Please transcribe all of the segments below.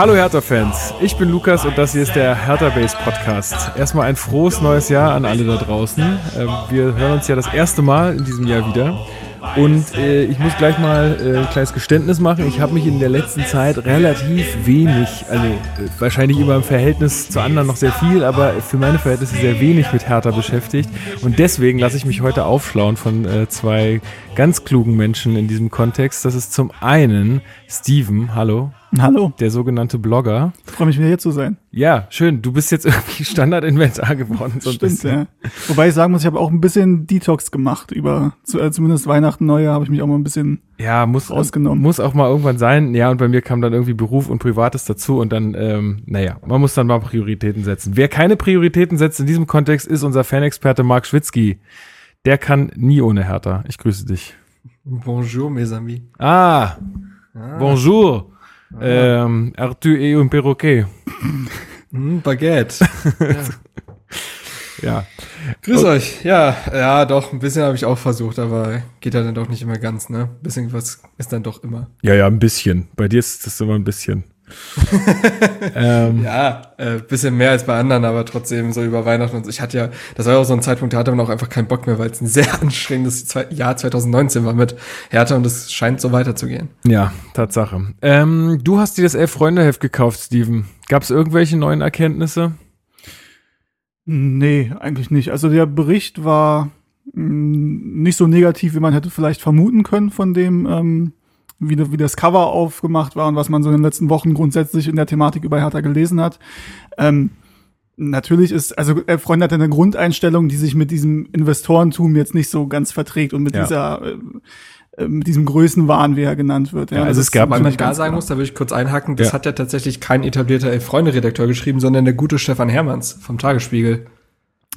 Hallo Hertha-Fans, ich bin Lukas und das hier ist der Hertha Base Podcast. Erstmal ein frohes neues Jahr an alle da draußen. Ähm, wir hören uns ja das erste Mal in diesem Jahr wieder. Und äh, ich muss gleich mal äh, ein kleines Geständnis machen. Ich habe mich in der letzten Zeit relativ wenig, also äh, wahrscheinlich immer im Verhältnis zu anderen noch sehr viel, aber für meine Verhältnisse sehr wenig mit Hertha beschäftigt. Und deswegen lasse ich mich heute aufschlauen von äh, zwei ganz klugen Menschen in diesem Kontext. Das ist zum einen Steven, hallo. Hallo. Der sogenannte Blogger. Ich freue mich wieder hier zu sein. Ja, schön. Du bist jetzt irgendwie Standardinventar geworden. So Stimmt, ja. Wobei ich sagen muss, ich habe auch ein bisschen Detox gemacht über äh, zumindest Weihnachten, Neujahr habe ich mich auch mal ein bisschen ja, muss, rausgenommen. Muss auch mal irgendwann sein. Ja, und bei mir kam dann irgendwie Beruf und Privates dazu und dann, ähm, naja, man muss dann mal Prioritäten setzen. Wer keine Prioritäten setzt in diesem Kontext, ist unser Fanexperte Marc Schwitzky. Der kann nie ohne Hertha. Ich grüße dich. Bonjour, mes amis. Ah, ah. bonjour. Ähm, Arthur et un perroquet. Mm, Baguette. ja. ja. Grüß okay. euch. Ja, ja, doch, ein bisschen habe ich auch versucht, aber geht ja dann doch nicht immer ganz, ne? Ein bisschen was ist dann doch immer. Ja, ja, ein bisschen. Bei dir ist das immer ein bisschen. ähm, ja, äh, bisschen mehr als bei anderen, aber trotzdem so über Weihnachten und so. Ich hatte ja, das war ja auch so ein Zeitpunkt, da hatte man auch einfach keinen Bock mehr, weil es ein sehr anstrengendes Jahr 2019 war mit Hertha und es scheint so weiterzugehen. Ja, Tatsache. Ähm, du hast dir das Elf-Freunde-Heft gekauft, Steven. Gab es irgendwelche neuen Erkenntnisse? Nee, eigentlich nicht. Also der Bericht war mh, mm, nicht so negativ, wie man hätte vielleicht vermuten können von dem ähm, wie, wie das Cover aufgemacht war und was man so in den letzten Wochen grundsätzlich in der Thematik über Hertha gelesen hat. Ähm, natürlich ist, also er Freund hat eine Grundeinstellung, die sich mit diesem Investorentum jetzt nicht so ganz verträgt und mit ja. dieser äh, äh, mit diesem Größenwahn, wie er genannt wird. Ja, ja also es gab, weil man da sagen muss, da würde ich kurz einhaken, das ja. hat ja tatsächlich kein etablierter Elf-Freunde-Redakteur geschrieben, sondern der gute Stefan Hermanns vom Tagesspiegel.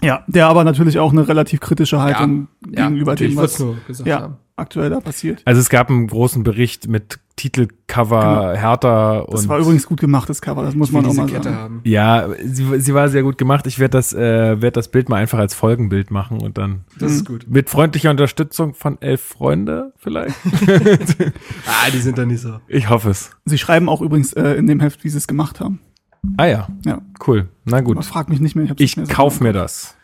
Ja, der aber natürlich auch eine relativ kritische Haltung ja, gegenüber dem, was ja, haben. Aktuell da passiert. Also es gab einen großen Bericht mit Titelcover genau. Hertha und Das war übrigens gut gemacht, das Cover, das muss man auch mal Kette sagen. Haben. Ja, sie, sie war sehr gut gemacht. Ich werde das, äh, werd das Bild mal einfach als Folgenbild machen und dann das ist gut. mit freundlicher Unterstützung von elf Freunde vielleicht. ah, die sind da nicht so. Ich hoffe es. Sie schreiben auch übrigens äh, in dem Heft, wie sie es gemacht haben. Ah ja. Ja. Cool. Na gut. Man fragt mich nicht mehr. Ich, ich kauf mir das.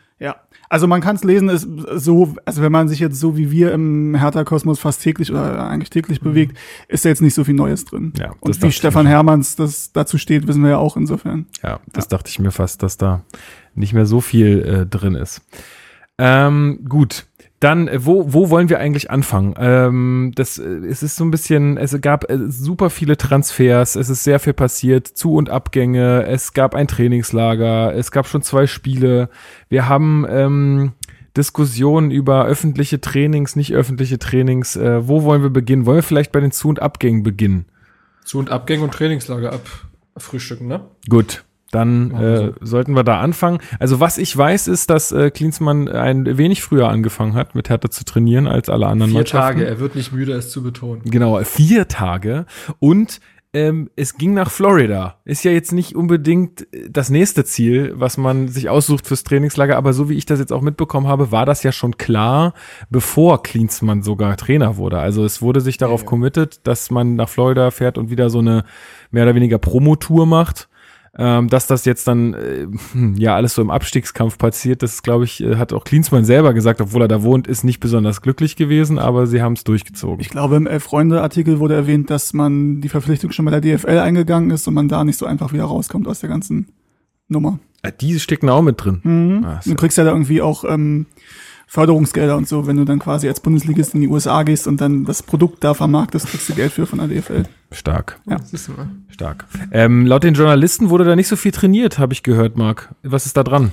Also man kann es lesen, ist so, also wenn man sich jetzt so wie wir im Hertha-Kosmos fast täglich oder eigentlich täglich mhm. bewegt, ist da jetzt nicht so viel Neues drin. Ja, Und wie Stefan Hermanns das dazu steht, wissen wir ja auch insofern. Ja, das ja. dachte ich mir fast, dass da nicht mehr so viel äh, drin ist. Ähm, gut, dann, äh, wo, wo wollen wir eigentlich anfangen? Ähm, das, äh, es ist so ein bisschen, es gab äh, super viele Transfers, es ist sehr viel passiert, Zu- und Abgänge, es gab ein Trainingslager, es gab schon zwei Spiele. Wir haben ähm, Diskussionen über öffentliche Trainings, nicht öffentliche Trainings. Äh, wo wollen wir beginnen? Wollen wir vielleicht bei den Zu- und Abgängen beginnen? Zu- und Abgänge und Trainingslager ab Frühstücken, ne? Gut. Dann äh, sollten wir da anfangen. Also was ich weiß, ist, dass äh, Klinsmann ein wenig früher angefangen hat, mit Hertha zu trainieren als alle anderen Vier Tage, er wird nicht müde, es zu betonen. Genau, vier Tage. Und ähm, es ging nach Florida. Ist ja jetzt nicht unbedingt das nächste Ziel, was man sich aussucht fürs Trainingslager, aber so wie ich das jetzt auch mitbekommen habe, war das ja schon klar, bevor Klinsmann sogar Trainer wurde. Also es wurde sich darauf ja, ja. committed, dass man nach Florida fährt und wieder so eine mehr oder weniger Promotour macht ähm, dass das jetzt dann äh, ja alles so im Abstiegskampf passiert, das glaube ich, äh, hat auch Klinsmann selber gesagt, obwohl er da wohnt, ist nicht besonders glücklich gewesen, aber sie haben es durchgezogen. Ich glaube, im Elf-Freunde-Artikel wurde erwähnt, dass man die Verpflichtung schon bei der DFL eingegangen ist und man da nicht so einfach wieder rauskommt aus der ganzen Nummer. Ja, die stecken auch mit drin. Mhm. Ah, du kriegst ja da irgendwie auch ähm, Förderungsgelder und so, wenn du dann quasi als Bundesligist in die USA gehst und dann das Produkt da vermarktest, kriegst du Geld für von der DFL. Stark. Ja. Stark. Ähm, laut den Journalisten wurde da nicht so viel trainiert, habe ich gehört, Marc. Was ist da dran?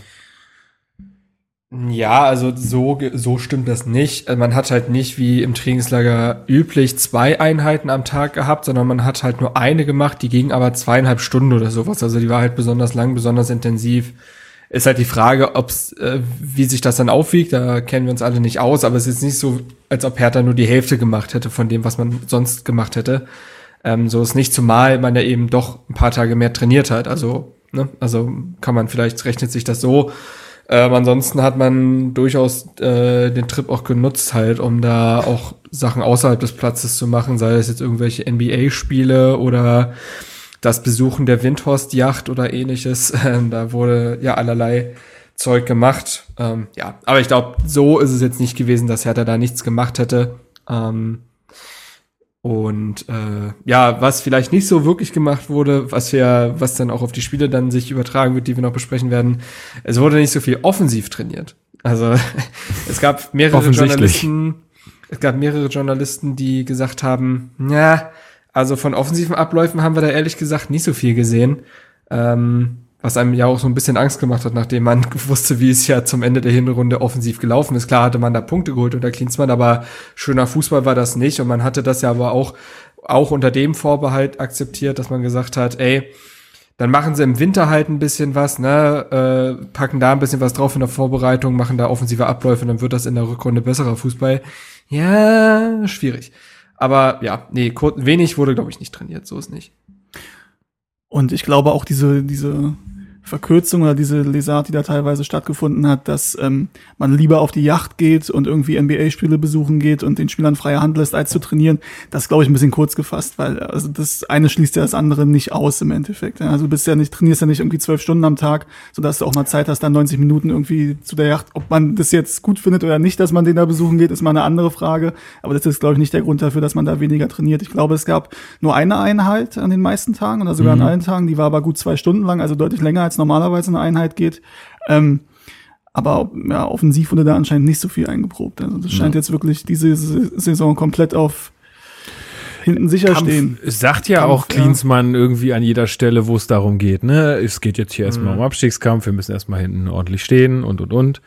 Ja, also so, so stimmt das nicht. Also man hat halt nicht wie im Trainingslager üblich zwei Einheiten am Tag gehabt, sondern man hat halt nur eine gemacht, die ging aber zweieinhalb Stunden oder sowas. Also die war halt besonders lang, besonders intensiv. Ist halt die Frage, ob's, äh, wie sich das dann aufwiegt. Da kennen wir uns alle nicht aus, aber es ist nicht so, als ob Hertha nur die Hälfte gemacht hätte von dem, was man sonst gemacht hätte. Ähm, so ist nicht, zumal man ja eben doch ein paar Tage mehr trainiert hat. Also, ne, also kann man vielleicht rechnet sich das so. Ähm, ansonsten hat man durchaus äh, den Trip auch genutzt, halt, um da auch Sachen außerhalb des Platzes zu machen, sei es jetzt irgendwelche NBA-Spiele oder das Besuchen der Windhorst-Yacht oder ähnliches. Ähm, da wurde ja allerlei Zeug gemacht. Ähm, ja, aber ich glaube, so ist es jetzt nicht gewesen, dass Hertha da nichts gemacht hätte. Ähm, und äh, ja, was vielleicht nicht so wirklich gemacht wurde, was wir, was dann auch auf die Spiele dann sich übertragen wird, die wir noch besprechen werden, es wurde nicht so viel offensiv trainiert. Also es gab mehrere Journalisten, es gab mehrere Journalisten, die gesagt haben, ja, also von offensiven Abläufen haben wir da ehrlich gesagt nicht so viel gesehen. Ähm, was einem ja auch so ein bisschen Angst gemacht hat, nachdem man wusste, wie es ja zum Ende der Hinrunde offensiv gelaufen ist. Klar hatte man da Punkte geholt unter Klinsmann, aber schöner Fußball war das nicht und man hatte das ja aber auch, auch unter dem Vorbehalt akzeptiert, dass man gesagt hat, ey, dann machen sie im Winter halt ein bisschen was, ne, äh, packen da ein bisschen was drauf in der Vorbereitung, machen da offensive Abläufe, dann wird das in der Rückrunde besserer Fußball. Ja, schwierig. Aber ja, nee, wenig wurde, glaube ich, nicht trainiert, so ist nicht. Und ich glaube auch diese, diese Verkürzung oder diese Lesart, die da teilweise stattgefunden hat, dass ähm, man lieber auf die Yacht geht und irgendwie NBA-Spiele besuchen geht und den Spielern freie Hand lässt, als zu trainieren, das glaube ich ein bisschen kurz gefasst, weil also das eine schließt ja das andere nicht aus im Endeffekt. Also du bist ja nicht, trainierst ja nicht irgendwie zwölf Stunden am Tag, sodass du auch mal Zeit hast, dann 90 Minuten irgendwie zu der Yacht. Ob man das jetzt gut findet oder nicht, dass man den da besuchen geht, ist mal eine andere Frage. Aber das ist, glaube ich, nicht der Grund dafür, dass man da weniger trainiert. Ich glaube, es gab nur eine Einheit an den meisten Tagen oder sogar mhm. an allen Tagen, die war aber gut zwei Stunden lang, also deutlich länger als normalerweise eine Einheit geht. Ähm, aber ja, offensiv wurde da anscheinend nicht so viel eingeprobt. Also das scheint ja. jetzt wirklich diese Saison komplett auf hinten sicher Kampf, stehen. Es sagt ja Kampf, auch Klinsmann ja. irgendwie an jeder Stelle, wo es darum geht. Ne? Es geht jetzt hier mhm. erstmal um Abstiegskampf, wir müssen erstmal hinten ordentlich stehen und und und.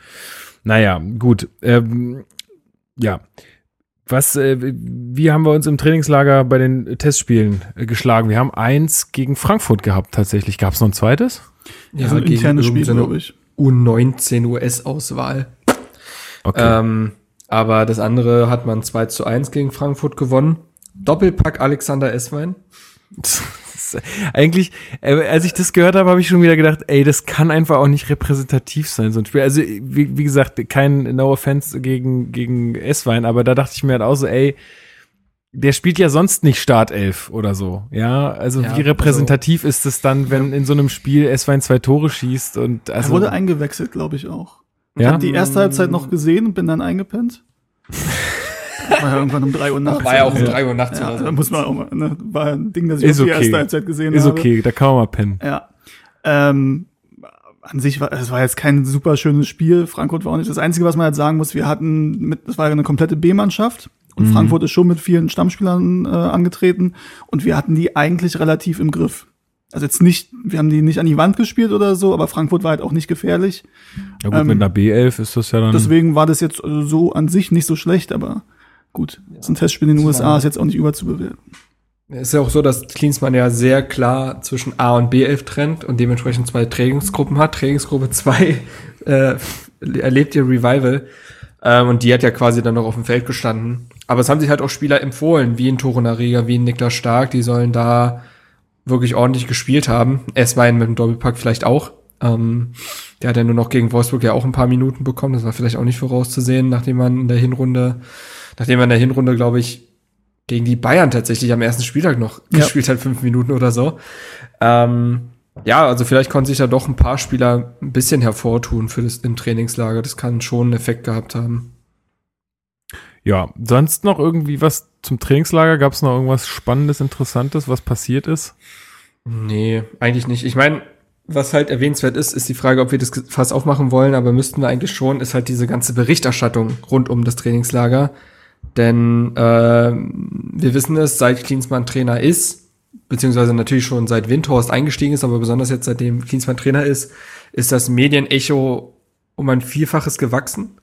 Naja, gut. Ähm, ja. Was, äh, wie haben wir uns im Trainingslager bei den Testspielen äh, geschlagen? Wir haben eins gegen Frankfurt gehabt tatsächlich. Gab es noch ein zweites? Ja, also ein internes Spiel, glaube ich. U19 US-Auswahl. Okay. Ähm, aber das andere hat man 2 zu 1 gegen Frankfurt gewonnen. Doppelpack Alexander Esswein. Eigentlich, äh, als ich das gehört habe, habe ich schon wieder gedacht, ey, das kann einfach auch nicht repräsentativ sein, so ein Spiel. Also, wie, wie gesagt, kein No Offense gegen, gegen Esswein, aber da dachte ich mir halt auch so, ey, der spielt ja sonst nicht Startelf oder so. Ja, also ja, wie repräsentativ also, ist es dann, wenn ja. in so einem Spiel S-Wein zwei Tore schießt und also. Er wurde eingewechselt, glaube ich auch. Ich ja? habe die erste Halbzeit noch gesehen und bin dann eingepennt. war ja irgendwann um drei Uhr nachts. War ja auch um drei Uhr nachts ja, oder so. Da muss man auch mal, ne, war ein Ding, das ich ist okay. die erste Halbzeit gesehen ist habe. Ist okay, da kann man mal pennen. Ja. Ähm, an sich war, es war jetzt kein super schönes Spiel. Frankfurt war auch nicht das Einzige, was man jetzt sagen muss. Wir hatten mit, es war ja eine komplette B-Mannschaft. Und mhm. Frankfurt ist schon mit vielen Stammspielern äh, angetreten und wir hatten die eigentlich relativ im Griff. Also jetzt nicht, wir haben die nicht an die Wand gespielt oder so, aber Frankfurt war halt auch nicht gefährlich. Ja gut, ähm, mit einer B11 ist das ja dann. Deswegen war das jetzt so an sich nicht so schlecht, aber gut, ja, so ein Testspiel in den USA ist jetzt auch nicht überzubewerten. Es ist ja auch so, dass Klinsmann ja sehr klar zwischen A und B11 trennt und dementsprechend zwei Trainingsgruppen hat. Trainingsgruppe 2 äh, erlebt ihr Revival ähm, und die hat ja quasi dann noch auf dem Feld gestanden. Aber es haben sich halt auch Spieler empfohlen, wie in Torunareger, wie in Niklas Stark, die sollen da wirklich ordentlich gespielt haben. Esswein mit dem Doppelpack vielleicht auch. Ähm, der hat ja nur noch gegen Wolfsburg ja auch ein paar Minuten bekommen. Das war vielleicht auch nicht vorauszusehen, nachdem man in der Hinrunde, nachdem man in der Hinrunde, glaube ich, gegen die Bayern tatsächlich am ersten Spieltag noch ja. gespielt hat, fünf Minuten oder so. Ähm, ja, also vielleicht konnten sich da doch ein paar Spieler ein bisschen hervortun für das im Trainingslager. Das kann schon einen Effekt gehabt haben. Ja, sonst noch irgendwie was zum Trainingslager? Gab es noch irgendwas Spannendes, Interessantes, was passiert ist? Nee, eigentlich nicht. Ich meine, was halt erwähnenswert ist, ist die Frage, ob wir das fast aufmachen wollen, aber müssten wir eigentlich schon, ist halt diese ganze Berichterstattung rund um das Trainingslager. Denn äh, wir wissen es, seit Klinsmann Trainer ist, beziehungsweise natürlich schon seit Windhorst eingestiegen ist, aber besonders jetzt seitdem Klinsmann Trainer ist, ist das Medienecho um ein Vielfaches gewachsen.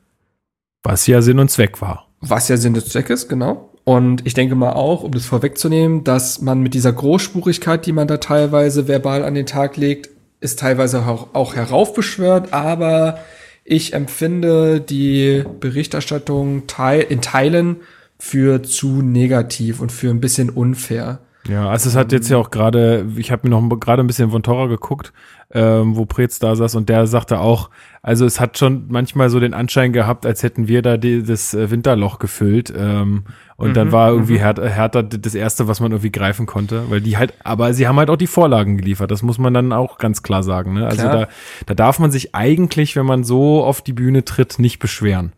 Was ja Sinn und Zweck war. Was ja Sinn und Zweck ist, genau. Und ich denke mal auch, um das vorwegzunehmen, dass man mit dieser Großspurigkeit, die man da teilweise verbal an den Tag legt, ist teilweise auch, auch heraufbeschwört, aber ich empfinde die Berichterstattung teil, in Teilen für zu negativ und für ein bisschen unfair. Ja, also es hat jetzt ja auch gerade, ich habe mir noch gerade ein bisschen von Torra geguckt, ähm, wo Preetz da saß und der sagte auch, also es hat schon manchmal so den Anschein gehabt, als hätten wir da die, das äh, Winterloch gefüllt ähm, und mhm, dann war irgendwie mhm. Hertha, Hertha das erste, was man irgendwie greifen konnte, weil die halt, aber sie haben halt auch die Vorlagen geliefert, das muss man dann auch ganz klar sagen. Ne? Also da, da darf man sich eigentlich, wenn man so auf die Bühne tritt, nicht beschweren.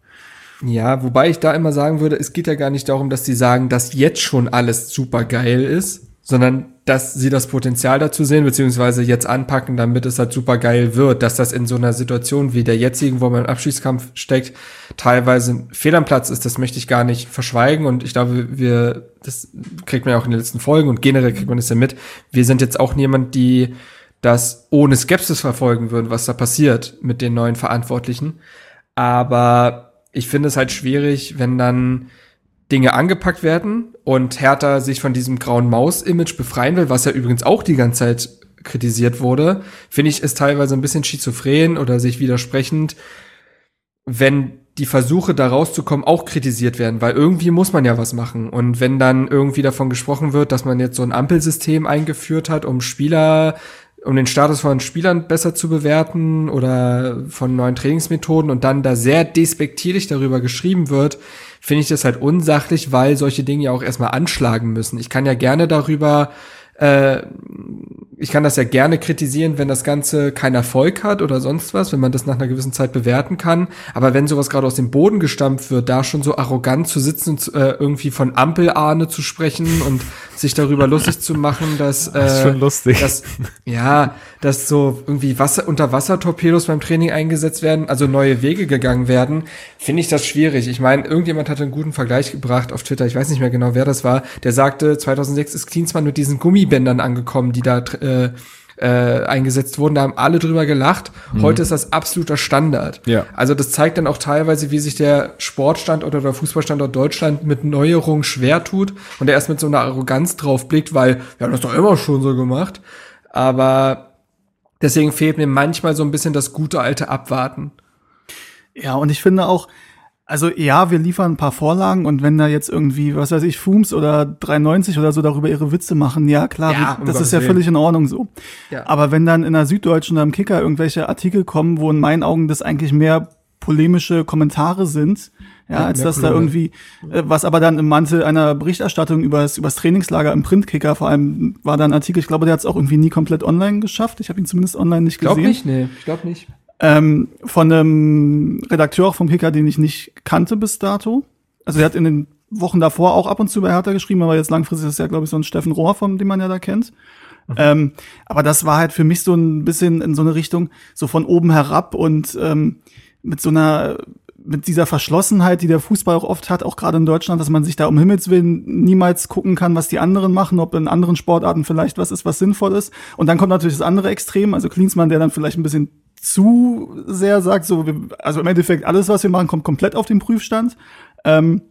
Ja, wobei ich da immer sagen würde, es geht ja gar nicht darum, dass die sagen, dass jetzt schon alles super geil ist, sondern dass sie das Potenzial dazu sehen, beziehungsweise jetzt anpacken, damit es halt super geil wird, dass das in so einer Situation wie der jetzigen, wo man im Abschiedskampf steckt, teilweise fehl am Platz ist, das möchte ich gar nicht verschweigen und ich glaube, wir, das kriegt man ja auch in den letzten Folgen und generell kriegt man das ja mit. Wir sind jetzt auch niemand, die das ohne Skepsis verfolgen würden, was da passiert mit den neuen Verantwortlichen. Aber ich finde es halt schwierig, wenn dann Dinge angepackt werden und Hertha sich von diesem grauen Maus-Image befreien will, was ja übrigens auch die ganze Zeit kritisiert wurde, finde ich es teilweise ein bisschen schizophren oder sich widersprechend, wenn die Versuche da rauszukommen auch kritisiert werden, weil irgendwie muss man ja was machen. Und wenn dann irgendwie davon gesprochen wird, dass man jetzt so ein Ampelsystem eingeführt hat, um Spieler um den Status von Spielern besser zu bewerten oder von neuen Trainingsmethoden und dann da sehr despektierlich darüber geschrieben wird, finde ich das halt unsachlich, weil solche Dinge ja auch erstmal anschlagen müssen. Ich kann ja gerne darüber äh, ich kann das ja gerne kritisieren, wenn das Ganze keinen Erfolg hat oder sonst was, wenn man das nach einer gewissen Zeit bewerten kann. Aber wenn sowas gerade aus dem Boden gestampft wird, da schon so arrogant zu sitzen und äh, irgendwie von Ampelahne zu sprechen und sich darüber lustig zu machen, dass äh, das ist schon lustig. Dass, ja, dass so irgendwie Wasser Unterwassertorpedos beim Training eingesetzt werden, also neue Wege gegangen werden, finde ich das schwierig. Ich meine, irgendjemand hatte einen guten Vergleich gebracht auf Twitter, ich weiß nicht mehr genau, wer das war, der sagte, 2006 ist Klinsmann mit diesen Gummibändern angekommen, die da äh, äh, eingesetzt wurden, da haben alle drüber gelacht. Mhm. Heute ist das absoluter Standard. Ja. Also das zeigt dann auch teilweise, wie sich der Sportstandort oder der Fußballstandort Deutschland mit Neuerungen schwer tut und er erst mit so einer Arroganz drauf blickt, weil, ja, das ist doch immer schon so gemacht. Aber deswegen fehlt mir manchmal so ein bisschen das gute alte Abwarten. Ja, und ich finde auch, also ja, wir liefern ein paar Vorlagen und wenn da jetzt irgendwie, was weiß ich, Fooms oder 93 oder so darüber ihre Witze machen, ja klar, ja, um das ist ja völlig in Ordnung so. Ja. Aber wenn dann in der Süddeutschen oder im Kicker irgendwelche Artikel kommen, wo in meinen Augen das eigentlich mehr polemische Kommentare sind, ja, als dass da irgendwie, äh, was aber dann im Mantel einer Berichterstattung über das Trainingslager im Printkicker, vor allem war da ein Artikel, ich glaube, der hat es auch irgendwie nie komplett online geschafft. Ich habe ihn zumindest online nicht gesehen. Ich glaube nicht, nee, ich glaube nicht ähm, von einem Redakteur vom Kicker, den ich nicht kannte bis dato. Also er hat in den Wochen davor auch ab und zu bei Hertha geschrieben, aber jetzt langfristig ist ja, glaube ich, so ein Steffen Rohr, von dem man ja da kennt. Mhm. Ähm, aber das war halt für mich so ein bisschen in so eine Richtung, so von oben herab und ähm, mit so einer mit dieser Verschlossenheit, die der Fußball auch oft hat, auch gerade in Deutschland, dass man sich da um Himmels Willen niemals gucken kann, was die anderen machen, ob in anderen Sportarten vielleicht was ist, was sinnvoll ist. Und dann kommt natürlich das andere Extrem, also Klinsmann, der dann vielleicht ein bisschen zu sehr sagt, so, also im Endeffekt alles, was wir machen, kommt komplett auf den Prüfstand. Ähm,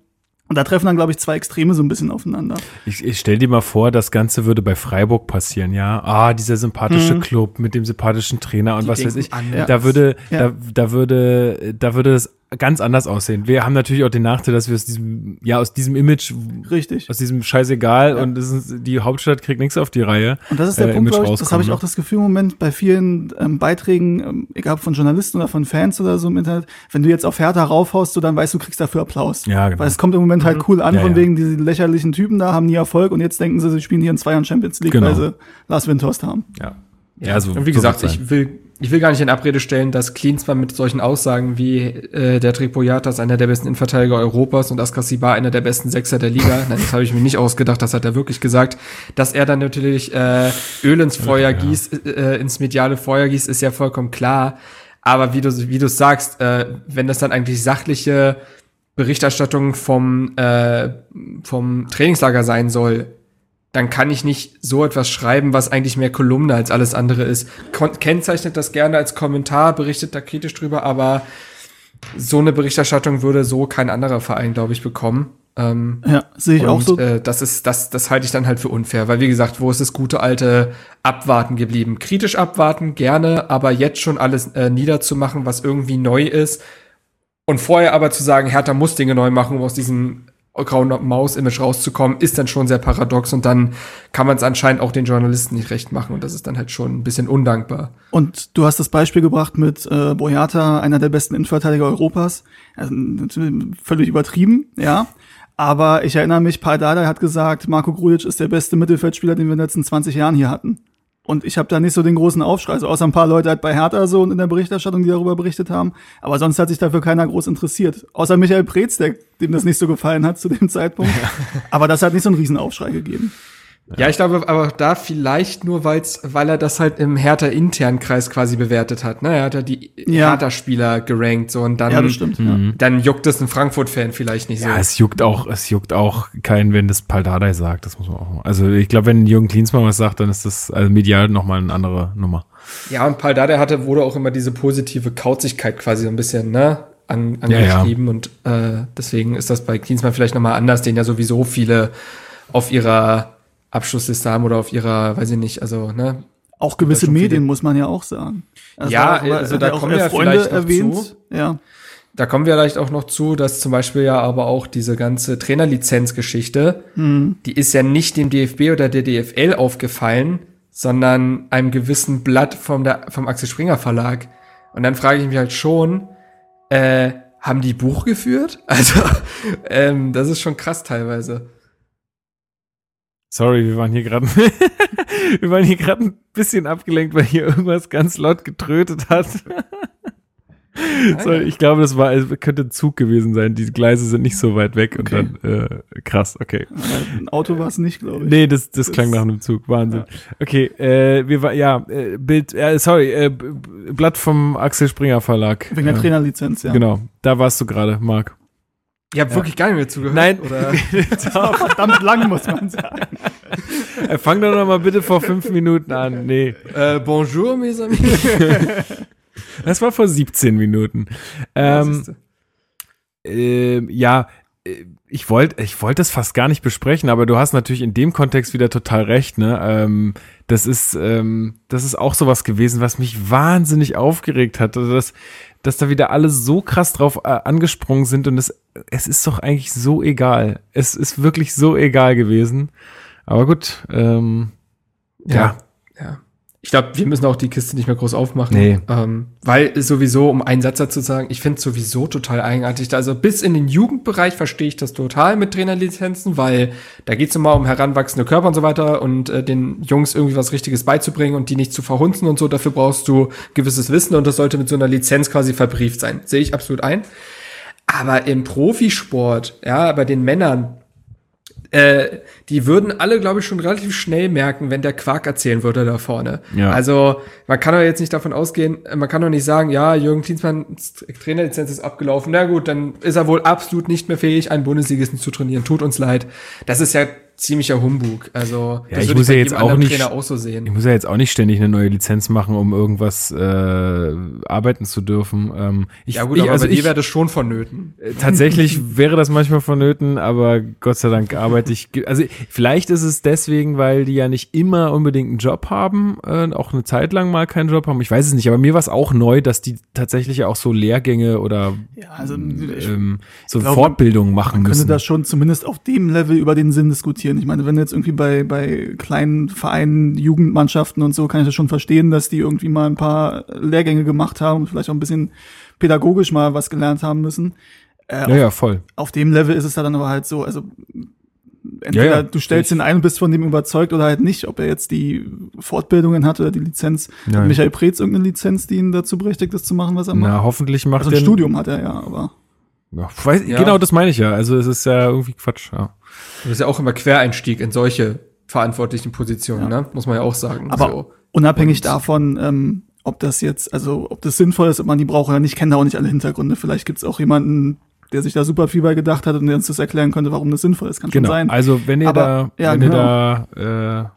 und da treffen dann, glaube ich, zwei Extreme so ein bisschen aufeinander. Ich, ich stell dir mal vor, das Ganze würde bei Freiburg passieren, ja. Ah, dieser sympathische mhm. Club mit dem sympathischen Trainer und Die was weiß ich. Anders. Da würde, ja. da, da würde, da würde es ganz anders aussehen. Wir haben natürlich auch den Nachteil, dass wir aus diesem, ja, aus diesem Image, richtig, aus diesem Scheißegal ja. und ist, die Hauptstadt kriegt nichts auf die Reihe. Und das ist der äh, Punkt, ich, das habe ich auch das Gefühl im Moment bei vielen ähm, Beiträgen, ähm, egal von Journalisten oder von Fans oder so im Internet, wenn du jetzt auf Hertha raufhaust, so dann weißt du, kriegst dafür Applaus. Ja, genau. Weil es kommt im Moment halt mhm. cool an, ja, von wegen diese lächerlichen Typen da haben nie Erfolg und jetzt denken sie, sie spielen hier in zwei Jahren Champions League, genau. weil sie Lars Windhorst haben. Ja. Ja, so, und wie gesagt, ich will ich will gar nicht in Abrede stellen, dass Klinsmann mit solchen Aussagen wie äh, der Tripoyatas einer der besten Innenverteidiger Europas und Askasibar einer der besten Sechser der Liga, nein, das habe ich mir nicht ausgedacht, das hat er wirklich gesagt, dass er dann natürlich äh, Öl ins Feuer ja. gießt, äh, ins mediale Feuer gießt, ist ja vollkommen klar. Aber wie du wie du sagst, äh, wenn das dann eigentlich sachliche Berichterstattung vom äh, vom Trainingslager sein soll, dann kann ich nicht so etwas schreiben, was eigentlich mehr Kolumne als alles andere ist. Kon kennzeichnet das gerne als Kommentar, berichtet da kritisch drüber, aber so eine Berichterstattung würde so kein anderer Verein, glaube ich, bekommen. Ähm, ja, sehe ich und, auch so. Äh, das ist, das, das halte ich dann halt für unfair, weil wie gesagt, wo ist das gute alte Abwarten geblieben? Kritisch abwarten, gerne, aber jetzt schon alles äh, niederzumachen, was irgendwie neu ist. Und vorher aber zu sagen, Hertha muss Dinge neu machen, um aus diesem grauen Maus-Image rauszukommen, ist dann schon sehr paradox und dann kann man es anscheinend auch den Journalisten nicht recht machen und das ist dann halt schon ein bisschen undankbar. Und du hast das Beispiel gebracht mit äh, Boyata, einer der besten Innenverteidiger Europas. Also, völlig übertrieben, ja. Aber ich erinnere mich, Paul Dardai hat gesagt, Marco Grujic ist der beste Mittelfeldspieler, den wir in den letzten 20 Jahren hier hatten. Und ich habe da nicht so den großen Aufschrei, also außer ein paar Leute halt bei Hertha so und in der Berichterstattung, die darüber berichtet haben. Aber sonst hat sich dafür keiner groß interessiert. Außer Michael Preetz, der, dem das nicht so gefallen hat zu dem Zeitpunkt. Aber das hat nicht so einen Riesenaufschrei gegeben. Ja, ich glaube aber da vielleicht nur, weil's, weil er das halt im Hertha-internen Kreis quasi bewertet hat. Ne? Er hat ja die Ja. Hertha-Spieler gerankt so und dann, Ja, das stimmt. Mhm. dann juckt es einen Frankfurt-Fan vielleicht nicht Ja, so. es juckt auch, es juckt auch keinen, wenn das Paldadei sagt. Das muss man auch. Also ich glaube, wenn Jürgen Klinsmann was sagt, dann ist das also medial noch mal eine andere Nummer. Ja, und Paul Dardai hatte, wurde auch immer diese positive Kauzigkeit quasi so ein bisschen, ne, an, Ja, ja. angeschrieben und äh, deswegen ist das bei Klinsmann vielleicht nochmal anders, den ja sowieso viele auf ihrer Abschlussliste haben oder auf ihrer, weiß ich nicht, also, ne, Auch gewisse Medien muss man ja auch sagen. Ja, er- also da auch kommen wir ja Freunde vielleicht noch erwähnt. zu. Ja. Da kommen wir vielleicht auch noch zu, dass zum Beispiel ja aber auch diese ganze Trainerlizenzgeschichte, die ist ja nicht dem DFB oder der DFL aufgefallen, sondern einem gewissen Blatt vom, der, vom Axel Springer Verlag. Und dann frage ich mich halt schon, äh, haben die Buch geführt? Also, ähm, das ist schon krass teilweise. Sorry, wir waren hier gerade, wir waren hier gerade ein bisschen abgelenkt, weil hier irgendwas ganz laut getrötet hat. So, ich glaube, das war, könnte ein Zug gewesen sein. Die Gleise sind nicht so weit weg Okay. und dann, äh, krass, okay. Ein Auto war es nicht, glaube ich. Nee, das, das Das- klang nach einem Zug. Wahnsinn. Okay, äh, wir war, ja, äh, Bild, äh, sorry, äh, Blatt vom Axel Springer Verlag. Wegen der Trainerlizenz, ja. Genau, da warst du gerade, Marc. Ihr habt wirklich gar nicht mehr zugehört? Nein. Oder? Verdammt lang, muss man sagen. Äh, Fang doch noch mal bitte vor fünf Minuten an. Nee, äh, bonjour, mes amis. das war vor 17 Minuten. Ähm, ähm, ja, äh, ich wollte ich wollte das fast gar nicht besprechen, aber du hast natürlich in dem Kontext wieder total recht, ne? Ähm, das ist ähm, das ist auch sowas gewesen, was mich wahnsinnig aufgeregt hat, also dass dass da wieder alle so krass drauf äh, angesprungen sind und es es ist doch eigentlich so egal. Es ist wirklich so egal gewesen. Aber gut, ähm, ja. Ja. Ich glaube, wir müssen auch die Kiste nicht mehr groß aufmachen. Nee. Ähm, weil es sowieso, um einen Satz dazu zu sagen, ich finde es sowieso total eigenartig. Also bis in den Jugendbereich verstehe ich das total mit Trainerlizenzen, weil da geht es immer um heranwachsende Körper und so weiter und äh, den Jungs irgendwie was Richtiges beizubringen und die nicht zu verhunzen und so. Dafür brauchst du gewisses Wissen und das sollte mit so einer Lizenz quasi verbrieft sein. Sehe ich absolut ein. Aber im Profisport, ja, bei den Männern, äh, die würden alle, glaube ich, schon relativ schnell merken, wenn der Quark erzählen würde da vorne. Ja. Also man kann doch jetzt nicht davon ausgehen, äh, man kann doch nicht sagen, ja, Jürgen Klinsmanns Trainerlizenz ist abgelaufen. Na gut, dann ist er wohl absolut nicht mehr fähig, einen Bundesligisten zu trainieren. Tut uns leid. Das ist ja ziemlicher Humbug. Also Ja, das ich würde muss ja jetzt auch nicht- Trainer auch so sehen. Ich muss ja jetzt auch nicht ständig eine neue Lizenz machen, um irgendwas äh, arbeiten zu dürfen. Ähm, ich, ja gut, ich, aber also bei dir ich, wäre das schon vonnöten. äh, tatsächlich wäre das manchmal vonnöten, aber Gott sei Dank arbeite ich. Also vielleicht ist es deswegen, weil die ja nicht immer unbedingt einen Job haben, äh, auch eine Zeit lang mal keinen Job haben. Ich weiß es nicht, aber mir war es auch neu, dass die tatsächlich auch so Lehrgänge oder Ja, also ich ähm, so Fortbildungen machen könnte müssen. das schon zumindest auf dem Level über den Sinn diskutieren. Ich meine, wenn jetzt irgendwie bei, bei kleinen Vereinen, Jugendmannschaften und so, kann ich das schon verstehen, dass die irgendwie mal ein paar Lehrgänge gemacht haben und vielleicht auch ein bisschen pädagogisch mal was gelernt haben müssen. Äh, ja, ja, voll. auf dem Level ist es da dann aber halt so, also entweder Ja, ja, du stellst ihn ein und bist von dem überzeugt oder halt nicht, ob er jetzt die Fortbildungen hat oder die Lizenz. Ja. Hat Michael Preetz irgendeine Lizenz, die ihn dazu berechtigt, das zu machen, was er Na, macht? hoffentlich macht Also ein der- Studium hat er ja, aber Ja, weiß, Ja. Genau, das meine ich ja. Also es ist ja irgendwie Quatsch. Ja. Das ist ja auch immer Quereinstieg in solche verantwortlichen Positionen, ne? muss man ja auch sagen. Aber so. unabhängig Und- davon, ähm, ob das jetzt, also ob das sinnvoll ist, ob man die braucht oder nicht, kennen da auch nicht alle Hintergründe. Vielleicht gibt's auch jemanden, der sich da super viel bei gedacht hat und der uns das erklären könnte, warum das sinnvoll ist. Kann Genau. schon sein. Also wenn ihr Aber- da, ja, wenn genau. ihr da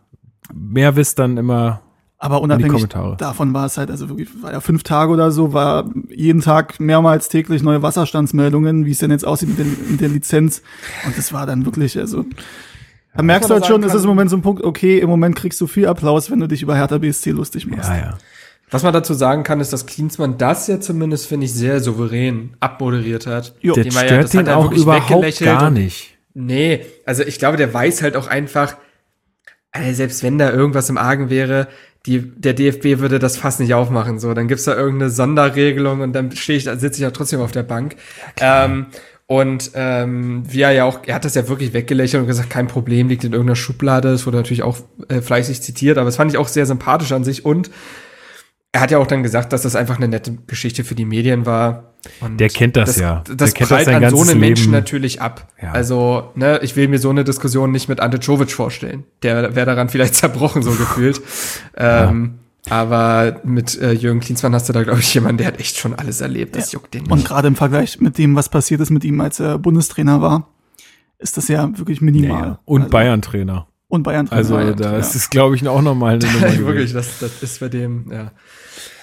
äh, mehr wisst, dann immer Aber unabhängig davon war es halt, also wirklich, war ja fünf Tage oder so, war jeden Tag mehrmals täglich neue Wasserstandsmeldungen, wie es denn jetzt aussieht mit, den, mit der Lizenz. Und das war dann wirklich, also. Da merkst du halt schon, es ist im Moment so ein Punkt, okay, im Moment kriegst du viel Applaus, wenn du dich über Hertha BSC lustig machst. Ja, ja. Was man dazu sagen kann, ist, dass Klinsmann das ja zumindest, finde ich, sehr souverän abmoderiert hat. Jo. Das Indem er stört das hat den auch überhaupt gar und- nicht. Nee, also ich glaube, der weiß halt auch einfach, also selbst wenn da irgendwas im Argen wäre, die, der DFB würde das fast nicht aufmachen. So, dann gibt's da irgendeine Sonderregelung und dann stehe ich, sitze ich ja trotzdem auf der Bank. Ja, ähm, und ähm, wie er ja auch, er hat das ja wirklich weggelächelt und gesagt, kein Problem, liegt in irgendeiner Schublade. Es wurde natürlich auch äh, fleißig zitiert, aber es fand ich auch sehr sympathisch an sich. Und er hat ja auch dann gesagt, dass das einfach eine nette Geschichte für die Medien war. Und der kennt das, das ja. Das der prallt das an so einen Menschen natürlich ab. Ja. Also, ne, ich will mir so eine Diskussion nicht mit Ante Czovic vorstellen. Der wäre daran vielleicht zerbrochen, so gefühlt. Ähm, aber mit äh, Jürgen Klinsmann hast du da, glaube ich, jemanden, der hat echt schon alles erlebt. Das ja. juckt den nicht. Und gerade im Vergleich mit dem, was passiert ist mit ihm, als er Bundestrainer war, ist das ja wirklich minimal. Ja, und also, Bayern-Trainer. Und Bayern-Trainer. Also Bayern da ist es, glaube ich, auch nochmal eine Nummer. wirklich, das, das ist bei dem, ja.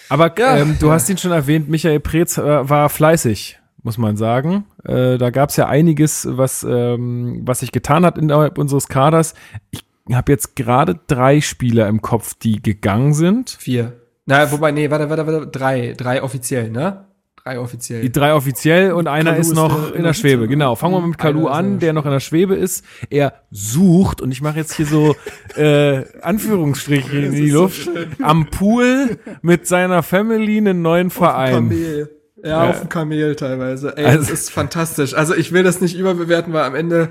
Aber ähm, du hast ihn schon erwähnt, Michael Preetz äh, war fleißig, muss man sagen. Äh, da gab es ja einiges, was, ähm, was sich getan hat innerhalb unseres Kaders. Ich habe jetzt gerade drei Spieler im Kopf, die gegangen sind. Vier. Na, wobei, nee, warte, warte, warte, drei, drei offiziell, ne? Drei offiziell. Die drei offiziell und einer Kalu ist noch ist in der Schwebe. Genau. Fangen wir mit Kalu an, der noch in der Schwebe ist. Er sucht, und ich mache jetzt hier so äh, Anführungsstriche in die Luft, so am Pool mit seiner Family einen neuen Verein. Ja, ja, auf dem Kamel teilweise. Ey, also, das ist fantastisch. Also ich will das nicht überbewerten, weil am Ende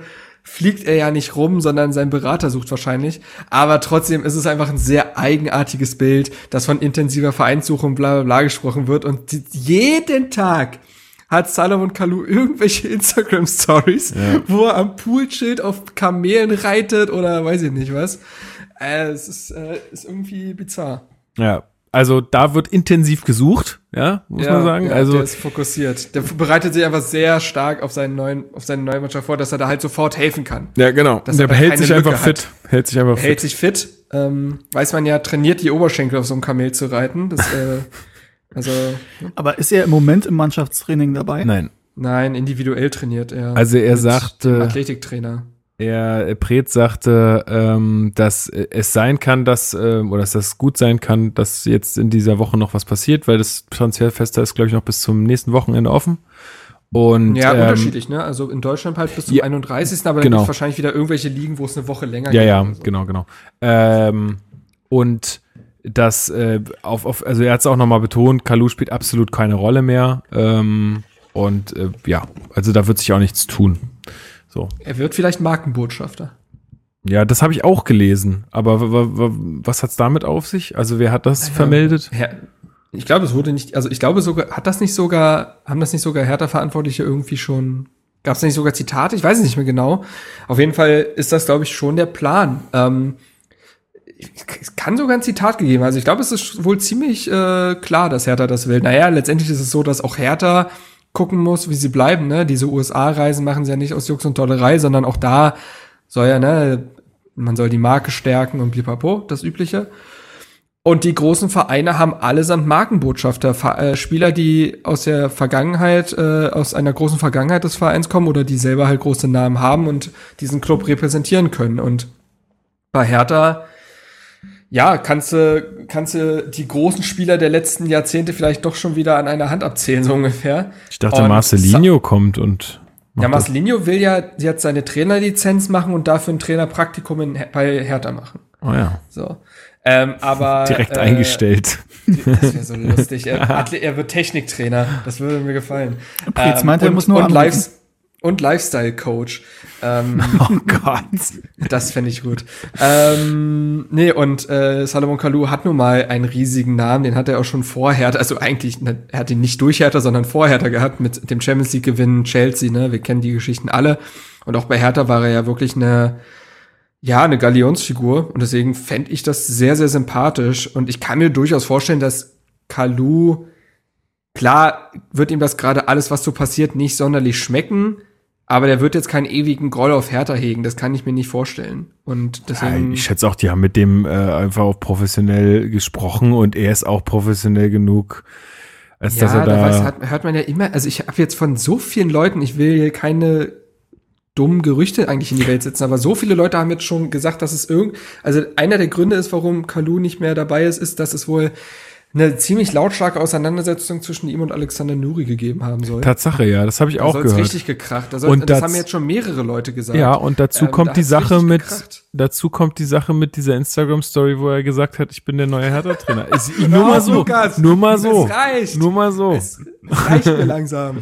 fliegt er ja nicht rum, sondern sein Berater sucht wahrscheinlich. Aber trotzdem ist es einfach ein sehr eigenartiges Bild, das von intensiver Vereinssuche und bla bla bla gesprochen wird. Und jeden Tag hat Salomon Kalou irgendwelche Instagram-Stories, ja. wo er am Poolschild auf Kamelen reitet oder weiß ich nicht was. Äh, es ist, äh, ist irgendwie bizarr. Ja, also da wird intensiv gesucht, ja, muss ja, man sagen. Ja, also der ist fokussiert. Der bereitet sich einfach sehr stark auf seinen neuen, auf seine neue Mannschaft vor, dass er da halt sofort helfen kann. Ja, genau. Dass der hält sich einfach fit. Hält sich einfach hält fit. Hält sich fit. Ähm, weiß man ja, trainiert die Oberschenkel auf so einem Kamel zu reiten. Das, äh, also. Aber ist er im Moment im Mannschaftstraining dabei? Nein. Nein, individuell trainiert er. Also er sagte. Athletiktrainer. Er, Pret sagte, ähm, dass es sein kann, dass, äh, oder dass das gut sein kann, dass jetzt in dieser Woche noch was passiert, weil das Transferfester ist, glaube ich, noch bis zum nächsten Wochenende offen. Und, ja, ähm, unterschiedlich, ne? Also in Deutschland halt bis zum ja, 31. Aber dann genau. gibt wahrscheinlich wieder irgendwelche Ligen, wo es eine Woche länger ja, geht. Ja, ja, so. genau, genau. Ähm, und das äh, auf, auf, also er hat es auch nochmal betont, Kalu spielt absolut keine Rolle mehr. Ähm, und äh, ja, also da wird sich auch nichts tun. So. Er wird vielleicht Markenbotschafter. Ja, das habe ich auch gelesen. Aber was hat's damit auf sich? Also wer hat das ja, vermeldet? Ja, ich glaube, es wurde nicht, also ich glaube sogar, hat das nicht sogar, haben das nicht sogar Hertha-Verantwortliche irgendwie schon, gab es nicht sogar Zitate? Ich weiß es nicht mehr genau. Auf jeden Fall ist das, glaube ich, schon der Plan. Ähm, es kann sogar ein Zitat gegeben. Also ich glaube, es ist wohl ziemlich äh, klar, dass Hertha das will. Naja, letztendlich ist es so, dass auch Hertha gucken muss, wie sie bleiben. Ne? Diese USA-Reisen machen sie ja nicht aus Jux und Tollerei, sondern auch da soll ja, ne, man soll die Marke stärken und blipapo, das Übliche. Und die großen Vereine haben allesamt Markenbotschafter, äh, Spieler, die aus der Vergangenheit, äh, aus einer großen Vergangenheit des Vereins kommen oder die selber halt große Namen haben und diesen Club repräsentieren können. Und bei Hertha ja, kannst du, kannst du die großen Spieler der letzten Jahrzehnte vielleicht doch schon wieder an einer Hand abzählen, so ungefähr. Ich dachte, und Marcelinho kommt und. Ja, Marcelinho will ja jetzt seine Trainerlizenz machen und dafür ein Trainerpraktikum in, bei Hertha machen. Oh ja. So. Ähm, aber. Direkt äh, eingestellt. Das wäre so lustig. Er, er, wird Techniktrainer. Das würde mir gefallen. Jetzt ähm, meint er, muss nur und, Lives und Lifestyle Coach. Ähm, oh Gott. Das fände ich gut. Ähm, nee, und äh, Salomon Kalou hat nun mal einen riesigen Namen, den hat er auch schon vorher, also eigentlich, ne, er hat ihn nicht durch Hertha, sondern vor Hertha gehabt mit dem Champions League Gewinn Chelsea, ne? Wir kennen die Geschichten alle. Und auch bei Hertha war er ja wirklich eine, ja, eine Galionsfigur. Und deswegen fände ich das sehr, sehr sympathisch. Und ich kann mir durchaus vorstellen, dass Kalou Klar wird ihm das gerade alles, was so passiert, nicht sonderlich schmecken, aber der wird jetzt keinen ewigen Groll auf Hertha hegen, das kann ich mir nicht vorstellen. Und deswegen. Ja, ich schätze auch, die haben mit dem äh, einfach auch professionell gesprochen und er ist auch professionell genug, als ja, dass er da. da weiß, hat, hört man ja immer, also ich habe jetzt von so vielen Leuten, ich will hier keine dummen Gerüchte eigentlich in die Welt setzen, aber so viele Leute haben jetzt schon gesagt, dass es irgend, also einer der Gründe ist, warum Kalu nicht mehr dabei ist, ist, dass es wohl eine ziemlich lautstarke Auseinandersetzung zwischen ihm und Alexander Nuri gegeben haben soll. Tatsache, ja, das habe ich Da auch gehört. richtig gekracht. Da Und das das- haben jetzt schon mehrere Leute gesagt. Ja, und dazu Ähm, kommt da die Sache mit, gekracht. dazu kommt die Sache mit dieser Instagram-Story, wo er gesagt hat, ich bin der neue Hertha-Trainer. Ist- ich- Nur mal so, Lukas, nur mal so, Es reicht. nur mal so. Es reicht mir langsam.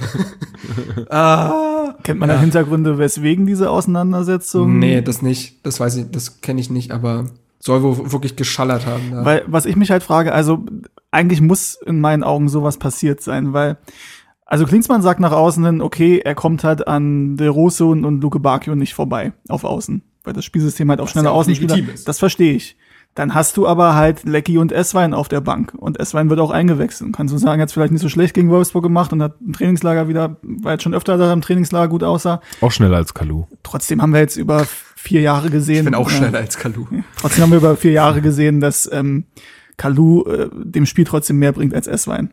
ah. Kennt man da Hintergründe, weswegen diese Auseinandersetzung? Nee, das nicht. Das weiß ich, das kenne ich nicht, aber soll wohl wirklich geschallert haben. Da. Weil, was ich mich halt frage, also eigentlich muss in meinen Augen sowas passiert sein, weil, also Klinsmann sagt nach außen hin, okay, er kommt halt an De Rose und, und Luke Bacchio nicht vorbei auf Außen, weil das Spielsystem halt auf Was schnelle ja auch Außenspieler, das verstehe ich. Dann hast du aber halt Lecky und Esswein auf der Bank und Esswein wird auch eingewechselt. Kannst du sagen, er hat vielleicht nicht so schlecht gegen Wolfsburg gemacht und hat im Trainingslager wieder, weil jetzt schon öfter da im Trainingslager gut aussah. Auch schneller als Kalu. Trotzdem haben wir jetzt über vier Jahre gesehen. ich bin auch äh, schneller als Kalu. Trotzdem haben wir über vier Jahre gesehen, dass ähm, Kalu äh, dem Spiel trotzdem mehr bringt als Esswein.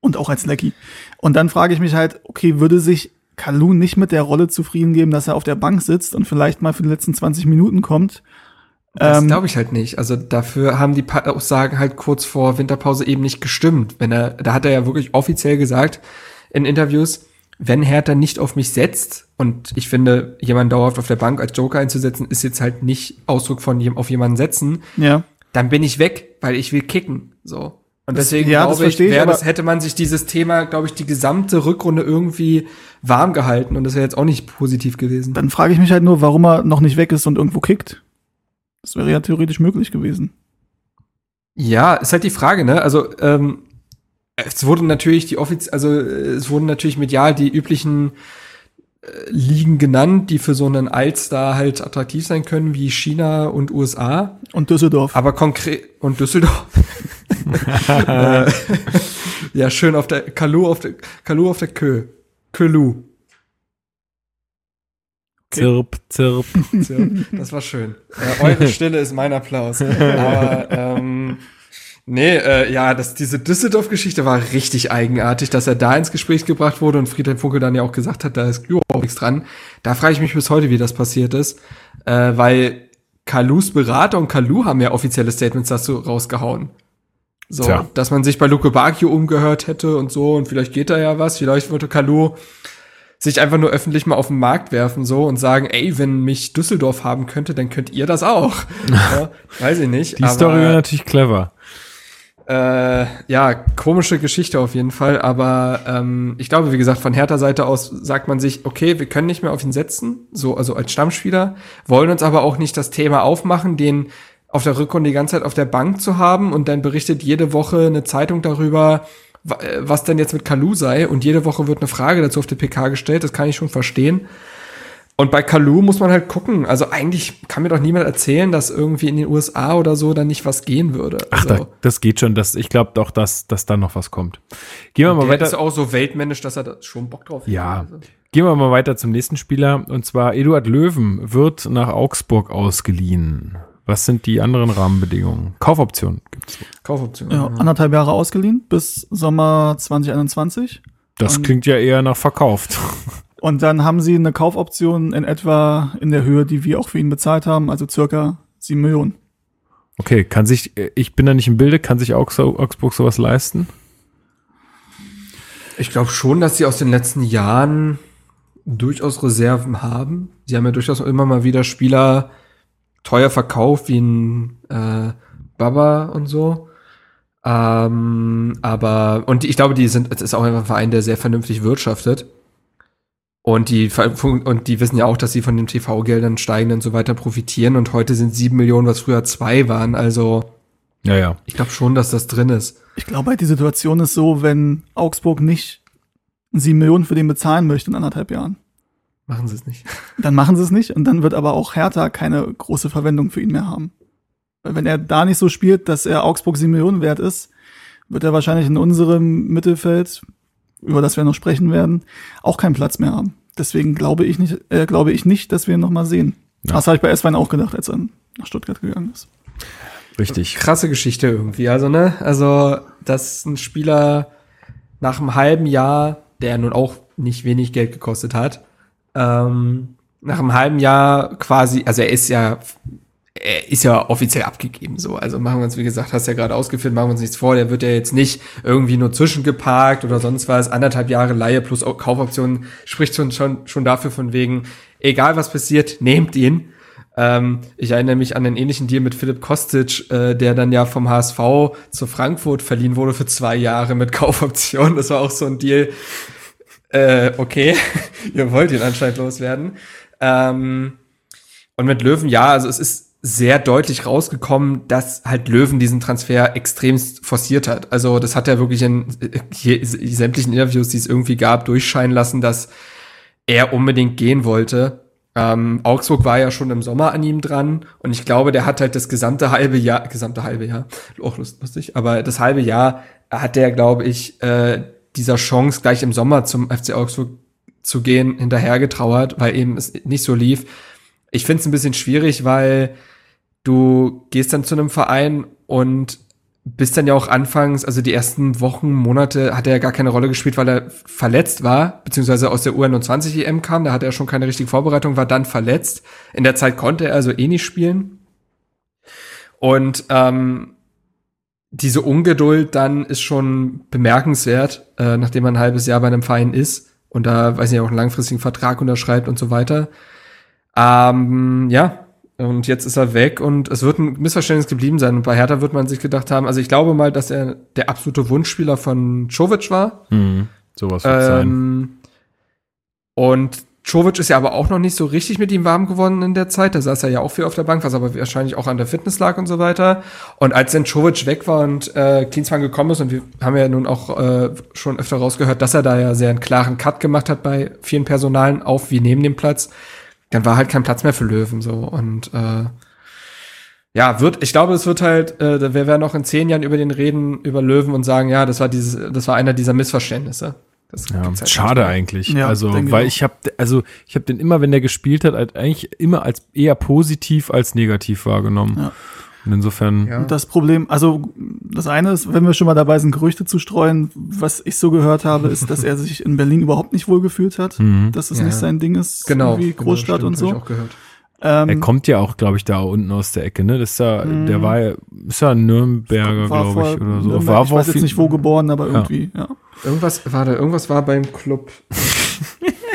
Und auch als Lecky. Und dann frage ich mich halt, okay, würde sich Kalu nicht mit der Rolle zufrieden geben, dass er auf der Bank sitzt und vielleicht mal für die letzten 20 Minuten kommt? Das Ähm, glaube ich halt nicht. Also dafür haben die Aussagen halt kurz vor Winterpause eben nicht gestimmt. Wenn er, da hat er ja wirklich offiziell gesagt in Interviews, wenn Hertha nicht auf mich setzt, und ich finde, jemanden dauerhaft auf der Bank als Joker einzusetzen, ist jetzt halt nicht Ausdruck von auf jemanden setzen, Ja. Dann bin ich weg, weil ich will kicken. So. Und deswegen ja, das glaube ich, verstehe ich, wär aber- das, hätte man sich dieses Thema, glaube ich, die gesamte Rückrunde irgendwie warm gehalten und das wäre jetzt auch nicht positiv gewesen. Dann frage ich mich halt nur, warum er noch nicht weg ist und irgendwo kickt. Das wäre ja theoretisch möglich gewesen. Ja, ist halt die Frage, ne? Also ähm, es wurden natürlich die offiz also äh, es wurden natürlich medial die üblichen Ligen genannt, die für so einen Allstar halt attraktiv sein können, wie China und USA, Und Düsseldorf. aber konkret und Düsseldorf. äh, ja, schön auf der Kalu auf der Kalu auf der Kö. Kölu. Zirp, zirp. So, das war schön. Äh, eure Stille ist mein Applaus. Aber ähm, nee, äh, ja, das, diese Düsseldorf-Geschichte war richtig eigenartig, dass er da ins Gespräch gebracht wurde und Friedhelm Funke dann ja auch gesagt hat, da ist überhaupt nichts dran. Da frage ich mich bis heute, wie das passiert ist, äh, weil Kalus Berater und Kalu haben ja offizielle Statements dazu rausgehauen. So, Tja. dass man sich bei Luke Bacchio umgehört hätte und so und vielleicht geht da ja was, vielleicht würde Kalu sich einfach nur öffentlich mal auf den Markt werfen so und sagen, ey, wenn mich Düsseldorf haben könnte, dann könnt ihr das auch. ja, weiß ich nicht. Die Story wäre natürlich clever. Äh, ja, komische Geschichte auf jeden Fall. Aber ähm, ich glaube, wie gesagt, von Hertha Seite aus sagt man sich, okay, wir können nicht mehr auf ihn setzen, so also als Stammspieler, wollen uns aber auch nicht das Thema aufmachen, den auf der Rückrunde die ganze Zeit auf der Bank zu haben und dann berichtet jede Woche eine Zeitung darüber, äh, was denn jetzt mit Kalu sei und jede Woche wird eine Frage dazu auf die PK gestellt, das kann ich schon verstehen. Und bei Kalu muss man halt gucken. Also eigentlich kann mir doch niemand erzählen, dass irgendwie in den USA oder so dann nicht was gehen würde. Ach, Also, da, das geht schon. Das, ich glaube doch, dass, dass da noch was kommt. Gehen wir mal der weiter. ist auch so weltmännisch, dass er da schon Bock drauf Ja. hat. Also. Gehen wir mal weiter zum nächsten Spieler. Und zwar Eduard Löwen wird nach Augsburg ausgeliehen. Was sind die anderen Rahmenbedingungen? Kaufoption gibt's. Kaufoption. Ja, anderthalb Jahre ausgeliehen bis Sommer 2021. Das Und- klingt ja eher nach verkauft. Und dann haben sie eine Kaufoption in etwa in der Höhe, die wir auch für ihn bezahlt haben, also circa 7 Millionen. Okay, kann sich, ich bin da nicht im Bilde, kann sich Augs Augsburg sowas leisten? Ich glaube schon, dass sie aus den letzten Jahren durchaus Reserven haben. Sie haben ja durchaus immer mal wieder Spieler teuer verkauft, wie ein äh, Baba und so. Ähm, aber, und ich glaube, die sind, es ist auch einfach ein Verein, der sehr vernünftig wirtschaftet. Und die, und die wissen ja auch, dass sie von den TV-Geldern steigen und so weiter profitieren. Und heute sind sieben Millionen, was früher zwei waren. Also, Ja, ja. ich glaube schon, dass das drin ist. Ich glaube halt, die Situation ist so, wenn Augsburg nicht 7 Millionen für den bezahlen möchte in anderthalb Jahren, Machen sie es nicht. dann machen sie es nicht und dann wird aber auch Hertha keine große Verwendung für ihn mehr haben. Weil wenn er da nicht so spielt, dass er Augsburg 7 Millionen wert ist, wird er wahrscheinlich in unserem Mittelfeld, über das wir noch sprechen werden, auch keinen Platz mehr haben. Deswegen glaube ich nicht, äh, glaube ich nicht, dass wir ihn noch mal sehen. Ja. Das habe ich bei Eswein auch gedacht, als er nach Stuttgart gegangen ist. Richtig. krasse Geschichte irgendwie. Also, ne, also, dass ein Spieler nach einem halben Jahr, der nun auch nicht wenig Geld gekostet hat, ähm, nach einem halben Jahr quasi, also er ist ja ist ja offiziell abgegeben so. Also machen wir uns, wie gesagt, hast ja gerade ausgeführt, machen wir uns nichts vor. Der wird ja jetzt nicht irgendwie nur zwischengeparkt oder sonst was. Anderthalb Jahre Laie plus Kaufoptionen spricht schon, schon, schon dafür von wegen, egal was passiert, nehmt ihn. Ähm, ich erinnere mich an einen ähnlichen Deal mit Philipp Kostic, äh, der dann ja vom HSV zu Frankfurt verliehen wurde für zwei Jahre mit Kaufoption. Das war auch so ein Deal. Äh, okay, ihr wollt ihn anscheinend loswerden. Ähm, und mit Löwen, ja, also es ist sehr deutlich rausgekommen, dass halt Löwen diesen Transfer extremst forciert hat. Also das hat er wirklich in hier, sämtlichen Interviews, die es irgendwie gab, durchscheinen lassen, dass er unbedingt gehen wollte. Ähm, Augsburg war ja schon im Sommer an ihm dran und ich glaube, der hat halt das gesamte halbe Jahr, gesamte halbe Jahr, auch lustig, aber das halbe Jahr hat der, glaube ich, äh, dieser Chance gleich im Sommer zum FC Augsburg zu gehen hinterhergetrauert, weil eben es nicht so lief. Ich finde es ein bisschen schwierig, weil du gehst dann zu einem Verein und bist dann ja auch anfangs, also die ersten Wochen, Monate hat er ja gar keine Rolle gespielt, weil er verletzt war, beziehungsweise aus der U21 EM kam, da hatte er schon keine richtige Vorbereitung, war dann verletzt. In der Zeit konnte er also eh nicht spielen. Und ähm, diese Ungeduld dann ist schon bemerkenswert, äh, nachdem man ein halbes Jahr bei einem Verein ist und da, weiß ich auch einen langfristigen Vertrag unterschreibt und so weiter. Ähm, ja, und jetzt ist er weg und es wird ein Missverständnis geblieben sein. Und bei Hertha wird man sich gedacht haben, also ich glaube mal, dass er der absolute Wunschspieler von Czovic war. Mhm, sowas wird ähm, sein. Und Czovic ist ja aber auch noch nicht so richtig mit ihm warm geworden in der Zeit. Da saß er ja auch viel auf der Bank, was aber wahrscheinlich auch an der Fitness lag und so weiter. Und als dann Czovic weg war und äh, Klinsmann gekommen ist, und wir haben ja nun auch äh, schon öfter rausgehört, dass er da ja sehr einen klaren Cut gemacht hat bei vielen Personalen, auf wie neben dem Platz, dann war halt kein Platz mehr für Löwen so und äh, ja, wird, ich glaube, es wird halt, äh, wir werden noch in zehn Jahren über den reden, über Löwen und sagen, ja, das war dieses, das war einer dieser Missverständnisse. Das ja, halt schade eigentlich. Ja, also, weil ich habe, also ich habe den immer, wenn der gespielt hat, halt eigentlich immer als eher positiv als negativ wahrgenommen. Ja. Und insofern. Ja. Und das Problem, also das eine ist, wenn wir schon mal dabei sind, Gerüchte zu streuen, was ich so gehört habe, ist, dass er sich in Berlin überhaupt nicht wohlgefühlt hat, mhm. dass es ja. nicht sein Ding ist, genau, wie genau, Großstadt genau, stimmt, und so. Ähm, er kommt ja auch, glaube ich, da unten aus der Ecke, ne? Das ist ja, mhm. der war ja, ist ja Nürnberger, glaube ich, oder so. Nürnberg, war, ich weiß jetzt nicht wo geboren, aber irgendwie, ja. ja. Irgendwas war da, irgendwas war beim Club.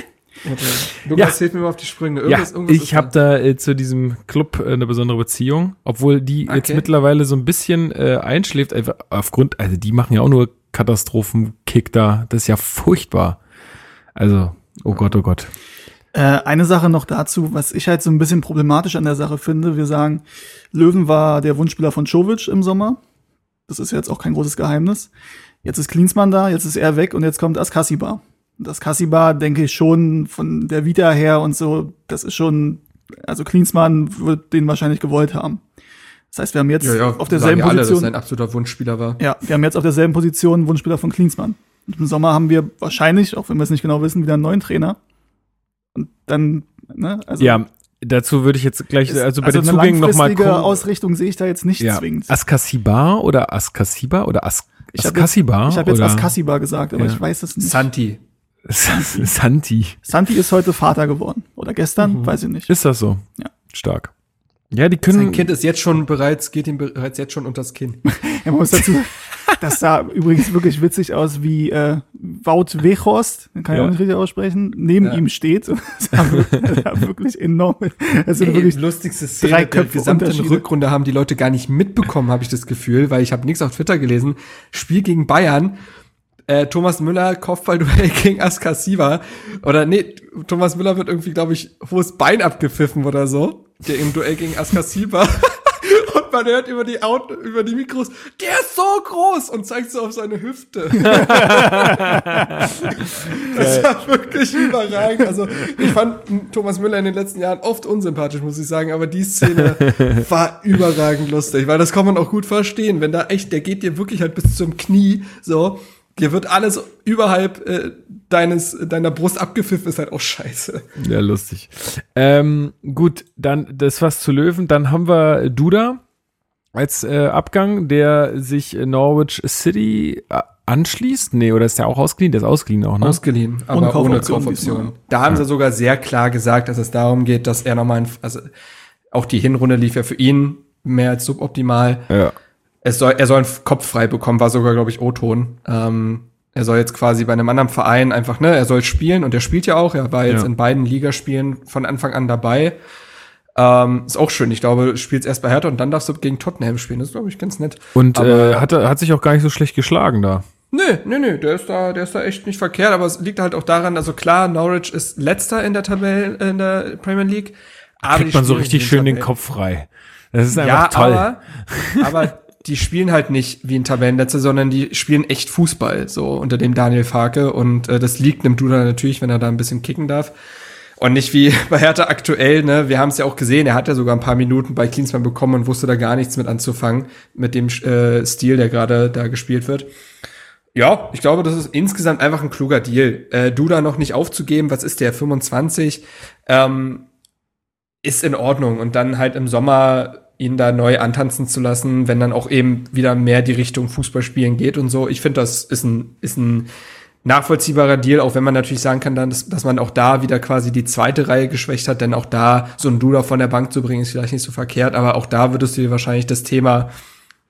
Lukas, ja. hilf mir mal auf die Sprünge. Irgendwas, ja, irgendwas ich habe da äh, zu diesem Club äh, eine besondere Beziehung, obwohl die okay. jetzt mittlerweile so ein bisschen äh, einschläft, einfach aufgrund, also die machen ja auch nur Katastrophenkick da. Das ist ja furchtbar. Also, oh Gott, oh Gott. Äh, eine Sache noch dazu, was ich halt so ein bisschen problematisch an der Sache finde. Wir sagen, Löwen war der Wunschspieler von Czovic im Sommer. Das ist jetzt auch kein großes Geheimnis. Jetzt ist Klinsmann da, jetzt ist er weg und jetzt kommt Askasiba das Kassibar, denke ich schon von der Vita her und so, das ist schon, also Klinsmann wird den wahrscheinlich gewollt haben. Das heißt, wir haben jetzt ja, ja, auf derselben alle, Position. Dass ein absoluter Wunschspieler war. Ja, wir haben jetzt auf derselben Position Wunschspieler von Klinsmann. Und Im Sommer haben wir wahrscheinlich, auch wenn wir es nicht genau wissen, wieder einen neuen Trainer. Und dann, ne, also. Ja, dazu würde ich jetzt gleich, also bei also den Zugängen nochmal gucken. Ausrichtung sehe ich da jetzt nicht ja. zwingend. Askasiba oder Askasiba oder As Askasiba? Ich habe jetzt, hab jetzt Askasiba gesagt, aber ja. ich weiß es nicht. Santi. Santi. Santi ist heute Vater geworden. Oder gestern, mhm. weiß ich nicht. Ist das so? Ja. Stark. Ja, die können. Sein Kind ist jetzt schon bereits, geht ihm bereits jetzt schon unters Kinn. er muss dazu, das sah übrigens wirklich witzig aus, wie äh, Wout Weghorst, kann ja. ich auch nicht richtig aussprechen, neben ja. ihm steht. Das sah wirklich, wirklich enorm. Das sind Ey, wirklich lustigste Szene drei Köpfe der gesamten Rückrunde haben die Leute gar nicht mitbekommen, habe ich das Gefühl, weil ich habe nichts auf Twitter gelesen. Spiel gegen Bayern äh, Thomas Müller Kopfballduell gegen Askasiva. Oder nee, Thomas Müller wird irgendwie, glaube ich, hohes Bein abgepfiffen oder so. Der im Duell gegen Askasiva. und man hört über die Auto, über die Mikros, der ist so groß und zeigt so auf seine Hüfte. das war wirklich überragend. Also ich fand Thomas Müller in den letzten Jahren oft unsympathisch, muss ich sagen, aber die Szene war überragend lustig, weil das kann man auch gut verstehen, wenn da echt, der geht dir wirklich halt bis zum Knie, so Dir wird alles überhalb äh, deines deiner Brust abgepfiffen, ist halt auch scheiße. Ja, lustig. Ähm, gut, dann das was zu Löwen. Dann haben wir Duda als äh, Abgang, der sich Norwich City äh, anschließt. Nee, oder ist der auch ausgeliehen? Der ist ausgeliehen auch, ne? Ausgeliehen, aber ohne Kaufoption. Da haben ja. sie sogar sehr klar gesagt, dass es darum geht, dass er nochmal, also Auch die Hinrunde lief ja für ihn mehr als suboptimal. Ja. Es soll, er soll einen Kopf frei bekommen, war sogar, glaube ich, O-Ton. Ähm, er soll jetzt quasi bei einem anderen Verein einfach, ne, er soll spielen und er spielt ja auch. Er war jetzt Ja. in beiden Ligaspielen von Anfang an dabei. Ähm, ist auch schön. Ich glaube, du spielst erst bei Hertha und dann darfst du gegen Tottenham spielen. Das ist, glaube ich, ganz nett. Und Aber- äh, hat, er- hat sich auch gar nicht so schlecht geschlagen da. Nö, nö, nö, der ist da, der ist da echt nicht verkehrt, aber es liegt halt auch daran, also klar, Norwich ist letzter in der Tabelle, in der Premier League. Aber Kriegt man so richtig schön den Tabellen- Kopf frei. Das ist einfach Ja, toll. aber, aber die spielen halt nicht wie ein Tabellenletzter, sondern die spielen echt Fußball, so unter dem Daniel Farke und äh, das liegt nimmt Duda natürlich, wenn er da ein bisschen kicken darf. Und nicht wie bei Hertha aktuell, ne? Wir haben es ja auch gesehen, er hat ja sogar ein paar Minuten bei Klinsmann bekommen und wusste da gar nichts mit anzufangen, mit dem äh, Stil, der gerade da gespielt wird. Ja, ich glaube, das ist insgesamt einfach ein kluger Deal. Äh, Duda noch nicht aufzugeben, was ist der, 25, ähm, ist in Ordnung. Und dann halt im Sommer ihn da neu antanzen zu lassen, wenn dann auch eben wieder mehr die Richtung Fußballspielen geht und so. Ich finde, das ist ein, ist ein nachvollziehbarer Deal, auch wenn man natürlich sagen kann, dann, dass, dass man auch da wieder quasi die zweite Reihe geschwächt hat, denn auch da so einen Duda von der Bank zu bringen, ist vielleicht nicht so verkehrt, aber auch da würdest du dir wahrscheinlich das Thema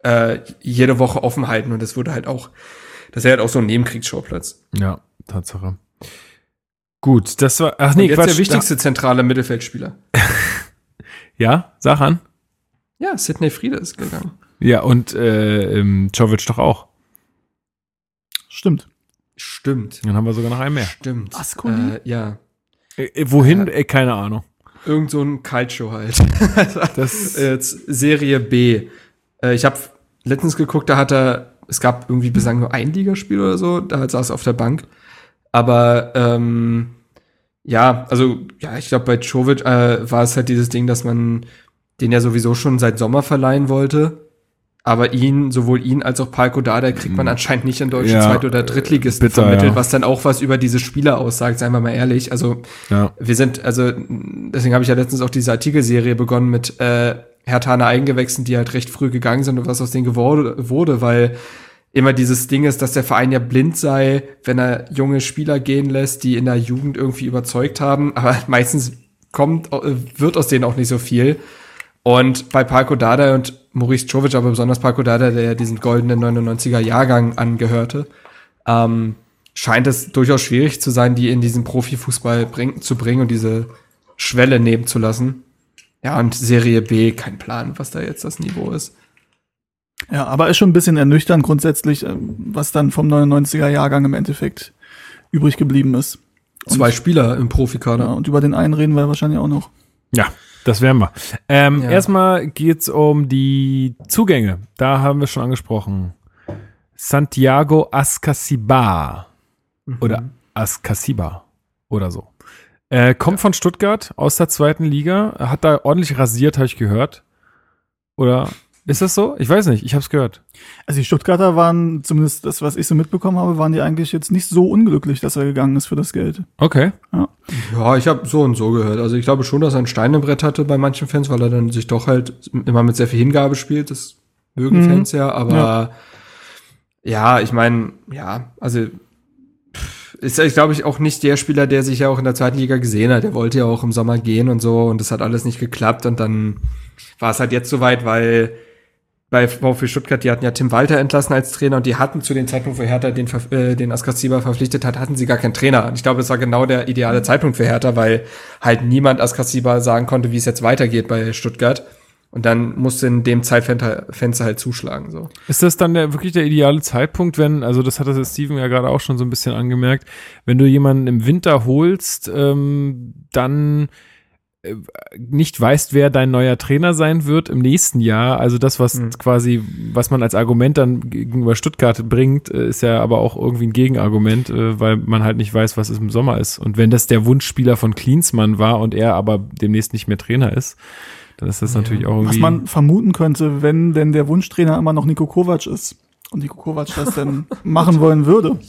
äh, jede Woche offen halten und das würde halt auch, das wäre halt auch so ein Nebenkriegsschauplatz. Ja, Tatsache. Gut, das war. Ach Nee, nee, jetzt Quatsch. der wichtigste zentrale Mittelfeldspieler. Ja, sag an. Ja, Sidney Friede ist gegangen. Ja, und äh, ähm, Jovic doch auch. Stimmt. Stimmt. Dann haben wir sogar noch einen mehr. Stimmt. Ascoli? Äh, ja. Äh, äh, wohin? Äh, keine Ahnung. Irgend so ein Calcio halt. Das- Jetzt Serie B. Äh, ich habe letztens geguckt, da hat er, es gab irgendwie bislang nur ein Ligaspiel oder so, da saß er auf der Bank. Aber ähm, ja, also ja, ich glaube bei Jovic äh, war es halt dieses Ding, dass man den ja sowieso schon seit Sommer verleihen wollte. Aber ihn, sowohl ihn als auch Palko Dada kriegt man anscheinend nicht in deutschen Ja, Zweit- oder Drittligisten bitter, vermittelt, ja. was dann auch was über diese Spieler aussagt, seien wir mal ehrlich. Also Ja. wir sind, also deswegen habe ich ja letztens auch diese Artikelserie begonnen mit äh, Herthaner Eigengewächsen, die halt recht früh gegangen sind und was aus denen geworden wurde, weil immer dieses Ding ist, dass der Verein ja blind sei, wenn er junge Spieler gehen lässt, die in der Jugend irgendwie überzeugt haben, aber meistens kommt, äh, wird aus denen auch nicht so viel. Und bei Parko Dada und Maurice Jovic, aber besonders Parko Dada, der ja diesen goldenen 99er Jahrgang angehörte, ähm, scheint es durchaus schwierig zu sein, die in diesen Profifußball bring, zu bringen und diese Schwelle nehmen zu lassen. Ja, und Serie B, kein Plan, was da jetzt das Niveau ist. Ja, aber ist schon ein bisschen ernüchternd grundsätzlich, ähm, was dann vom 99er Jahrgang im Endeffekt übrig geblieben ist. Und, Zwei Spieler im ja, Profikader. und über den einen reden wir wahrscheinlich auch noch. Ja, das werden wir. Ähm, Ja. Erstmal geht's um die Zugänge. Da haben wir schon angesprochen. Santiago Ascasiba oder Ascasiba oder so. Äh, kommt von Stuttgart aus der zweiten Liga. Hat da ordentlich rasiert, habe ich gehört. Oder ist das so? Ich weiß nicht. Ich habe es gehört. Also die Stuttgarter waren, zumindest das, was ich so mitbekommen habe, waren die eigentlich jetzt nicht so unglücklich, dass er gegangen ist für das Geld. Okay. Ja, ich habe so und so gehört. Also ich glaube schon, dass er ein Stein im Brett hatte bei manchen Fans, weil er dann sich doch halt immer mit sehr viel Hingabe spielt. Das mögen Mhm. Fans ja, aber ja, ich meine, ja, also ist ja, glaube ich, auch nicht der Spieler, der sich ja auch in der zweiten Liga gesehen hat. Der wollte ja auch im Sommer gehen und so und das hat alles nicht geklappt und dann war es halt jetzt soweit, weil bei VfB Stuttgart, die hatten ja Tim Walter entlassen als Trainer und die hatten zu dem Zeitpunkt, wo Hertha den, äh, den Askasiba verpflichtet hat, hatten sie gar keinen Trainer. Und ich glaube, das war genau der ideale Zeitpunkt für Hertha, weil halt niemand Askasiba sagen konnte, wie es jetzt weitergeht bei Stuttgart. Und dann musste in dem Zeitfenster Fenster halt zuschlagen, so. Ist das dann der, wirklich der ideale Zeitpunkt, wenn, also das hat das Steven ja gerade auch schon so ein bisschen angemerkt, wenn du jemanden im Winter holst, ähm, dann nicht weißt, wer dein neuer Trainer sein wird im nächsten Jahr. Also das, was Mhm. quasi, was man als Argument dann gegenüber Stuttgart bringt, äh, ist ja aber auch irgendwie ein Gegenargument, äh, weil man halt nicht weiß, was es im Sommer ist. Und wenn das der Wunschspieler von Klinsmann war und er aber demnächst nicht mehr Trainer ist, dann ist das Ja. natürlich auch irgendwie. Was man vermuten könnte, wenn denn der Wunschtrainer immer noch Nico Kovac ist und Nico Kovac das denn machen wollen würde.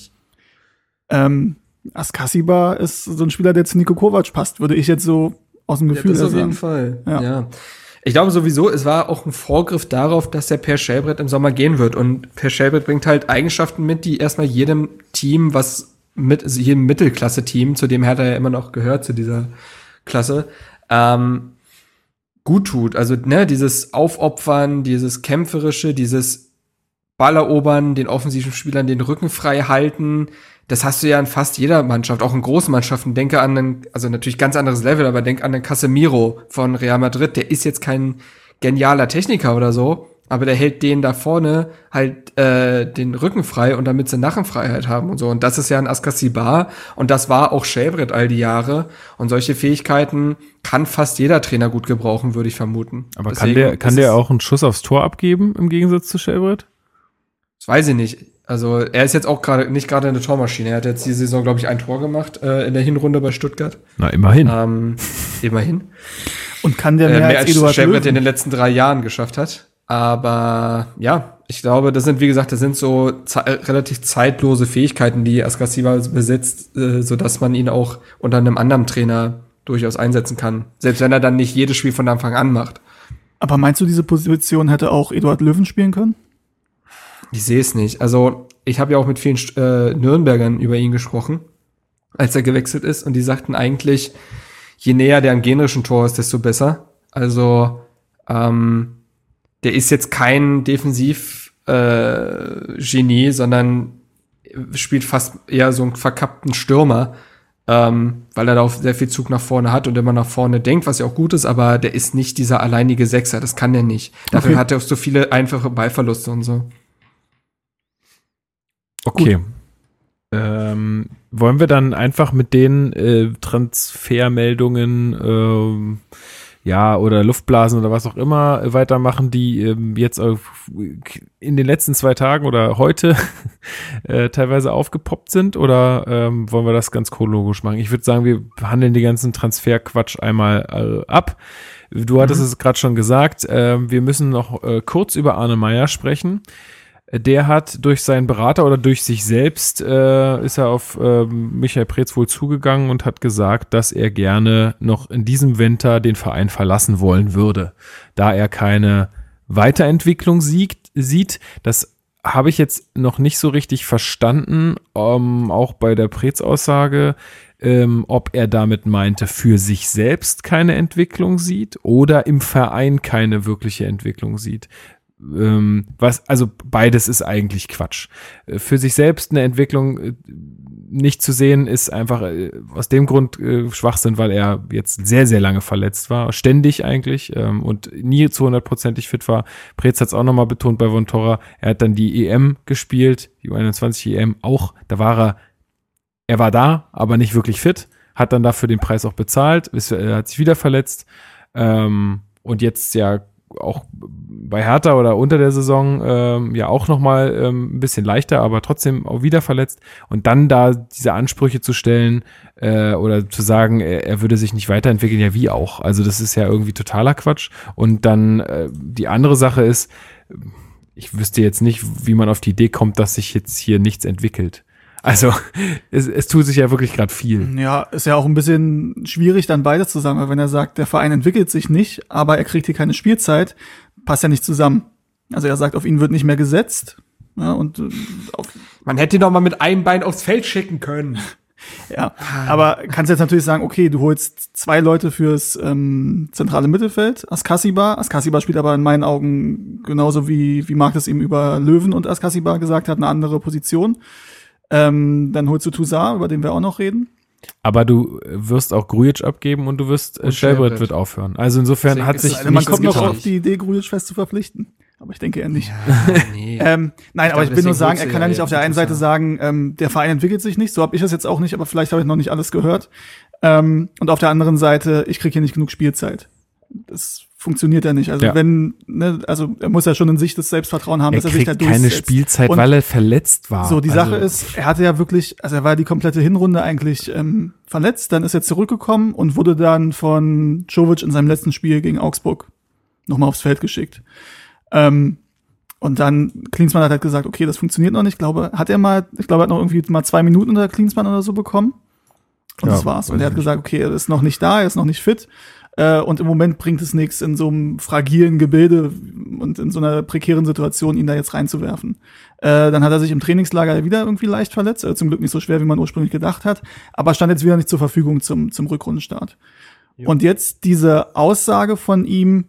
Ähm, Askasiba ist so ein Spieler, der zu Nico Kovac passt, würde ich jetzt so aus dem Gefühl her sagen. Fall. Ja. Ja. Ich glaube sowieso, es war auch ein Vorgriff darauf, dass der Per Schellbrett im Sommer gehen wird. Und Per Schellbrett bringt halt Eigenschaften mit, die erstmal jedem Team, was mit, also jedem Mittelklasse-Team, zu dem Hertha ja immer noch gehört, zu dieser Klasse, ähm, gut tut. Also, ne, dieses Aufopfern, dieses Kämpferische, dieses Ballerobern, den offensiven Spielern den Rücken frei halten. Das hast du ja in fast jeder Mannschaft, auch in großen Mannschaften. Denke an einen, also natürlich ganz anderes Level, aber denk an den Casemiro von Real Madrid. Der ist jetzt kein genialer Techniker oder so, aber der hält denen da vorne halt äh, den Rücken frei und damit sie Nachenfreiheit haben und so. Und das ist ja ein Askasibar und das war auch Schäbrett all die Jahre. Und solche Fähigkeiten kann fast jeder Trainer gut gebrauchen, würde ich vermuten. Aber Deswegen kann der, kann der auch einen Schuss aufs Tor abgeben im Gegensatz zu Schäbrett? Das weiß ich nicht. Also er ist jetzt auch gerade nicht gerade eine Tormaschine. Er hat jetzt die Saison, glaube ich, ein Tor gemacht äh, in der Hinrunde bei Stuttgart. Na, immerhin. Ähm, immerhin. Und kann der mehr, äh, mehr als, als Eduard Löwen? in den letzten drei Jahren geschafft hat. Aber ja, ich glaube, das sind, wie gesagt, das sind so ze relativ zeitlose Fähigkeiten, die Askasiba besitzt, äh, so dass man ihn auch unter einem anderen Trainer durchaus einsetzen kann. Selbst wenn er dann nicht jedes Spiel von Anfang an macht. Aber meinst du, diese Position hätte auch Eduard Löwen spielen können? Ich sehe es nicht. Also, ich habe ja auch mit vielen äh, Nürnbergern über ihn gesprochen, als er gewechselt ist. Und die sagten eigentlich, je näher der am generischen Tor ist, desto besser. Also, ähm, der ist jetzt kein Defensiv-Genie, äh, sondern spielt fast eher so einen verkappten Stürmer, ähm, weil er da auch sehr viel Zug nach vorne hat und immer nach vorne denkt, was ja auch gut ist, aber der ist nicht dieser alleinige Sechser, das kann der nicht. Dafür Okay. hat er auch so viele einfache Ballverluste und so. Okay. Ähm, wollen wir dann einfach mit den äh, Transfermeldungen ähm, ja oder Luftblasen oder was auch immer äh, weitermachen, die ähm, jetzt auf, in den letzten zwei Tagen oder heute äh, teilweise aufgepoppt sind oder ähm, wollen wir das ganz chronologisch machen? Ich würde sagen, wir handeln die ganzen Transferquatsch einmal äh, ab. Du hattest es gerade schon gesagt, äh, wir müssen noch äh, kurz über Arne Meyer sprechen. Der hat durch seinen Berater oder durch sich selbst äh, ist er auf ähm, Michael Preetz wohl zugegangen und hat gesagt, dass er gerne noch in diesem Winter den Verein verlassen wollen würde, da er keine Weiterentwicklung sieht. sieht. Das habe ich jetzt noch nicht so richtig verstanden, ähm, auch bei der Preetz-Aussage, ähm, ob er damit meinte, für sich selbst keine Entwicklung sieht oder im Verein keine wirkliche Entwicklung sieht ähm, was, also beides ist eigentlich Quatsch. Äh, Für sich selbst eine Entwicklung äh, nicht zu sehen, ist einfach äh, aus dem Grund äh, Schwachsinn, weil er jetzt sehr, sehr lange verletzt war, ständig eigentlich ähm, und nie zu hundertprozentig fit war. Preetz hat es auch nochmal betont bei Von Torra. Er hat dann die EM gespielt, die U21 EM auch. Da war er, er war da, aber nicht wirklich fit, hat dann dafür den Preis auch bezahlt, ist, er hat sich wieder verletzt ähm, und jetzt ja auch bei Hertha oder unter der Saison ähm, ja auch nochmal ähm, ein bisschen leichter, aber trotzdem auch wieder verletzt. Und dann da diese Ansprüche zu stellen äh, oder zu sagen, er, er würde sich nicht weiterentwickeln, ja wie auch. Also das ist ja irgendwie totaler Quatsch. Und dann äh, die andere Sache ist, ich wüsste jetzt nicht, wie man auf die Idee kommt, dass sich jetzt hier nichts entwickelt. Also es, es tut sich ja wirklich gerade viel. Ja, ist ja auch ein bisschen schwierig, dann beides zusammen. Weil Wenn er sagt, der Verein entwickelt sich nicht, aber er kriegt hier keine Spielzeit, passt ja nicht zusammen. Also er sagt, auf ihn wird nicht mehr gesetzt. Ja, und äh, auf, Man hätte ihn doch mal mit einem Bein aufs Feld schicken können. ja. Aber kannst jetzt natürlich sagen, okay, du holst zwei Leute fürs ähm, zentrale Mittelfeld, Askasiba. Askasiba spielt aber in meinen Augen genauso wie, wie Marc das ihm über Löwen und Askasiba gesagt hat, eine andere Position. Ähm, dann holst du Toussaint, über den wir auch noch reden. Aber du wirst auch Grujic abgeben und du wirst, äh, Und Shelbrett. wird aufhören. Also insofern Deswegen hat sich Also man kommt noch auf die Idee, Grujic fest zu verpflichten. Aber ich denke eher nicht. nee. Ähm, nein, aber glaube, ich will nur sagen, er kann ja ja nicht auf der einen Seite sagen, ähm, der Verein entwickelt sich nicht, so habe ich das jetzt auch nicht, aber vielleicht habe ich noch nicht alles gehört. Ähm, und auf der anderen Seite, ich kriege hier nicht genug Spielzeit. Das funktioniert ja nicht. Also Ja. wenn, ne, also er muss ja schon in sich das Selbstvertrauen haben, er dass er sich da kriegt keine durchsetzt. Spielzeit, Und weil er verletzt war. so, die also, Sache ist, er hatte ja wirklich, also er war die komplette Hinrunde eigentlich ähm, verletzt, dann ist er zurückgekommen und wurde dann von Jovic in seinem letzten Spiel gegen Augsburg nochmal aufs Feld geschickt. Ähm, und dann, Klinsmann hat halt gesagt, okay, das funktioniert noch nicht. Ich glaube, hat er mal, ich glaube, er hat noch irgendwie mal zwei Minuten unter Klinsmann oder so bekommen. Und Ja, das war's. Und er hat gesagt, okay, er ist noch nicht da, er ist noch nicht fit. Äh, und im Moment bringt es nichts, in so einem fragilen Gebilde und in so einer prekären Situation ihn da jetzt reinzuwerfen. Äh, dann hat er sich im Trainingslager wieder irgendwie leicht verletzt, äh, zum Glück nicht so schwer, wie man ursprünglich gedacht hat, aber stand jetzt wieder nicht zur Verfügung zum, zum Rückrundenstart. Und jetzt diese Aussage von ihm,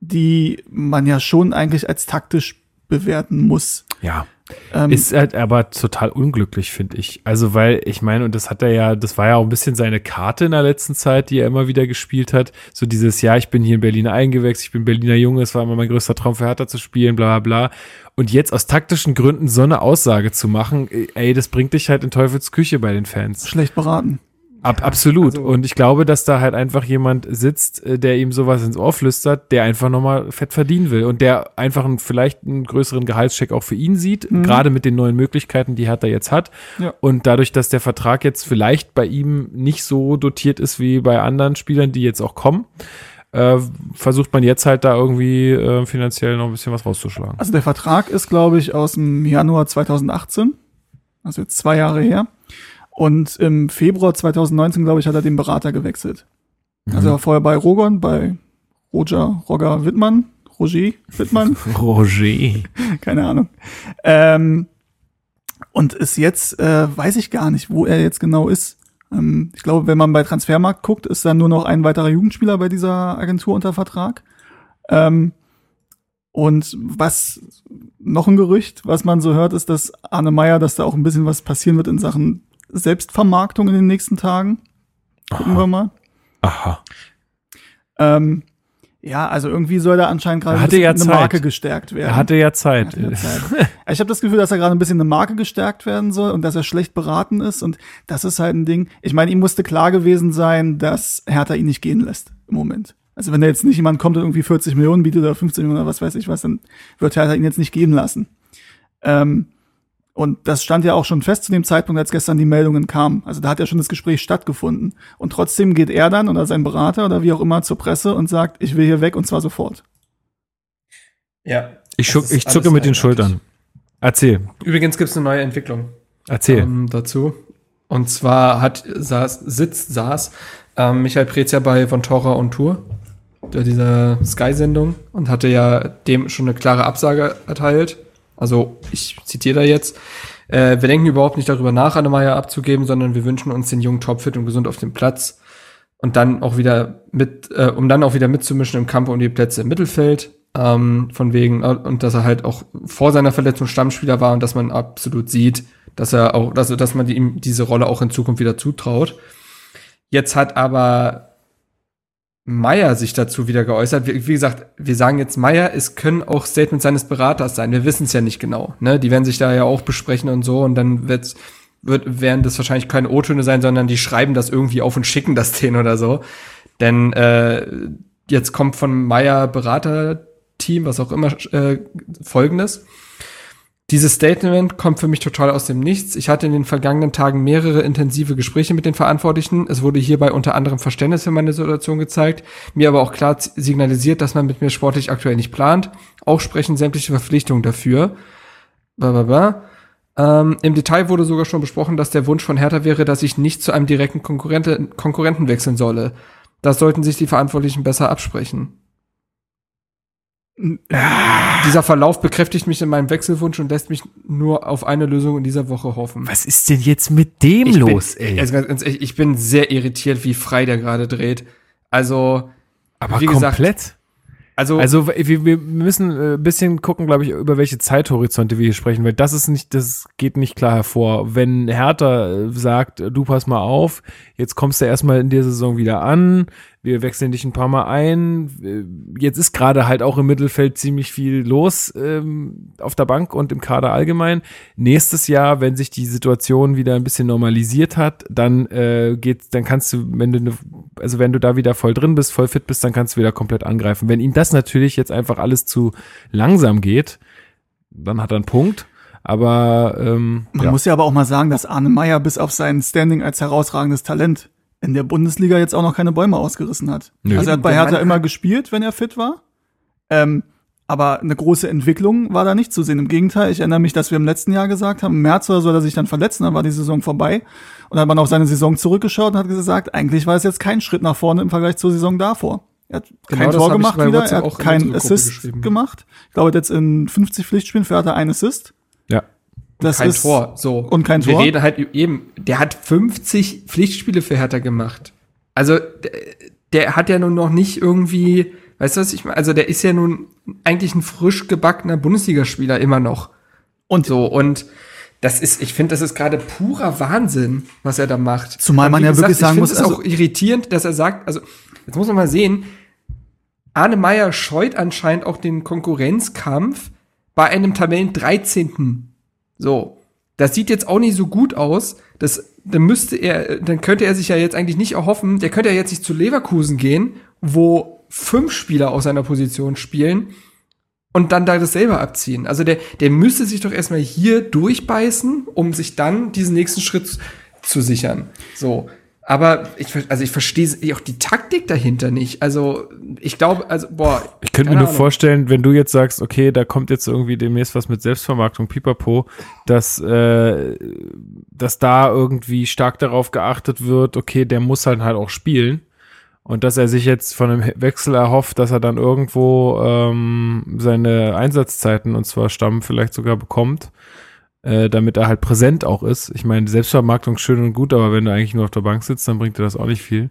die man ja schon eigentlich als taktisch bewerten muss. Ja. Ähm, ist halt aber total unglücklich, finde ich. Also, weil ich meine, und das hat er ja, das war ja auch ein bisschen seine Karte in der letzten Zeit, die er immer wieder gespielt hat. So dieses, ja, ich bin hier in Berlin eingewechselt, ich bin Berliner Junge, es war immer mein größter Traum für Hertha zu spielen, bla bla bla. Und jetzt aus taktischen Gründen so eine Aussage zu machen, ey, das bringt dich halt in Teufels Küche bei den Fans. Schlecht beraten. Ab, absolut. Also, und ich glaube, dass da halt einfach jemand sitzt, äh, der ihm sowas ins Ohr flüstert, der einfach nochmal fett verdienen will und der einfach einen, vielleicht einen größeren Gehaltscheck auch für ihn sieht, mhm. gerade mit den neuen Möglichkeiten, die Hertha jetzt hat. Ja. Und dadurch, dass der Vertrag jetzt vielleicht bei ihm nicht so dotiert ist wie bei anderen Spielern, die jetzt auch kommen, äh, versucht man jetzt halt da irgendwie äh, finanziell noch ein bisschen was rauszuschlagen. Also der Vertrag ist, glaube ich, aus dem Januar 2018, also jetzt zwei Jahre her. Und im Februar 2019, glaube ich, hat er den Berater gewechselt. Mhm. Also er war vorher bei Rogon, bei Roger, Roger Wittmann, Roger Wittmann. Roger. Keine Ahnung. Ähm, und ist jetzt, äh, weiß ich gar nicht, wo er jetzt genau ist. Ähm, ich glaube, wenn man bei Transfermarkt guckt, ist dann nur noch ein weiterer Jugendspieler bei dieser Agentur unter Vertrag. Ähm, und was noch ein Gerücht, was man so hört, ist, dass Arne Meyer, dass da auch ein bisschen was passieren wird in Sachen Selbstvermarktung in den nächsten Tagen. Gucken Aha. wir mal. Aha. Ähm, ja, also irgendwie soll da anscheinend gerade ein ja eine Marke gestärkt werden. Er hatte ja Zeit. Hatte ja Zeit. ich habe das Gefühl, dass er gerade ein bisschen eine Marke gestärkt werden soll und dass er schlecht beraten ist. Und das ist halt ein Ding. Ich meine, ihm musste klar gewesen sein, dass Hertha ihn nicht gehen lässt im Moment. Also wenn da jetzt nicht jemand kommt und irgendwie 40 Millionen bietet oder 15 Millionen oder was weiß ich was, dann wird Hertha ihn jetzt nicht gehen lassen. Ähm, und das stand ja auch schon fest zu dem Zeitpunkt, als gestern die Meldungen kamen. Also da hat ja schon das Gespräch stattgefunden. Und trotzdem geht er dann oder sein Berater oder wie auch immer zur Presse und sagt, ich will hier weg und zwar sofort. Ja. Ich, schuck, ich zucke mit den Schultern. Erzähl. Übrigens gibt es eine neue Entwicklung. Erzähl. Ähm, dazu. Und zwar hat saß, sitzt, saß ähm, Michael Preetz ja bei Von Tora und Tour, dieser Sky-Sendung, und hatte ja dem schon eine klare Absage erteilt also ich zitiere da jetzt. Äh, wir denken überhaupt nicht darüber nach, Annemeier abzugeben, sondern wir wünschen uns den jungen topfit und gesund auf dem Platz und dann auch wieder mit, äh, um dann auch wieder mitzumischen im Kampf um die Plätze im Mittelfeld. Ähm, von wegen, äh, und dass er halt auch vor seiner Verletzung Stammspieler war und dass man absolut sieht, dass er auch, dass, dass man ihm diese Rolle auch in Zukunft wieder zutraut. Jetzt hat aber Meier sich dazu wieder geäußert. Wie, wie, gesagt, wir sagen jetzt Meier, es können auch Statements seines Beraters sein. Wir wissen es ja nicht genau. Ne? Die werden sich da ja auch besprechen und so und dann wird's, wird, werden das wahrscheinlich keine O-Töne sein, sondern die schreiben das irgendwie auf und schicken das denen oder so. Denn äh, jetzt kommt von Meier Beraterteam, was auch immer, äh, folgendes. Dieses Statement kommt für mich total aus dem Nichts. Ich hatte in den vergangenen Tagen mehrere intensive Gespräche mit den Verantwortlichen. Es wurde hierbei unter anderem Verständnis für meine Situation gezeigt, mir aber auch klar signalisiert, dass man mit mir sportlich aktuell nicht plant. Auch sprechen sämtliche Verpflichtungen dafür. Blablabla. Ähm, Im Detail wurde sogar schon besprochen, dass der Wunsch von Hertha wäre, dass ich nicht zu einem direkten Konkurrenten, Konkurrenten wechseln solle. Das sollten sich die Verantwortlichen besser absprechen. Dieser Verlauf bekräftigt mich in meinem Wechselwunsch und lässt mich nur auf eine Lösung in dieser Woche hoffen. Was ist denn jetzt mit dem ich los, bin, ey? Also ganz, ehrlich, ich bin sehr irritiert, wie frei der gerade dreht. Also, aber wie komplett. Gesagt, also, also wir, wir müssen ein äh, bisschen gucken, glaube ich, über welche Zeithorizonte wir hier sprechen, weil das ist nicht, das geht nicht klar hervor. Wenn Hertha äh, sagt, du pass mal auf, jetzt kommst du erstmal in der Saison wieder an, wir wechseln dich ein paar Mal ein. Jetzt ist gerade halt auch im Mittelfeld ziemlich viel los ähm, auf der Bank und im Kader allgemein. Nächstes Jahr, wenn sich die Situation wieder ein bisschen normalisiert hat, dann äh, geht, dann kannst du, wenn du ne, also wenn du da wieder voll drin bist, voll fit bist, dann kannst du wieder komplett angreifen. Wenn ihm das natürlich jetzt einfach alles zu langsam geht, dann hat er einen Punkt. Aber ähm, man ja. muss ja aber auch mal sagen, dass Arne Meyer bis auf sein Standing als herausragendes Talent in der Bundesliga jetzt auch noch keine Bäume ausgerissen hat. Nö. Also er hat bei Hertha immer gespielt, wenn er fit war. Ähm, aber eine große Entwicklung war da nicht zu sehen. Im Gegenteil, ich erinnere mich, dass wir im letzten Jahr gesagt haben, im März oder so hat er sich dann verletzen, dann war die Saison vorbei. Und dann hat man auf seine Saison zurückgeschaut und hat gesagt, eigentlich war es jetzt kein Schritt nach vorne im Vergleich zur Saison davor. Er hat genau kein Tor gemacht wieder, er hat keinen Assist gemacht. Ich glaube, jetzt in 50 Pflichtspielen für hat er ein Assist. Das kein ist, Tor. So. Und kein Tor. Wir reden halt eben, der hat 50 Pflichtspiele für Hertha gemacht. Also der hat ja nun noch nicht irgendwie, weißt du was ich meine? Also der ist ja nun eigentlich ein frisch gebackener Bundesligaspieler immer noch. Und so, und das ist, ich finde, das ist gerade purer Wahnsinn, was er da macht. Zumal man ja gesagt, wirklich sagen ich muss. Es also auch irritierend, dass er sagt, also, jetzt muss man mal sehen, Arne Meyer scheut anscheinend auch den Konkurrenzkampf bei einem Tabellen 13. So. Das sieht jetzt auch nicht so gut aus. Das, dann müsste er, dann könnte er sich ja jetzt eigentlich nicht erhoffen, der könnte ja jetzt nicht zu Leverkusen gehen, wo fünf Spieler aus seiner Position spielen und dann da das selber abziehen. Also der, der müsste sich doch erstmal hier durchbeißen, um sich dann diesen nächsten Schritt zu sichern. So. Aber ich, also ich verstehe auch die Taktik dahinter nicht. Also ich glaube, also boah. Ich könnte mir nur Ahnung. vorstellen, wenn du jetzt sagst, okay, da kommt jetzt irgendwie demnächst was mit Selbstvermarktung, Pipapo, dass, äh, dass da irgendwie stark darauf geachtet wird, okay, der muss halt halt auch spielen. Und dass er sich jetzt von einem Wechsel erhofft, dass er dann irgendwo ähm, seine Einsatzzeiten und zwar Stamm vielleicht sogar bekommt äh, damit er halt präsent auch ist. Ich meine, Selbstvermarktung schön und gut, aber wenn du eigentlich nur auf der Bank sitzt, dann bringt dir das auch nicht viel.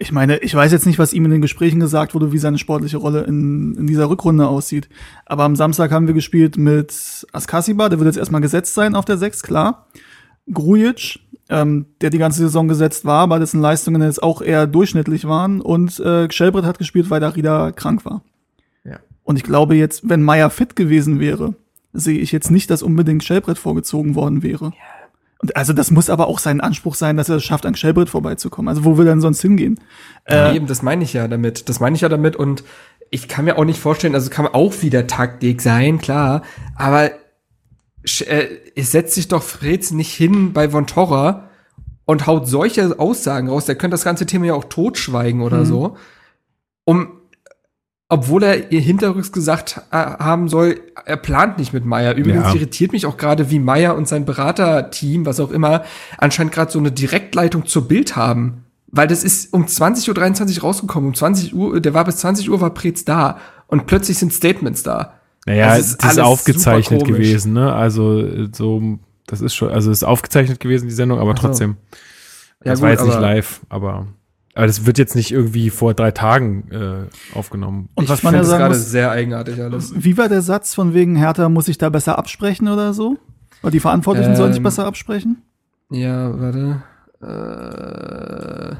Ich meine, ich weiß jetzt nicht, was ihm in den Gesprächen gesagt wurde, wie seine sportliche Rolle in, in dieser Rückrunde aussieht. Aber am Samstag haben wir gespielt mit Askasiba, der wird jetzt erstmal gesetzt sein auf der 6, klar. Grujic, ähm, der die ganze Saison gesetzt war, aber dessen Leistungen jetzt auch eher durchschnittlich waren. Und äh, Schelbrett hat gespielt, weil Darida krank war. Ja. Und ich glaube jetzt, wenn Meier fit gewesen wäre, sehe ich jetzt nicht, dass unbedingt Shellbrett vorgezogen worden wäre. Und also das muss aber auch sein Anspruch sein, dass er es schafft, an Shellbrett vorbeizukommen. Also wo will er denn sonst hingehen? Äh, eben, das meine ich ja damit. Das meine ich ja damit und ich kann mir auch nicht vorstellen, also kann auch wieder Taktik sein, klar, aber äh, es setzt sich doch Freds nicht hin bei Von Torra und haut solche Aussagen raus, der könnte das ganze Thema ja auch totschweigen oder mhm. so, um obwohl er ihr hinterrücks gesagt äh, haben soll, er plant nicht mit Meier. Übrigens ja. irritiert mich auch gerade, wie Meier und sein Beraterteam, was auch immer, anscheinend gerade so eine Direktleitung zur Bild haben. Weil das ist um 20.23 Uhr rausgekommen. Um 20 Uhr, der war bis 20 Uhr war Prez da. Und plötzlich sind Statements da. Naja, das ist, das ist aufgezeichnet gewesen, ne? Also, so, das ist schon, also ist aufgezeichnet gewesen, die Sendung, aber trotzdem. Ja, das gut, war jetzt nicht live, aber. Aber das wird jetzt nicht irgendwie vor drei Tagen äh, aufgenommen. Und was ich man ja sagen gerade sehr eigenartig alles. Wie war der Satz von wegen Hertha muss sich da besser absprechen oder so? Oder die Verantwortlichen ähm, sollen sich ähm, besser absprechen? Ja, warte. Äh,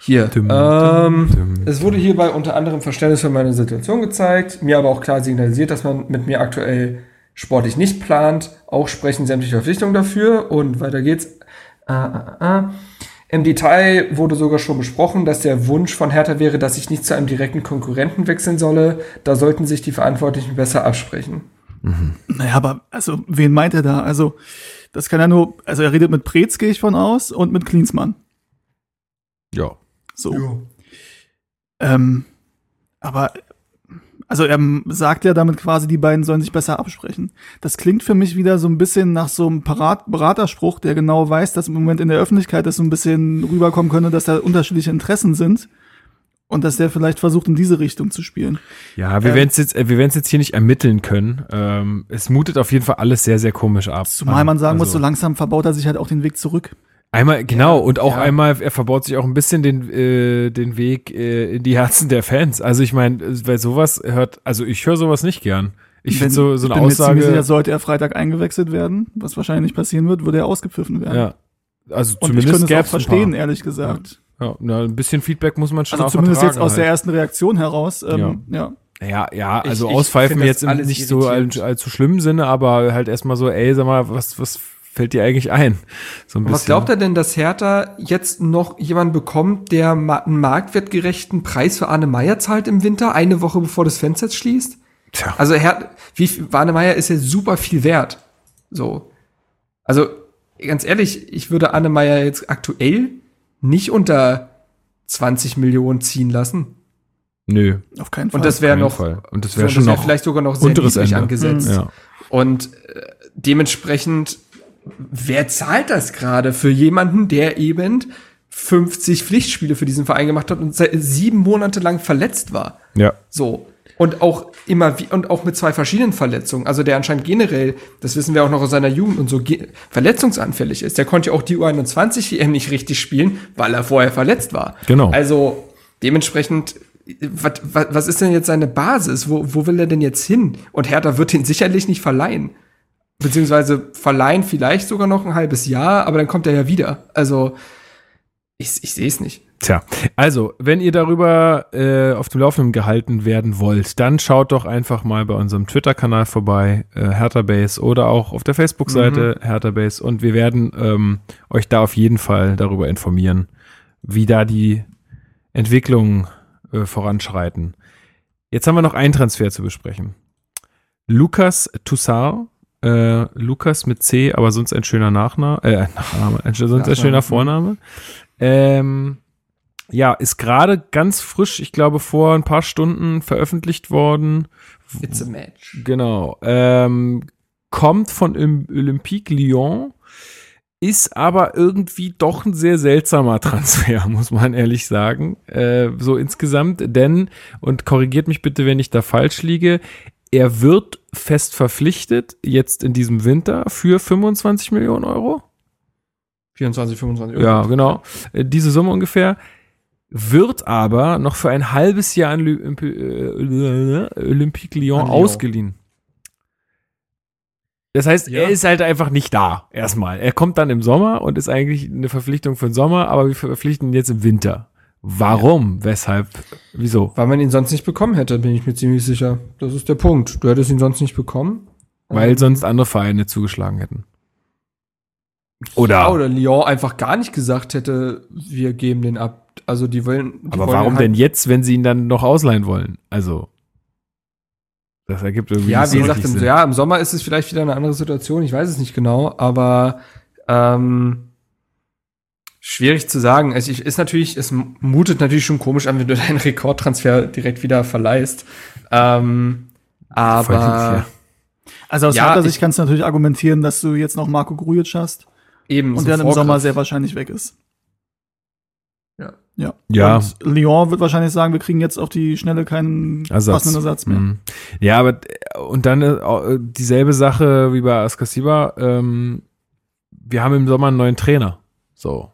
hier. Dum, ähm, dum, es wurde hierbei unter anderem Verständnis für meine Situation gezeigt, mir aber auch klar signalisiert, dass man mit mir aktuell sportlich nicht plant. Auch sprechen sämtliche Verpflichtungen dafür. Und weiter geht's. Ah, ah, ah. Im Detail wurde sogar schon besprochen, dass der Wunsch von Hertha wäre, dass ich nicht zu einem direkten Konkurrenten wechseln solle. Da sollten sich die Verantwortlichen besser absprechen. Mhm. Naja, aber also, wen meint er da? Also, das kann er nur, also er redet mit Preetz, gehe ich von aus, und mit Klinsmann. Ja. So. Ja. Ähm, aber also er sagt ja damit quasi, die beiden sollen sich besser absprechen. Das klingt für mich wieder so ein bisschen nach so einem Parat Beraterspruch, der genau weiß, dass im Moment in der Öffentlichkeit das so ein bisschen rüberkommen könnte, dass da unterschiedliche Interessen sind und dass der vielleicht versucht, in diese Richtung zu spielen. Ja, wir ähm, werden es jetzt, äh, wir werden es jetzt hier nicht ermitteln können. Ähm, es mutet auf jeden Fall alles sehr, sehr komisch ab. Zumal man sagen also. muss, so langsam verbaut er sich halt auch den Weg zurück. Einmal, genau, und auch ja. einmal, er verbaut sich auch ein bisschen den, äh, den Weg äh, in die Herzen der Fans. Also ich meine, weil sowas hört, also ich höre sowas nicht gern. Ich finde so, so eine ich bin Aussage. Mir sicher, sollte er Freitag eingewechselt werden, was wahrscheinlich nicht passieren wird, würde er ausgepfiffen werden. Ja. Also und zumindest ich könnte es auch verstehen, ehrlich gesagt. Ja. ja, na, ein bisschen Feedback muss man schon also auch zumindest jetzt aus halt. der ersten Reaktion heraus. Ähm, ja. ja. Ja, ja, also ich, auspfeifen ich jetzt nicht so allzu all schlimmen Sinne, aber halt erstmal so, ey, sag mal, was, was fällt dir eigentlich ein? So ein. Was glaubt er denn, dass Hertha jetzt noch jemanden bekommt, der einen marktwertgerechten Preis für Arne Meyer zahlt im Winter, eine Woche bevor das Fenster schließt? Tja. Also Herr, wie Arne Meyer ist ja super viel wert. So. Also, ganz ehrlich, ich würde Arne Meyer jetzt aktuell nicht unter 20 Millionen ziehen lassen. Nö. Auf keinen Fall. Und das wäre noch, Fall. und das wäre schon wär noch vielleicht sogar noch sehr niedrig angesetzt. Mhm. Ja. Und äh, dementsprechend wer zahlt das gerade für jemanden, der eben 50 Pflichtspiele für diesen Verein gemacht hat und sieben Monate lang verletzt war? Ja. So. Und auch immer wie, und auch mit zwei verschiedenen Verletzungen. Also der anscheinend generell, das wissen wir auch noch aus seiner Jugend und so, verletzungsanfällig ist. Der konnte ja auch die U21 WM nicht richtig spielen, weil er vorher verletzt war. Genau. Also dementsprechend, was, was, was ist denn jetzt seine Basis? Wo, wo will er denn jetzt hin? Und Hertha wird ihn sicherlich nicht verleihen. Beziehungsweise verleihen vielleicht sogar noch ein halbes Jahr, aber dann kommt er ja wieder. Also, ich, ich sehe es nicht. Tja, also, wenn ihr darüber äh, auf dem Laufenden gehalten werden wollt, dann schaut doch einfach mal bei unserem Twitter-Kanal vorbei, äh, Hertha Base, oder auch auf der Facebook-Seite mhm. Hertha Base. Und wir werden ähm, euch da auf jeden Fall darüber informieren, wie da die Entwicklungen äh, voranschreiten. Jetzt haben wir noch einen Transfer zu besprechen. Lukas Toussaint äh, Lukas mit C, aber sonst ein schöner Nachname, äh, Nachname, ein, sonst ein schöner Vorname. Ähm, ja, ist gerade ganz frisch, ich glaube vor ein paar Stunden veröffentlicht worden. It's a match. Genau. Ähm, kommt von Olympique Lyon, ist aber irgendwie doch ein sehr seltsamer Transfer, muss man ehrlich sagen. Äh, so insgesamt, denn, und korrigiert mich bitte, wenn ich da falsch liege, er wird fest verpflichtet, jetzt in diesem Winter, für 25 Millionen Euro. 24, 25 Euro. Ja, genau. Äh, diese Summe ungefähr. Wird aber noch für ein halbes Jahr an Olymp äh, Olympique Lyon, Lyon ausgeliehen. Das heißt, ja. er ist halt einfach nicht da, erstmal. Er kommt dann im Sommer und ist eigentlich eine Verpflichtung für den Sommer, aber wir verpflichten ihn jetzt im Winter. Warum? Ja. Weshalb? Wieso? Weil man ihn sonst nicht bekommen hätte, bin ich mir ziemlich sicher. Das ist der Punkt. Du hättest ihn sonst nicht bekommen. Weil sonst andere Vereine zugeschlagen hätten. Oder, ja, oder Lyon einfach gar nicht gesagt hätte, wir geben den ab. Also die wollen. Die aber wollen warum halt denn jetzt, wenn sie ihn dann noch ausleihen wollen? Also. Das ergibt irgendwie. Ja, wie gesagt, im, ja, im Sommer ist es vielleicht wieder eine andere Situation. Ich weiß es nicht genau, aber ähm, Schwierig zu sagen. Es ist natürlich, es mutet natürlich schon komisch an, wenn du deinen Rekordtransfer direkt wieder verleihst. Ähm, aber ja. also aus ja, harter Sicht kannst du natürlich argumentieren, dass du jetzt noch Marco Grujic hast. Eben. Und der dann im Sommer sehr wahrscheinlich weg ist. Ja. Ja. ja. Und Lyon wird wahrscheinlich sagen, wir kriegen jetzt auf die Schnelle keinen Ersatz. passenden Ersatz mehr. Mhm. Ja, aber und dann äh, dieselbe Sache wie bei Askasiba. Ähm, wir haben im Sommer einen neuen Trainer. So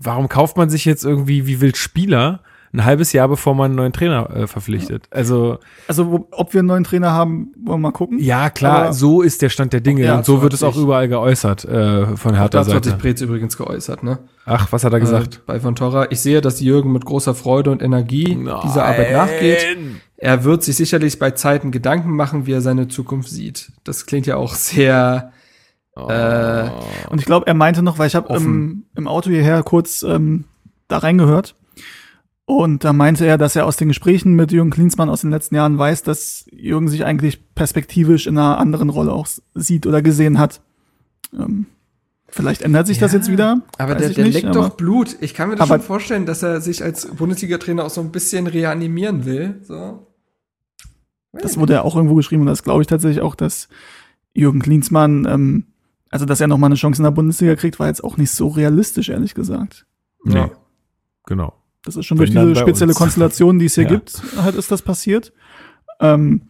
warum kauft man sich jetzt irgendwie wie wild Spieler ein halbes Jahr bevor man einen neuen Trainer äh, verpflichtet? Also, also ob wir einen neuen Trainer haben, wollen wir mal gucken. Ja, klar, Aber, so ist der Stand der Dinge ja, und so wird es auch überall geäußert äh, von Hertha Seite. Dazu hat sich Brez übrigens geäußert, ne? Ach, was hat er gesagt? Äh, bei Von Torra. Ich sehe, dass Jürgen mit großer Freude und Energie Nein. dieser Arbeit nachgeht. Er wird sich sicherlich bei Zeiten Gedanken machen, wie er seine Zukunft sieht. Das klingt ja auch sehr Oh. Äh, und ich glaube, er meinte noch, weil ich habe im, im Auto hierher kurz ähm, da reingehört. Und da meinte er, dass er aus den Gesprächen mit Jürgen Klinsmann aus den letzten Jahren weiß, dass Jürgen sich eigentlich perspektivisch in einer anderen Rolle auch sieht oder gesehen hat. Ähm, vielleicht ändert sich ja, das jetzt wieder. Aber der, der nicht, leckt doch Blut. Ich kann mir das schon vorstellen, dass er sich als Bundesliga-Trainer auch so ein bisschen reanimieren will. So. Das wurde ja auch irgendwo geschrieben und das glaube ich tatsächlich auch, dass Jürgen Klinsmann ähm, also, dass er noch mal eine Chance in der Bundesliga kriegt, war jetzt auch nicht so realistisch, ehrlich gesagt. Nee. Ja. Genau. Das ist schon Wenn durch diese spezielle uns. Konstellation, die es hier ja. gibt, halt ist das passiert. Ähm,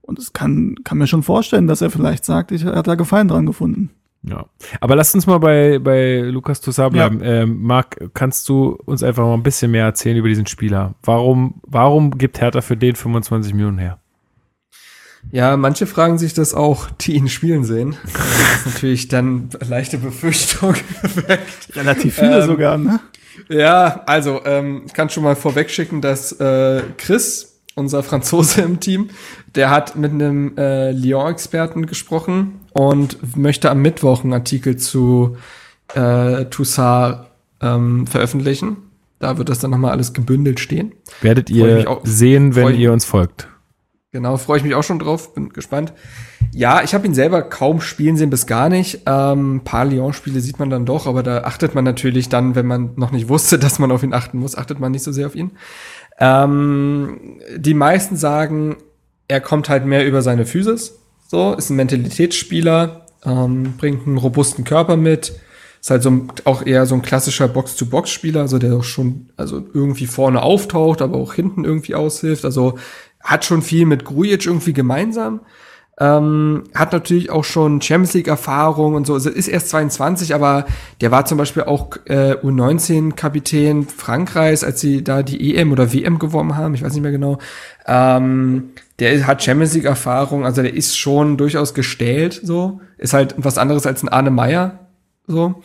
und es kann, kann mir schon vorstellen, dass er vielleicht sagt, ich hat da Gefallen dran gefunden. Ja. Aber lass uns mal bei, bei Lukas Toussaint bleiben. Ja. Ähm, Marc, kannst du uns einfach mal ein bisschen mehr erzählen über diesen Spieler? Warum, warum gibt Hertha für den 25 Millionen her? Ja, manche fragen sich das auch, die ihn spielen sehen. Das ist natürlich dann leichte Befürchtung. Relativ viele ähm, sogar, ne? Ja, also ähm, ich kann schon mal vorwegschicken, dass äh, Chris, unser Franzose im Team, der hat mit einem äh, Lyon-Experten gesprochen und möchte am Mittwoch einen Artikel zu äh, Toussaint ähm, veröffentlichen. Da wird das dann nochmal alles gebündelt stehen. Werdet ihr auch, sehen, wenn ihr uns folgt. Genau, freue ich mich auch schon drauf, bin gespannt. Ja, ich habe ihn selber kaum spielen sehen, bis gar nicht. Ähm, paar Lyon-Spiele sieht man dann doch, aber da achtet man natürlich dann, wenn man noch nicht wusste, dass man auf ihn achten muss, achtet man nicht so sehr auf ihn. Ähm, die meisten sagen, er kommt halt mehr über seine Physis. So, ist ein Mentalitätsspieler, ähm, bringt einen robusten Körper mit, ist halt so ein, auch eher so ein klassischer Box-to-Box-Spieler, also der auch schon also irgendwie vorne auftaucht, aber auch hinten irgendwie aushilft. Also hat schon viel mit Grujic irgendwie gemeinsam. Ähm, hat natürlich auch schon Champions League Erfahrung und so. Also ist erst 22, aber der war zum Beispiel auch äh, U19 Kapitän Frankreichs, als sie da die EM oder WM gewonnen haben. Ich weiß nicht mehr genau. Ähm, der hat Champions League Erfahrung, also der ist schon durchaus gestellt. So ist halt was anderes als ein Arne Meyer. So.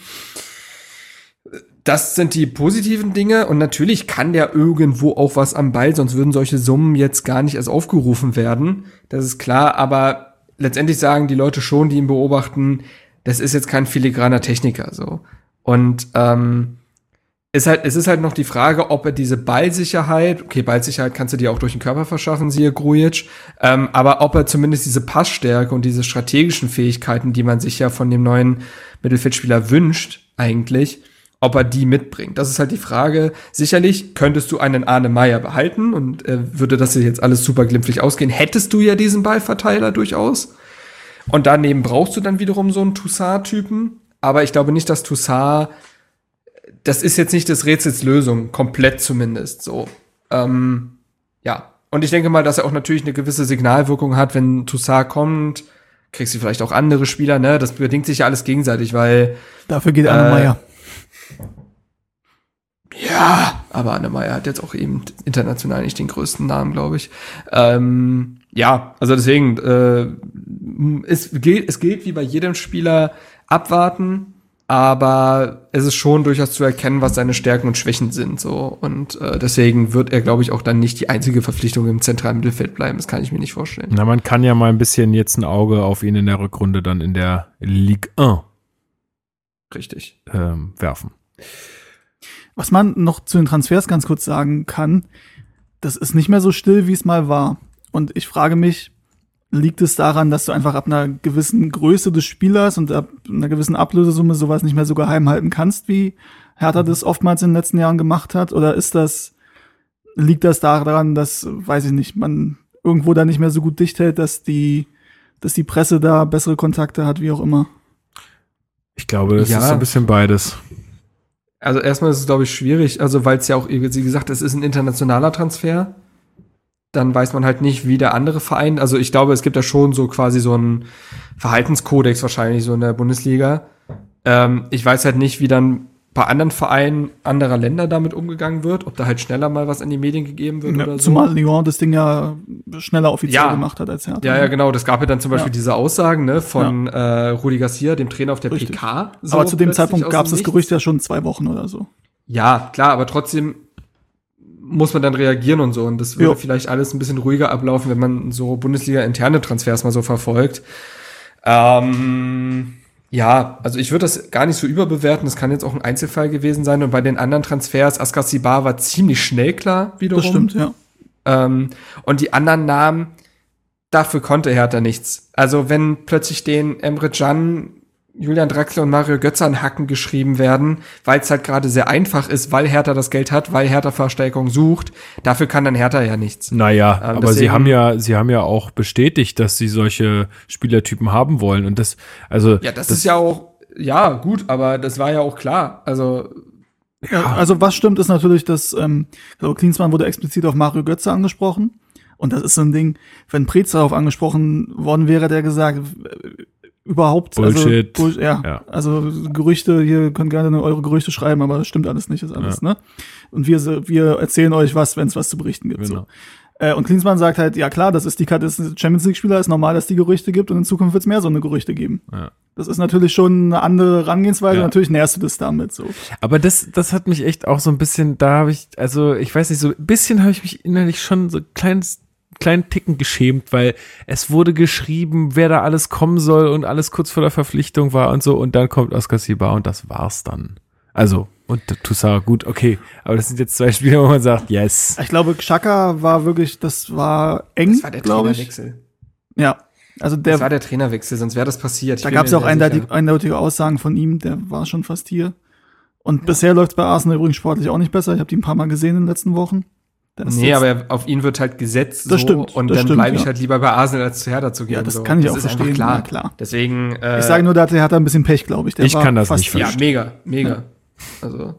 Das sind die positiven Dinge und natürlich kann der irgendwo auch was am Ball, sonst würden solche Summen jetzt gar nicht erst aufgerufen werden. Das ist klar, aber letztendlich sagen die Leute schon, die ihn beobachten, das ist jetzt kein filigraner Techniker so. Und ähm, ist halt, es ist halt noch die Frage, ob er diese Ballsicherheit, okay, Ballsicherheit kannst du dir auch durch den Körper verschaffen, siehe Grujic, ähm, aber ob er zumindest diese Passstärke und diese strategischen Fähigkeiten, die man sich ja von dem neuen Mittelfeldspieler wünscht, eigentlich, ob er die mitbringt. Das ist halt die Frage. Sicherlich könntest du einen Arne Meyer behalten und äh, würde das jetzt alles super glimpflich ausgehen, hättest du ja diesen Ballverteiler durchaus. Und daneben brauchst du dann wiederum so einen Toussaint-Typen. Aber ich glaube nicht, dass Toussaint, das ist jetzt nicht des Rätsels Lösung, komplett zumindest so. Ähm, ja. Und ich denke mal, dass er auch natürlich eine gewisse Signalwirkung hat, wenn Toussaint kommt, kriegst du vielleicht auch andere Spieler, ne? Das bedingt sich ja alles gegenseitig, weil. Dafür geht Arne äh, Meyer. Ja, aber Annemeyer hat jetzt auch eben international nicht den größten Namen, glaube ich. Ähm, ja, also deswegen, äh, es, gilt, es gilt wie bei jedem Spieler abwarten, aber es ist schon durchaus zu erkennen, was seine Stärken und Schwächen sind. So Und äh, deswegen wird er, glaube ich, auch dann nicht die einzige Verpflichtung im zentralen Mittelfeld bleiben. Das kann ich mir nicht vorstellen. Na, man kann ja mal ein bisschen jetzt ein Auge auf ihn in der Rückrunde dann in der Ligue 1 Richtig. Ähm, werfen. Was man noch zu den Transfers ganz kurz sagen kann, das ist nicht mehr so still, wie es mal war. Und ich frage mich, liegt es daran, dass du einfach ab einer gewissen Größe des Spielers und ab einer gewissen Ablösesumme sowas nicht mehr so geheim halten kannst, wie Hertha das oftmals in den letzten Jahren gemacht hat? Oder ist das, liegt das daran, dass, weiß ich nicht, man irgendwo da nicht mehr so gut dicht hält, dass die, dass die Presse da bessere Kontakte hat, wie auch immer? Ich glaube, das ja. ist so ein bisschen beides. Also erstmal ist es, glaube ich, schwierig, also weil es ja auch, wie gesagt, es ist ein internationaler Transfer. Dann weiß man halt nicht, wie der andere Verein, also ich glaube, es gibt da schon so quasi so einen Verhaltenskodex wahrscheinlich so in der Bundesliga. Ähm, ich weiß halt nicht, wie dann bei anderen Vereinen anderer Länder damit umgegangen wird, ob da halt schneller mal was an die Medien gegeben wird ja, oder so. Zumal Lyon das Ding ja schneller offiziell ja. gemacht hat als Hertha. Ja, ja, ne? genau. Das gab ja dann zum Beispiel ja. diese Aussagen ne, von äh, Rudi Garcia, dem Trainer auf der Richtig. PK. So aber zu dem Zeitpunkt gab es das Gerücht ja schon zwei Wochen oder so. Ja, klar, aber trotzdem muss man dann reagieren und so. Und das würde vielleicht alles ein bisschen ruhiger ablaufen, wenn man so Bundesliga-interne Transfers mal so verfolgt. Ähm ja, also ich würde das gar nicht so überbewerten. Das kann jetzt auch ein Einzelfall gewesen sein. Und bei den anderen Transfers, Askasibar war ziemlich schnell klar wiederum. Das stimmt, ja. Ähm, und die anderen Namen, dafür konnte Hertha nichts. Also wenn plötzlich den Emre Can Julian Draxler und Mario Götze an Hacken geschrieben werden, weil es halt gerade sehr einfach ist, weil Hertha das Geld hat, weil Hertha Verstärkung sucht. Dafür kann dann Hertha ja nichts. Naja, ähm, aber sie haben ja, sie haben ja auch bestätigt, dass sie solche Spielertypen haben wollen und das, also. Ja, das, das ist ja auch, ja, gut, aber das war ja auch klar. Also, ja. Also was stimmt, ist natürlich, dass ähm, also Klinsmann wurde explizit auf Mario Götze angesprochen. Und das ist so ein Ding, wenn Preetz darauf angesprochen worden wäre, der gesagt, überhaupt. Also Bullshit. Also, Bull ja, ja, also Gerüchte, hier könnt gerne eure Gerüchte schreiben, aber das stimmt alles nicht, ist alles, ja. ne? Und wir, wir erzählen euch was, wenn es was zu berichten gibt. Genau. So. Äh, und Klinsmann sagt halt, ja klar, das ist die Karte des Champions League-Spieler, ist normal, dass die Gerüchte gibt und in Zukunft wird es mehr so eine Gerüchte geben. Ja. Das ist natürlich schon eine andere Herangehensweise, ja. natürlich nährst du das damit so. Aber das, das hat mich echt auch so ein bisschen, da habe ich, also ich weiß nicht, so ein bisschen habe ich mich innerlich schon so kleines kleinen Ticken geschämt, weil es wurde geschrieben, wer da alles kommen soll und alles kurz vor der Verpflichtung war und so und dann kommt Oscar Siba und das war's dann. Also, und Toussaint, gut, okay. Aber das sind jetzt zwei Spiele, wo man sagt, yes. Ich glaube, Xhaka war wirklich, das war eng, Das war der Trainerwechsel. Ja. Also der, das war der Trainerwechsel, sonst wäre das passiert. Ich da gab es auch eindeutig, eindeutige Aussagen von ihm, der war schon fast hier. Und ja. bisher läuft es bei Arsenal übrigens sportlich auch nicht besser. Ich habe die ein paar Mal gesehen in den letzten Wochen. Das nee, aber auf ihn wird halt gesetzt das so, stimmt, und dann bleibe ich ja. halt lieber bei Arsenal als zu Hertha zu gehen. Ja, das so. kann ich das auch verstehen. Klar. Ja, klar. Deswegen. Äh, ich sage nur, der hat ein bisschen Pech, glaube ich. Der ich kann das nicht verstehen. Ja, mega, mega. Ja. Also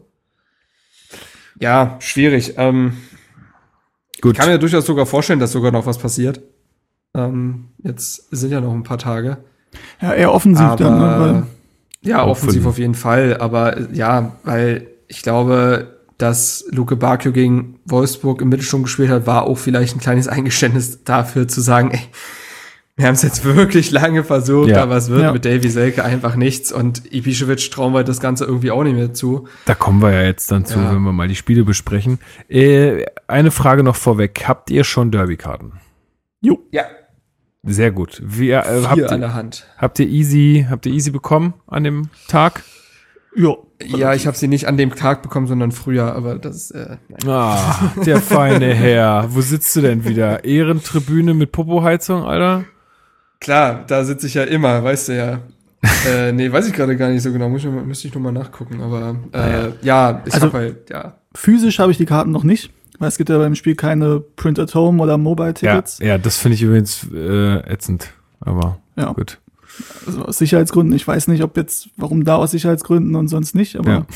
ja, schwierig. Ähm, Gut. Ich kann mir durchaus sogar vorstellen, dass sogar noch was passiert. Ähm, jetzt sind ja noch ein paar Tage. Ja, eher offensiv aber, dann. Ne? Ja, offensiv auf jeden Fall. Aber ja, weil ich glaube, dass Luke Bakio gegen Wolfsburg im Mittelsturm gespielt hat, war auch vielleicht ein kleines Eingeständnis dafür zu sagen, ey, wir haben es jetzt wirklich lange versucht, ja. aber es wird ja. mit Davy Selke einfach nichts und Ibišević trauen wir das Ganze irgendwie auch nicht mehr zu. Da kommen wir ja jetzt dann zu, ja. wenn wir mal die Spiele besprechen. Äh, eine Frage noch vorweg. Habt ihr schon Derby-Karten? Jo. Ja. Sehr gut. Wie, äh, Vier habt ihr, an der Hand. Habt ihr easy, habt ihr easy bekommen an dem Tag? Ja. Ja, ich habe sie nicht an dem Tag bekommen, sondern früher, aber das äh, nein. Ah, der feine Herr. Wo sitzt du denn wieder? Ehrentribüne mit Popoheizung, Alter? Klar, da sitze ich ja immer, weißt du ja. äh, nee, weiß ich gerade gar nicht so genau. Muss ich, müsste ich nochmal nachgucken. Aber äh, naja. ja, ich also, hab halt, ja. Physisch habe ich die Karten noch nicht, weil es gibt ja beim Spiel keine Print at Home oder Mobile Tickets. Ja, ja das finde ich übrigens äh, ätzend. Aber ja. gut. Also aus Sicherheitsgründen. Ich weiß nicht, ob jetzt, warum da aus Sicherheitsgründen und sonst nicht, aber ja.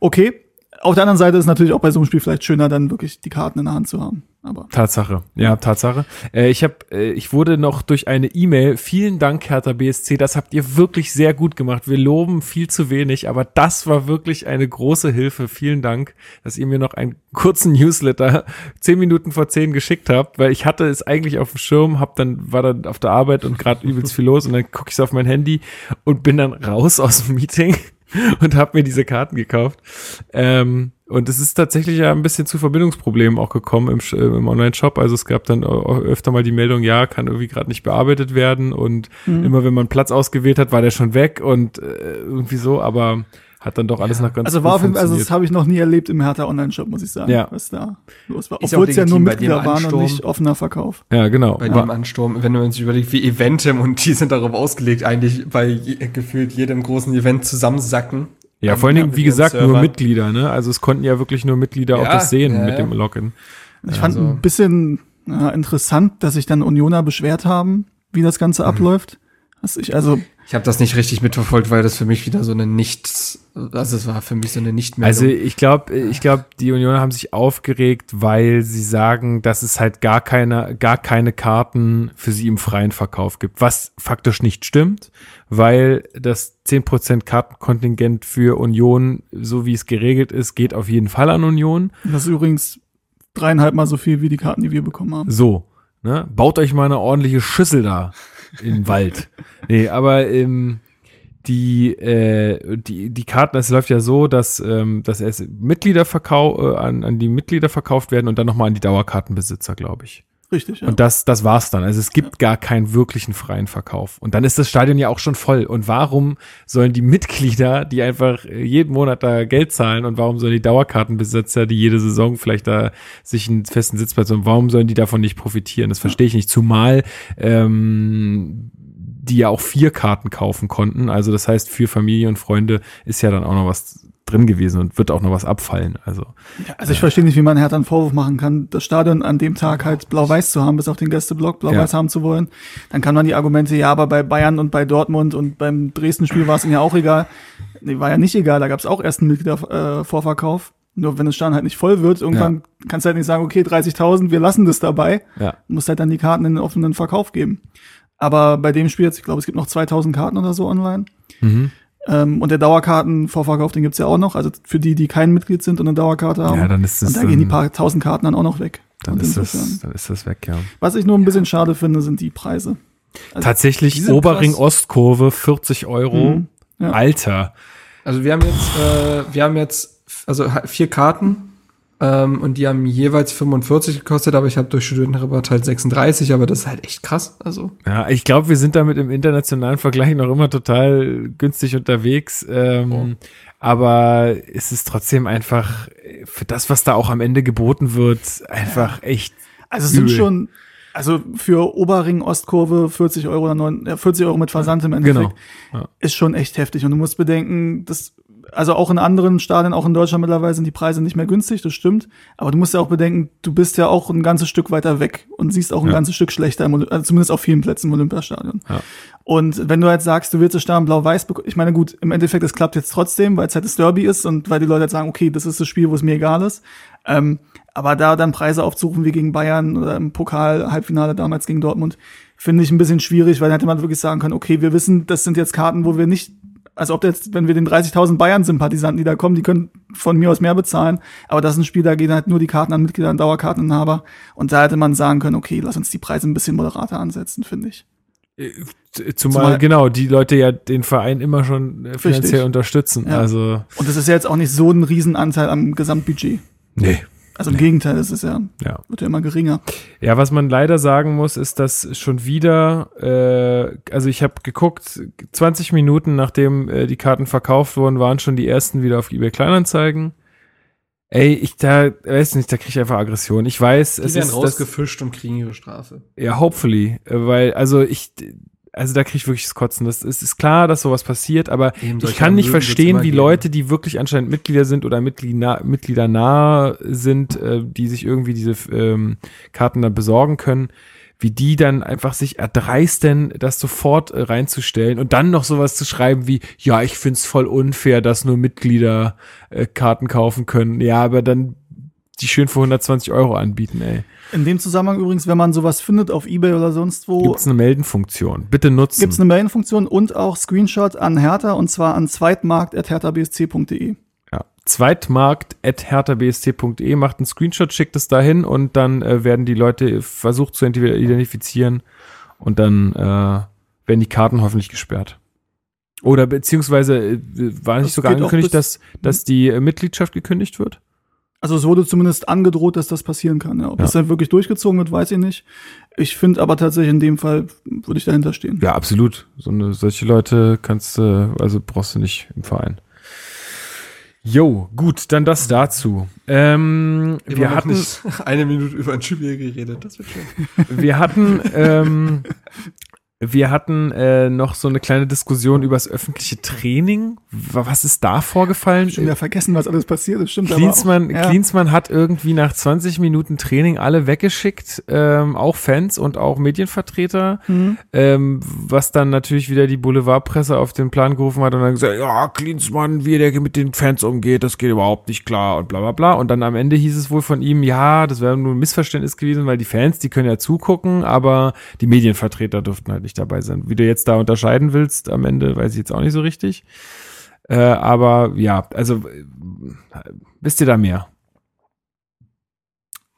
okay. Auf der anderen Seite ist natürlich auch bei so einem Spiel vielleicht schöner, dann wirklich die Karten in der Hand zu haben. Aber Tatsache, ja, Tatsache. Äh, ich habe, äh, ich wurde noch durch eine E-Mail. Vielen Dank, Hertha BSC. Das habt ihr wirklich sehr gut gemacht. Wir loben viel zu wenig, aber das war wirklich eine große Hilfe. Vielen Dank, dass ihr mir noch einen kurzen Newsletter zehn Minuten vor zehn geschickt habt, weil ich hatte es eigentlich auf dem Schirm, hab dann war dann auf der Arbeit und gerade übelst viel los und dann gucke ich auf mein Handy und bin dann raus aus dem Meeting und habe mir diese Karten gekauft. Ähm, und es ist tatsächlich ja ein bisschen zu Verbindungsproblemen auch gekommen im, äh, im Online-Shop. Also es gab dann öfter mal die Meldung, ja, kann irgendwie gerade nicht bearbeitet werden. Und mhm. immer wenn man Platz ausgewählt hat, war der schon weg und äh, irgendwie so. Aber hat dann doch alles ja. nach ganz Also war auf also das habe ich noch nie erlebt im Hertha Online-Shop, muss ich sagen, ja. was da los war. Obwohl es ja nur Mitglieder waren und nicht offener Verkauf. Ja, genau. Bei dem Ansturm, wenn du uns überlegst, wie Eventem und die sind darauf ausgelegt, eigentlich bei je, gefühlt jedem großen Event zusammensacken. Ja, vor allen Dingen, wie gesagt, nur Mitglieder, ne? Also es konnten ja wirklich nur Mitglieder ja, auch das sehen ja, mit dem Login. Ich fand also. ein bisschen ja, interessant, dass sich dann Unioner beschwert haben, wie das Ganze mhm. abläuft. Also ich, also ich habe das nicht richtig mitverfolgt, weil das für mich wieder so eine nicht, also es war für mich so eine nicht mehr. Also ich glaube, ich glaube, die Unioner haben sich aufgeregt, weil sie sagen, dass es halt gar keine, gar keine Karten für sie im freien Verkauf gibt, was faktisch nicht stimmt, weil das 10% Kartenkontingent für Union, so wie es geregelt ist, geht auf jeden Fall an Union. Das ist übrigens dreieinhalb Mal so viel wie die Karten, die wir bekommen haben. So, ne? Baut euch mal eine ordentliche Schüssel da im Wald. Nee, aber ähm, die, äh, die, die Karten, es läuft ja so, dass, ähm, dass erst Mitglieder verkau äh, an, an die Mitglieder verkauft werden und dann nochmal an die Dauerkartenbesitzer, glaube ich. Richtig, ja. Und das, das war's dann. Also es gibt ja. gar keinen wirklichen freien Verkauf. Und dann ist das Stadion ja auch schon voll. Und warum sollen die Mitglieder, die einfach jeden Monat da Geld zahlen, und warum sollen die Dauerkartenbesitzer, die jede Saison vielleicht da sich einen festen Sitzplatz und warum sollen die davon nicht profitieren? Das verstehe ich nicht. Zumal ähm, die ja auch vier Karten kaufen konnten. Also das heißt, für Familie und Freunde ist ja dann auch noch was drin gewesen und wird auch noch was abfallen. Also, also ich verstehe nicht, wie man Hertha einen Vorwurf machen kann, das Stadion an dem Tag halt blau-weiß zu haben, bis auf den Gästeblock blau-weiß ja. haben zu wollen. Dann kann man die Argumente, ja, aber bei Bayern und bei Dortmund und beim Dresden-Spiel war es ihnen ja auch egal. Nee, war ja nicht egal, da gab es auch erst einen Mitgliedervorverkauf. Äh, Nur wenn das Stadion halt nicht voll wird, irgendwann ja. kannst du halt nicht sagen, okay, 30.000, wir lassen das dabei. Ja. Du musst halt dann die Karten in den offenen Verkauf geben. Aber bei dem Spiel jetzt, ich glaube, es gibt noch 2000 Karten oder so online. Mhm. Ähm, und der Dauerkartenvorverkauf, den gibt's ja auch noch. Also für die, die kein Mitglied sind und eine Dauerkarte haben. Ja, dann ist das, und da gehen die paar tausend Karten dann auch noch weg. Dann ist, das, dann ist das weg, ja. Was ich nur ein bisschen schade finde, sind die Preise. Also Tatsächlich Oberring Ostkurve 40 Euro. Mhm, ja. Alter. Also wir haben jetzt, äh, wir haben jetzt also vier Karten ähm, und die haben jeweils 45 gekostet, aber ich habe durch Studentenrabatt halt 36, aber das ist halt echt krass. Also. Ja, ich glaube, wir sind damit im internationalen Vergleich noch immer total günstig unterwegs. Ähm, oh. Aber es ist trotzdem einfach für das, was da auch am Ende geboten wird, einfach echt. Also es sind schon, also für Oberring Ostkurve 40 Euro oder 9, 40 Euro mit Versand im Endeffekt genau. ja. ist schon echt heftig. Und du musst bedenken, das also auch in anderen Stadien, auch in Deutschland mittlerweile sind die Preise nicht mehr günstig, das stimmt. Aber du musst ja auch bedenken, du bist ja auch ein ganzes Stück weiter weg und siehst auch ein ja. ganzes Stück schlechter, im, also zumindest auf vielen Plätzen im Olympiastadion. Ja. Und wenn du halt sagst, du willst das Stadion blau-weiß ich meine, gut, im Endeffekt, es klappt jetzt trotzdem, weil es halt das Derby ist und weil die Leute halt sagen, okay, das ist das Spiel, wo es mir egal ist. Ähm, Aber da dann Preise aufzurufen wie gegen Bayern oder im Pokal-Halbfinale damals gegen Dortmund, finde ich ein bisschen schwierig, weil dann hätte man wirklich sagen können, okay, wir wissen, das sind jetzt Karten, wo wir nicht, also ob jetzt, wenn wir den 30.000 Bayern-Sympathisanten, die da kommen, die können von mir aus mehr bezahlen, aber das ist ein Spiel, da gehen halt nur die Karten an Mitglieder, an Dauerkarteninhaber und da hätte man sagen können, okay, lass uns die Preise ein bisschen moderater ansetzen, finde ich. Äh, zumal, Zumal, genau, die Leute ja den Verein immer schon äh, finanziell richtig. unterstützen. Ja. Also. Und das ist ja jetzt auch nicht so ein Riesenanteil am Gesamtbudget. Nee. Also im Gegenteil, es ist ja, ja, wird ja immer geringer. Ja, was man leider sagen muss, ist, dass schon wieder, äh, also ich habe geguckt, 20 Minuten nachdem äh, die Karten verkauft wurden, waren schon die ersten wieder auf eBay Kleinanzeigen. Ey, ich da weiß nicht, da kriege ich einfach Aggression. Ich weiß, die es werden ist rausgefischt das, und kriegen ihre Strafe. Ja, hopefully, äh, weil also ich also da kriege ich wirklich das Kotzen. Das ist, ist klar, dass sowas passiert, aber ich kann nicht verstehen, wie. Leute, die wirklich anscheinend Mitglieder sind oder Mitglieder, Mitglieder nah sind, äh, die sich irgendwie diese ähm, Karten dann besorgen können, wie die dann einfach sich erdreisten, das sofort äh, reinzustellen und dann noch sowas zu schreiben wie, ja, ich find's voll unfair, dass nur Mitglieder äh, Karten kaufen können. Ja, aber dann die schön für 120 Euro anbieten, ey. In dem Zusammenhang übrigens, wenn man sowas findet auf Ebay oder sonst wo. Gibt's eine Meldenfunktion. Bitte nutzen. Gibt's eine Meldenfunktion und auch Screenshot an Hertha und zwar an zweitmarkt.herthabsc.de. Ja, zweitmarkt.herthabsc.de macht einen Screenshot, schickt es dahin und dann äh, werden die Leute versucht zu identifizieren und dann äh, werden die Karten hoffentlich gesperrt. Oder beziehungsweise äh, war nicht das sogar angekündigt, dass, dass die äh, Mitgliedschaft gekündigt wird? Also es wurde zumindest angedroht, dass das passieren kann. Ja. Ob ja. das dann wirklich durchgezogen wird, weiß ich nicht. Ich finde aber tatsächlich in dem Fall würde ich dahinter stehen. Ja, absolut. So eine, solche Leute kannst du, also brauchst du nicht im Verein. Jo, gut, dann das dazu. Ähm, wir hatten nicht eine Minute über ein Spiel geredet, das wird schön. Wir hatten ähm, wir hatten äh, noch so eine kleine Diskussion über das öffentliche Training. Was ist da vorgefallen? Schon wieder vergessen, was alles passiert ist. Stimmt Klinsmann, ja. Klinsmann hat irgendwie nach 20 Minuten Training alle weggeschickt, ähm, auch Fans und auch Medienvertreter, mhm. ähm, was dann natürlich wieder die Boulevardpresse auf den Plan gerufen hat und dann gesagt, ja, Klinsmann, wie der mit den Fans umgeht, das geht überhaupt nicht klar und bla bla bla. Und dann am Ende hieß es wohl von ihm, ja, das wäre nur ein Missverständnis gewesen, weil die Fans, die können ja zugucken, aber die Medienvertreter durften halt nicht nicht dabei sein. Wie du jetzt da unterscheiden willst, am Ende weiß ich jetzt auch nicht so richtig. Äh, aber ja, also äh, wisst ihr da mehr?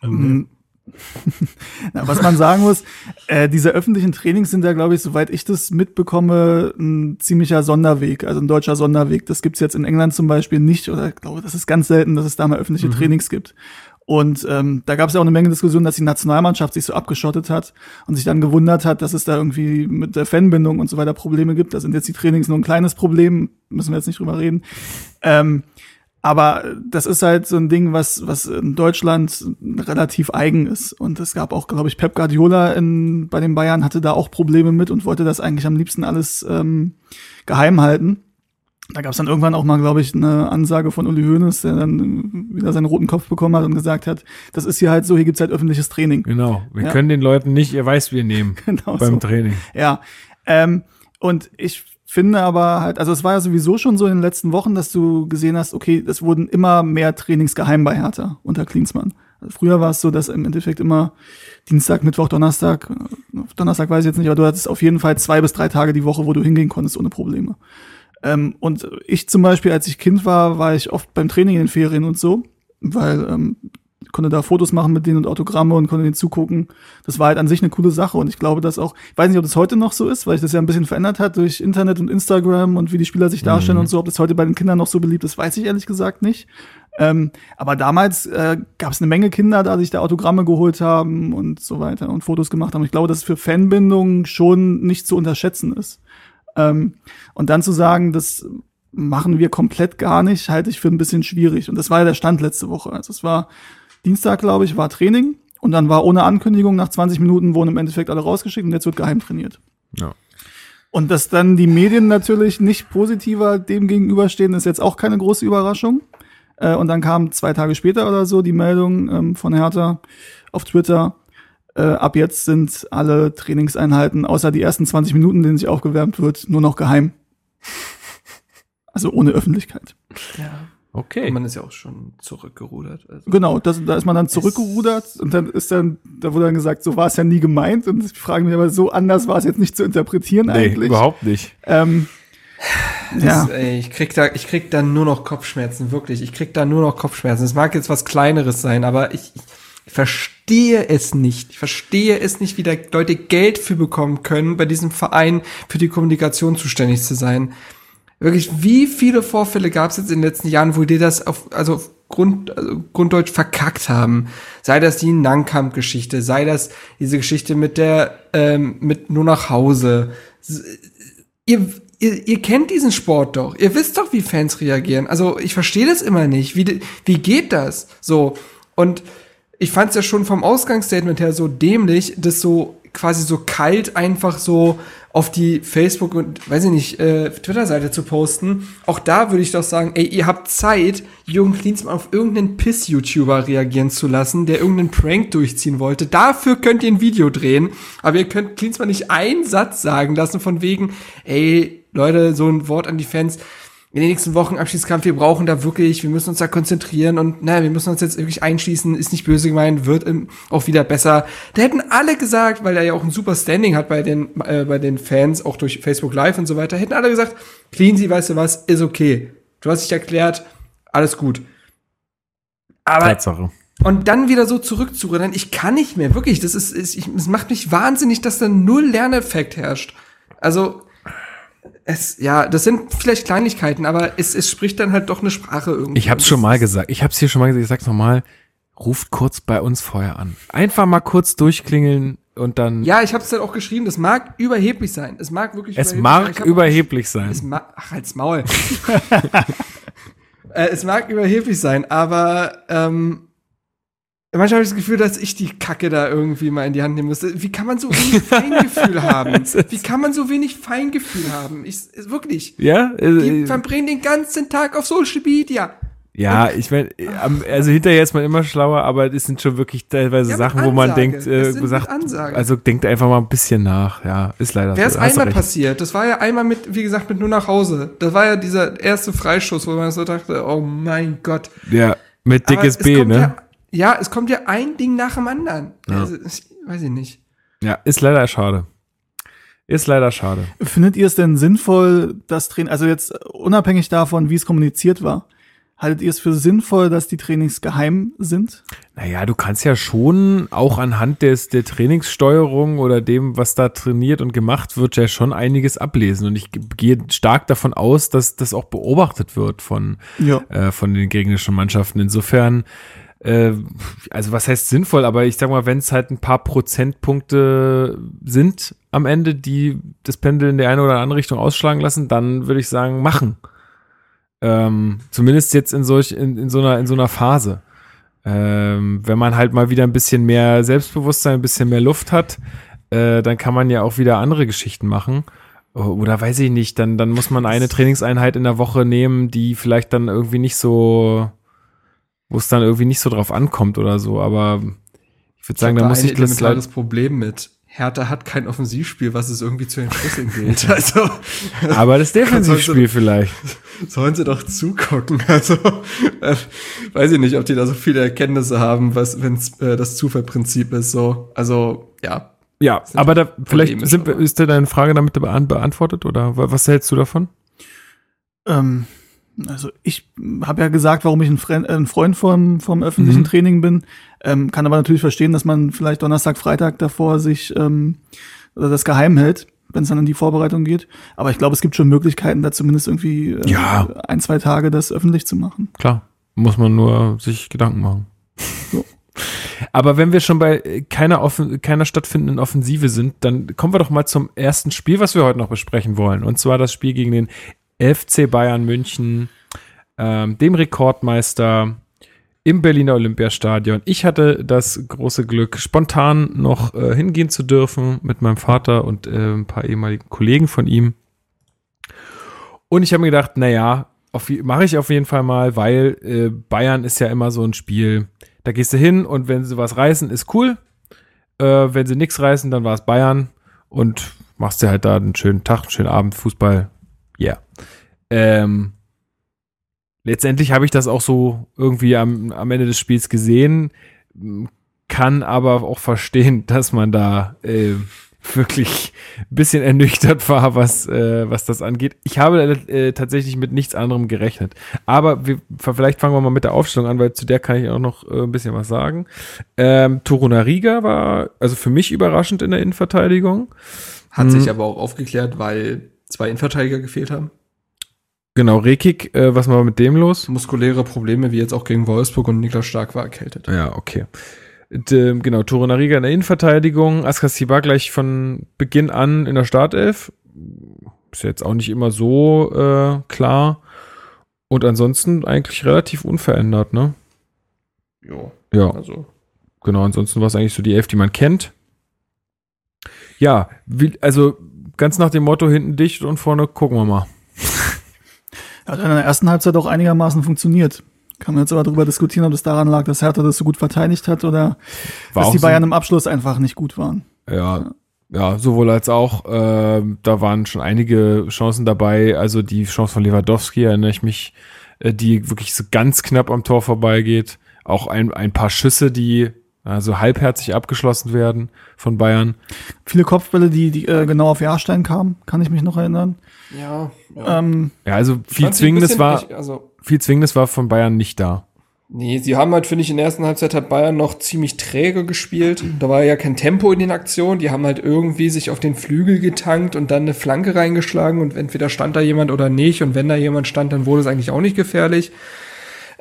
Mhm. Na, was man sagen muss, äh, diese öffentlichen Trainings sind ja, glaube ich, soweit ich das mitbekomme, ein ziemlicher Sonderweg, also ein deutscher Sonderweg. Das gibt's jetzt in England zum Beispiel nicht, oder ich glaube, das ist ganz selten, dass es da mal öffentliche mhm. Trainings gibt. Und ähm, da gab es ja auch eine Menge Diskussionen, dass die Nationalmannschaft sich so abgeschottet hat und sich dann gewundert hat, dass es da irgendwie mit der Fanbindung und so weiter Probleme gibt. Da sind jetzt die Trainings nur ein kleines Problem, müssen wir jetzt nicht drüber reden. Ähm, aber das ist halt so ein Ding, was, was in Deutschland relativ eigen ist. Und es gab auch, glaube ich, Pep Guardiola in, bei den Bayern hatte da auch Probleme mit und wollte das eigentlich am liebsten alles ähm, geheim halten. Da gab es dann irgendwann auch mal, glaube ich, eine Ansage von Uli Hoeneß, der dann wieder seinen roten Kopf bekommen hat und gesagt hat, das ist hier halt so, hier gibt's halt öffentliches Training. Genau, wir ja. können den Leuten nicht ihr Weißbier nehmen genau beim so. Training. Ja, ähm, und ich finde aber halt, also es war ja sowieso schon so in den letzten Wochen, dass du gesehen hast, okay, es wurden immer mehr Trainings geheim bei Hertha unter Klinsmann. Also früher war es so, dass im Endeffekt immer Dienstag, Mittwoch, Donnerstag, Donnerstag weiß ich jetzt nicht, aber du hattest auf jeden Fall zwei bis drei Tage die Woche, wo du hingehen konntest ohne Probleme. Ähm, und ich zum Beispiel, als ich Kind war, war ich oft beim Training in den Ferien und so, weil ähm, konnte da Fotos machen mit denen und Autogramme und konnte denen zugucken. Das war halt an sich eine coole Sache und ich glaube, dass auch, ich weiß nicht, ob das heute noch so ist, weil sich das ja ein bisschen verändert hat durch Internet und Instagram und wie die Spieler sich darstellen mhm. und so. Ob das heute bei den Kindern noch so beliebt ist, weiß ich ehrlich gesagt nicht. Ähm, aber damals äh, gab es eine Menge Kinder, da sich da Autogramme geholt haben und so weiter und Fotos gemacht haben. Ich glaube, dass es für Fanbindung schon nicht zu unterschätzen ist. Ähm, und dann zu sagen, das machen wir komplett gar nicht, halte ich für ein bisschen schwierig. Und das war ja der Stand letzte Woche. Also es war Dienstag, glaube ich, war Training und dann war ohne Ankündigung nach 20 Minuten wurden im Endeffekt alle rausgeschickt und jetzt wird geheim trainiert. Ja. Und dass dann die Medien natürlich nicht positiver dem gegenüberstehen, ist jetzt auch keine große Überraschung. Äh, und dann kam zwei Tage später oder so die Meldung ähm, von Hertha auf Twitter, äh, ab jetzt sind alle Trainingseinheiten, außer die ersten 20 Minuten, in denen sich aufgewärmt wird, nur noch geheim. Also ohne Öffentlichkeit. Ja. Okay. Man ist ja auch schon zurückgerudert. Also. Genau, das, da ist man dann zurückgerudert und dann ist dann, da wurde dann gesagt, so war es ja nie gemeint und ich frage mich aber, so anders war es jetzt nicht zu interpretieren Nee, eigentlich. überhaupt nicht. Ähm, Das, ja, ey, ich krieg da, ich krieg da nur noch Kopfschmerzen, wirklich. Ich krieg da nur noch Kopfschmerzen. Es mag jetzt was Kleineres sein, aber ich, ich verstehe es nicht. Ich verstehe es nicht, wie da Leute Geld für bekommen können, bei diesem Verein für die Kommunikation zuständig zu sein. Wirklich, wie viele Vorfälle gab es jetzt in den letzten Jahren, wo die das auf, also auf Grund, also Grunddeutsch verkackt haben? Sei das die Nankamp-Geschichte, sei das diese Geschichte mit der, ähm, mit nur nach Hause. Ihr, ihr, ihr kennt diesen Sport doch. Ihr wisst doch, wie Fans reagieren. Also ich verstehe das immer nicht. Wie, wie geht das? So. Und ich fand es ja schon vom Ausgangsstatement her so dämlich, das so quasi so kalt einfach so auf die Facebook und weiß ich nicht, äh, Twitter-Seite zu posten. Auch da würde ich doch sagen, ey, ihr habt Zeit, Jürgen Klinsmann auf irgendeinen Piss-YouTuber reagieren zu lassen, der irgendeinen Prank durchziehen wollte. Dafür könnt ihr ein Video drehen, aber ihr könnt Klinsmann nicht einen Satz sagen lassen von wegen, ey, Leute, so ein Wort an die Fans in den nächsten Wochen Abschiedskampf, wir brauchen da wirklich, wir müssen uns da konzentrieren und naja, wir müssen uns jetzt wirklich einschließen, ist nicht böse gemeint, wird im, auch wieder besser. Da hätten alle gesagt, weil er ja auch ein super Standing hat bei den, äh, bei den Fans, auch durch Facebook Live und so weiter, hätten alle gesagt, Cleansy, weißt du was, ist okay. Du hast dich erklärt, alles gut. Aber Tatsache. und dann wieder so zurückzurennen, ich kann nicht mehr, wirklich, das ist, ist ich, es macht mich wahnsinnig, dass da null Lerneffekt herrscht. Also, es, ja, das sind vielleicht Kleinigkeiten, aber es, es spricht dann halt doch eine Sprache irgendwie. Ich hab's schon mal gesagt. Ich hab's hier schon mal gesagt. Ich sag's nochmal. Ruft kurz bei uns vorher an. Einfach mal kurz durchklingeln und dann. Ja, ich hab's dann auch geschrieben, das mag überheblich sein. Es mag wirklich es überheblich sein. mag Ich hab auch überheblich sein. Es mag, ach, halt's Maul. äh, es mag überheblich sein, aber ähm, manchmal habe ich das Gefühl, dass ich die Kacke da irgendwie mal in die Hand nehmen müsste. Wie kann man so wenig Feingefühl haben? Es Wie kann man so wenig Feingefühl haben? Ich, es- wirklich. Ja, Die äh, verbringen den ganzen Tag auf Social Media. ja, ich meine, also hinterher ist man immer schlauer, aber es sind schon wirklich teilweise Ja, Sachen, wo man denkt, Es äh, gesagt, also denkt einfach mal ein bisschen nach. Ja, ist leider Wäre es so. Hast du einmal passiert, das war ja einmal mit, wie gesagt, mit nur nach Hause. Das war ja dieser erste Freischuss, wo man so dachte, oh mein Gott. Ja, mit Aber dickes es B, ne? Ja, ja, es kommt ja ein Ding nach dem anderen. Ja. Also, ich, weiß ich nicht. Ja, ist leider schade. Ist leider schade. findet ihr es denn sinnvoll, das Training, also jetzt unabhängig davon, wie es kommuniziert war, haltet ihr es für sinnvoll, dass die Trainings geheim sind? Naja, du kannst ja schon auch anhand des, der Trainingssteuerung oder dem, was da trainiert und gemacht wird, ja schon einiges ablesen. Und ich ge- gehe stark davon aus, dass das auch beobachtet wird von, Ja. äh, von den gegnerischen Mannschaften. Insofern, äh, also was heißt sinnvoll, aber ich sag mal, wenn es halt ein paar Prozentpunkte sind am Ende, die das Pendel in die eine oder andere Richtung ausschlagen lassen, dann würde ich sagen, machen. Ähm, zumindest jetzt in solch, in, in so einer, in so einer Phase. Ähm, wenn man halt mal wieder ein bisschen mehr Selbstbewusstsein, ein bisschen mehr Luft hat, äh, dann kann man ja auch wieder andere Geschichten machen. Oder weiß ich nicht, dann, dann muss man eine Trainingseinheit in der Woche nehmen, die vielleicht dann irgendwie nicht so, wo es dann irgendwie nicht so drauf ankommt oder so. Aber ich würde sagen, hab da muss ich das elementares Problem mit. Hertha hat kein Offensivspiel, was es irgendwie zu entschlüsseln gilt. Also Aber das Defensivspiel vielleicht. sollen sie doch zugucken. Also äh, weiß ich nicht, ob die da so viele Erkenntnisse haben, was wenn äh, das Zufallprinzip ist. So, also ja. Ja, aber da, vielleicht sind, ist dir deine Frage damit beant- beantwortet oder wa- was hältst du davon? Ähm, also ich habe ja gesagt, warum ich ein, Fre äh, ein Freund vom, vom öffentlichen Mhm. Training bin, ähm, kann aber natürlich verstehen, dass man vielleicht Donnerstag, Freitag davor sich ähm, das geheim hält, wenn es dann in die Vorbereitung geht. Aber ich glaube, es gibt schon Möglichkeiten, da zumindest irgendwie äh, Ja. ein, zwei Tage das öffentlich zu machen. Klar, muss man nur sich Gedanken machen. So. Aber wenn wir schon bei äh, keiner, offen, keiner stattfindenden Offensive sind, dann kommen wir doch mal zum ersten Spiel, was wir heute noch besprechen wollen. Und zwar das Spiel gegen den FC Bayern München, ähm, dem Rekordmeister im Berliner Olympiastadion. Ich hatte das große Glück, spontan noch äh, hingehen zu dürfen mit meinem Vater und äh, ein paar ehemaligen Kollegen von ihm. Und ich habe mir gedacht, naja, mache ich auf jeden Fall mal, weil äh, Bayern ist ja immer so ein Spiel, da gehst du hin und wenn sie was reißen, ist cool. Äh, wenn sie nichts reißen, dann war es Bayern und machst dir halt da einen schönen Tag, einen schönen Abend, Fußball. Yeah. Ähm, letztendlich habe ich das auch so irgendwie am, am Ende des Spiels gesehen, kann aber auch verstehen, dass man da äh, wirklich ein bisschen ernüchtert war, was, äh, was das angeht. Ich habe äh, tatsächlich mit nichts anderem gerechnet. Aber wir, vielleicht fangen wir mal mit der Aufstellung an, weil zu der kann ich auch noch äh, ein bisschen was sagen. Ähm, Torunariga war also für mich überraschend in der Innenverteidigung. Hat mhm. sich aber auch aufgeklärt, weil zwei Innenverteidiger gefehlt haben. Genau, Rekik, äh, was war mit dem los? Muskuläre Probleme, wie jetzt auch gegen Wolfsburg und Niklas Stark war erkältet. Ja, okay. De, genau, Toro Nariga in der Innenverteidigung, Askasiba gleich von Beginn an in der Startelf. Ist jetzt auch nicht immer so äh, klar. Und ansonsten eigentlich relativ unverändert, ne? Jo. Ja. Also. Genau, ansonsten war es eigentlich so die Elf, die man kennt. Ja, wie, also ganz nach dem Motto hinten dicht und vorne gucken wir mal. Hat in der ersten Halbzeit auch einigermaßen funktioniert. Kann man jetzt aber darüber diskutieren, ob das daran lag, dass Hertha das so gut verteidigt hat oder War dass die Bayern so im Abschluss einfach nicht gut waren. Ja, ja, sowohl als auch. Äh, da waren schon einige Chancen dabei. Also die Chance von Lewandowski erinnere ich mich, äh, die wirklich so ganz knapp am Tor vorbeigeht. Auch ein, ein paar Schüsse, die also halbherzig abgeschlossen werden von Bayern. Viele Kopfbälle, die, die äh, genau auf Jahrstein kamen, kann ich mich noch erinnern. Ja. Ja, ähm, ja also viel Zwingendes war, ich, also, viel Zwingendes war von Bayern nicht da. Nee, sie haben halt, finde ich, in der ersten Halbzeit hat Bayern noch ziemlich träge gespielt. Da war ja kein Tempo in den Aktionen. Die haben halt irgendwie sich auf den Flügel getankt und dann eine Flanke reingeschlagen und entweder stand da jemand oder nicht. Und wenn da jemand stand, dann wurde es eigentlich auch nicht gefährlich.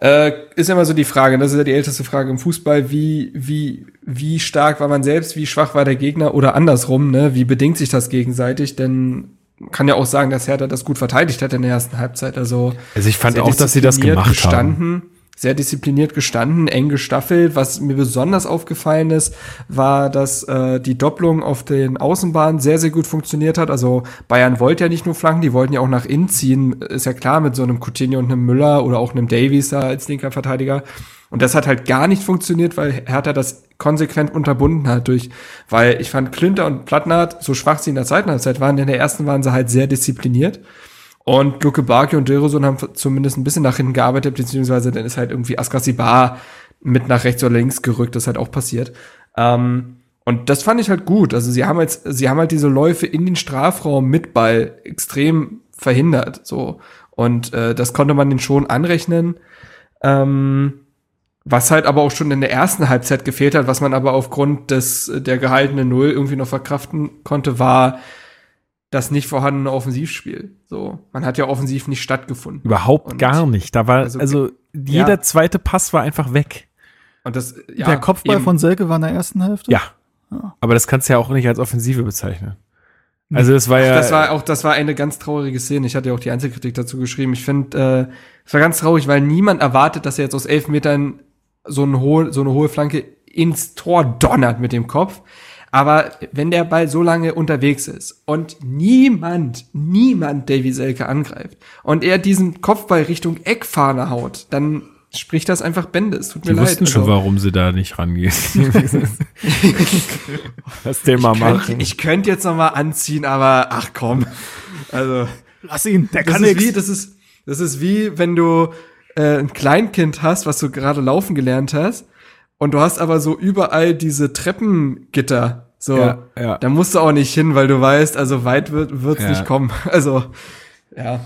Äh, ist immer so die Frage, das ist ja die älteste Frage im Fußball, wie, wie, wie stark war man selbst, wie schwach war der Gegner oder andersrum, ne? Wie bedingt sich das gegenseitig? Denn kann ja auch sagen, dass Hertha das gut verteidigt hat in der ersten Halbzeit. Also, also ich fand auch, dass sie das gemacht gestanden. haben sehr diszipliniert gestanden, eng gestaffelt. Was mir besonders aufgefallen ist, war, dass äh, die Doppelung auf den Außenbahnen sehr, sehr gut funktioniert hat. Also Bayern wollte ja nicht nur flanken, die wollten ja auch nach innen ziehen. Ist ja klar mit so einem Coutinho und einem Müller oder auch einem Davies da als linker Verteidiger. Und das hat halt gar nicht funktioniert, weil Hertha das konsequent unterbunden hat durch, weil ich fand Klünter und Plattnert, so schwach sie in der zweiten Halbzeit waren, in der ersten waren sie halt sehr diszipliniert. Und Luke Barke und Dilrosun haben zumindest ein bisschen nach hinten gearbeitet, beziehungsweise dann ist halt irgendwie Askasibar mit nach rechts oder links gerückt, das ist halt auch passiert. Ähm, und das fand ich halt gut. Also sie haben halt, sie haben halt diese Läufe in den Strafraum mit Ball extrem verhindert. So. Und äh, das konnte man den schon anrechnen. Ähm, was halt aber auch schon in der ersten Halbzeit gefehlt hat, was man aber aufgrund des der gehaltenen Null irgendwie noch verkraften konnte, war das nicht vorhandene Offensivspiel. So, man hat ja offensiv nicht stattgefunden. Überhaupt und gar nicht. Da war also, also jeder ja. zweite Pass war einfach weg. Und das ja, der Kopfball eben. von Selke war in der ersten Hälfte. Ja. ja. Aber das kannst du ja auch nicht als Offensive bezeichnen. Also das war ja. das war auch, das war eine ganz traurige Szene. Ich hatte ja auch die Einzelkritik dazu geschrieben. Ich finde, äh, es war ganz traurig, weil niemand erwartet, dass er jetzt aus elf Metern so, ein hohe, so eine hohe Flanke ins Tor donnert mit dem Kopf. Aber wenn der Ball so lange unterwegs ist und niemand, niemand Davy Selke angreift und er diesen Kopfball Richtung Eckfahne haut, dann spricht das einfach Bände. Es tut mir Die leid. wussten schon, also, warum sie da nicht rangehen. das Thema ich machen. Könnt, ich könnte jetzt noch mal anziehen, aber ach komm. Also lass ihn, der das kann ist wie, das ist das ist wie wenn du äh, ein Kleinkind hast, was du gerade laufen gelernt hast und du hast aber so überall diese Treppengitter. So, ja, ja. da musst du auch nicht hin, weil du weißt, also weit wird wird's ja. nicht kommen. Also ja.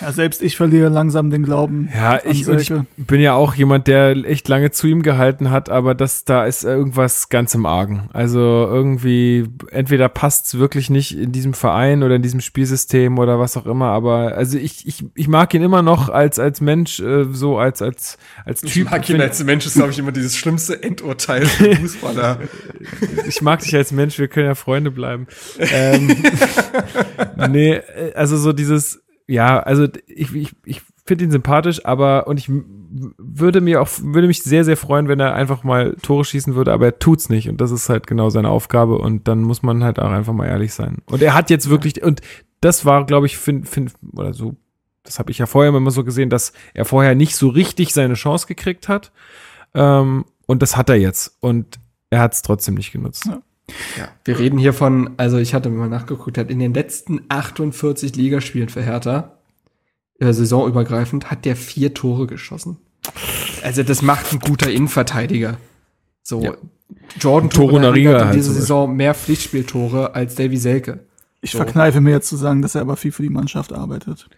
Ja, selbst ich verliere langsam den Glauben. Ja, ich, ich, bin ja auch jemand, der echt lange zu ihm gehalten hat, aber das, da ist irgendwas ganz im Argen. Also irgendwie, entweder passt es wirklich nicht in diesem Verein oder in diesem Spielsystem oder was auch immer, aber also ich, ich, ich mag ihn immer noch als, als Mensch, äh, so als, als, als Typ. Ich mag ihn als Mensch, ist, glaube ich, immer dieses schlimmste Endurteil für Fußballer. ich mag dich als Mensch, wir können ja Freunde bleiben. ähm, nee, äh, also so dieses, ja, also ich, ich, ich finde ihn sympathisch, aber und ich würde mir auch würde mich sehr sehr freuen, wenn er einfach mal Tore schießen würde, aber er tut's nicht und das ist halt genau seine Aufgabe und dann muss man halt auch einfach mal ehrlich sein. Und er hat jetzt wirklich und das war, glaube ich, find, find, oder so, das habe ich ja vorher immer so gesehen, dass er vorher nicht so richtig seine Chance gekriegt hat ähm, und das hat er jetzt und er hat es trotzdem nicht genutzt. Ja. Ja, wir reden hier von, also ich hatte mal nachgeguckt, hat in den letzten 48 Ligaspielen für Hertha äh, saisonübergreifend, hat der vier Tore geschossen. Also das macht ein guter Innenverteidiger. So, Ja. Jordan Torunariga hat in dieser Saison mehr Pflichtspieltore als Davy Selke. Ich So. verkneife mir jetzt zu sagen, dass er aber viel für die Mannschaft arbeitet.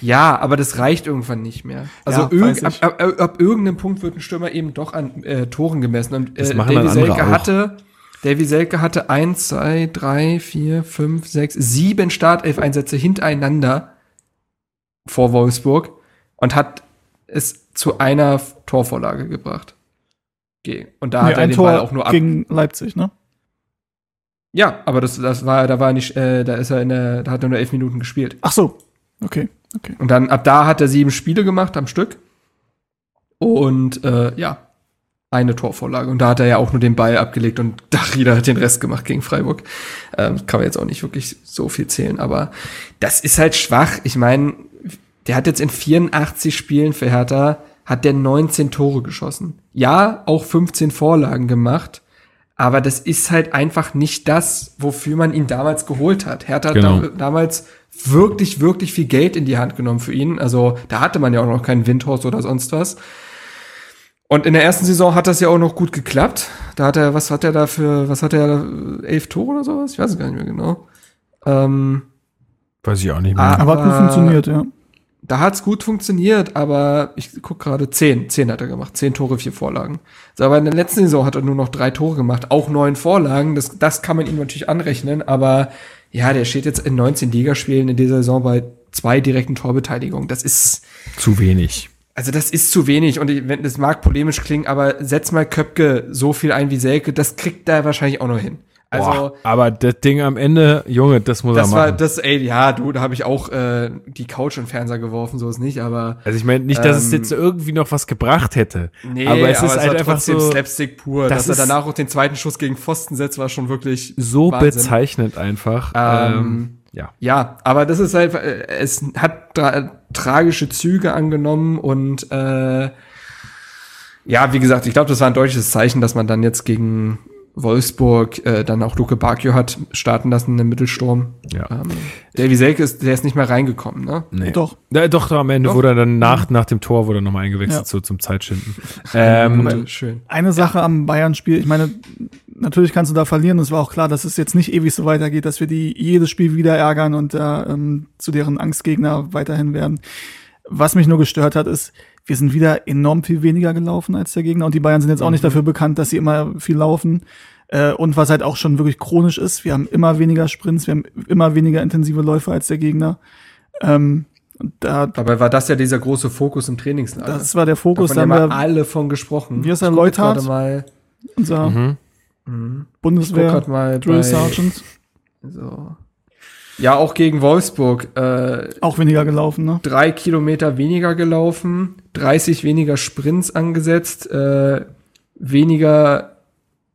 Ja, aber das reicht irgendwann nicht mehr. Also Ja, irgend, weiß ab, ich. ab, ab irgendeinem Punkt wird ein Stürmer eben doch an äh, Toren gemessen. Und äh, Davy Selke auch. hatte, Davy Selke hatte eins, zwei, drei, vier, fünf, sechs, sieben Startelf-Einsätze hintereinander vor Wolfsburg und hat es zu einer Torvorlage gebracht. Okay. Und da Nee, hat er ein den Tor Ball auch nur ab. gegen Leipzig, ne? Ja, aber das, das war, da war er nicht, äh, da ist er in der, da hat er nur elf Minuten gespielt. Ach so. Okay, okay. Und dann ab da hat er sieben Spiele gemacht am Stück. Und äh, ja, eine Torvorlage. Und da hat er ja auch nur den Ball abgelegt und Dachrieder hat den Rest gemacht gegen Freiburg. Ähm, kann man jetzt auch nicht wirklich so viel zählen, aber das ist halt schwach. Ich meine, der hat jetzt in 84 Spielen für Hertha, hat der 19 Tore geschossen. Ja, auch 15 Vorlagen gemacht. Aber das ist halt einfach nicht das, wofür man ihn damals geholt hat. Hertha hat Genau. da, damals wirklich, wirklich viel Geld in die Hand genommen für ihn. Also da hatte man ja auch noch keinen Windhorst oder sonst was. Und in der ersten Saison hat das ja auch noch gut geklappt. Da hat er, was hat er da für, was hat er da, elf Tore oder sowas? Ich weiß es gar nicht mehr genau. Ähm, Weiß ich auch nicht mehr. Ah. Aber hat gut funktioniert, ja. da hat's gut funktioniert, aber ich guck gerade, zehn, zehn hat er gemacht, zehn Tore, vier Vorlagen. So, aber in der letzten Saison hat er nur noch drei Tore gemacht, auch neun Vorlagen, das, das kann man ihm natürlich anrechnen, aber ja, der steht jetzt in 19 Ligaspielen in dieser Saison bei zwei direkten Torbeteiligungen. Das ist, Zu wenig. Also das ist zu wenig und ich, wenn das mag polemisch klingen, aber setz mal Köpke so viel ein wie Selke, das kriegt er wahrscheinlich auch noch hin. Also, Boah, aber das Ding am Ende, Junge, das muss das er war, machen. das, ey, ja, du, da habe ich auch äh, die Couch und Fernseher geworfen, so ist nicht, aber also ich meine nicht, dass es Ähm, jetzt irgendwie noch was gebracht hätte. Nee, aber es ist halt war einfach trotzdem so, Slapstick pur. das Dass er danach auch den zweiten Schuss gegen Pfosten setzt, war schon wirklich so Wahnsinn. bezeichnend einfach. Ähm, Ähm, ja. Ja, aber das ist halt, äh, es hat tra tragische Züge angenommen und äh, ja, wie gesagt, ich glaube, das war ein deutliches Zeichen, dass man dann jetzt gegen Wolfsburg äh, dann auch Luke Bakio hat starten lassen im Mittelsturm. Ja. Ähm, Davy Selke ist, der ist nicht mehr reingekommen, ne? Nee. Doch. Ja, doch, am Ende Doch. wurde er dann nach, nach dem Tor wurde er nochmal eingewechselt Ja. so zum Zeitschinden. ähm, schön. Eine Sache am Bayern-Spiel, ich meine, natürlich kannst du da verlieren. Es war auch klar, dass es jetzt nicht ewig so weitergeht, dass wir die jedes Spiel wieder ärgern und da ähm, zu deren Angstgegner weiterhin werden. Was mich nur gestört hat, ist, wir sind wieder enorm viel weniger gelaufen als der Gegner und die Bayern sind jetzt auch nicht dafür bekannt, dass sie immer viel laufen. Äh, und was halt auch schon wirklich chronisch ist, wir haben immer weniger Sprints, wir haben immer weniger intensive Läufe als der Gegner. Ähm, da, Dabei war das ja dieser große Fokus im Trainingslager. das war der Fokus, Davon da haben haben wir wir alle von gesprochen. Er, Ich guck jetzt Leuthard? gerade mal. unser mhm. Mhm. Ich guck Bundeswehr mal Drill bei, Sergeant so. Ja, auch gegen Wolfsburg. Äh, auch weniger gelaufen, ne? drei Kilometer weniger gelaufen, 30 weniger Sprints angesetzt, äh, weniger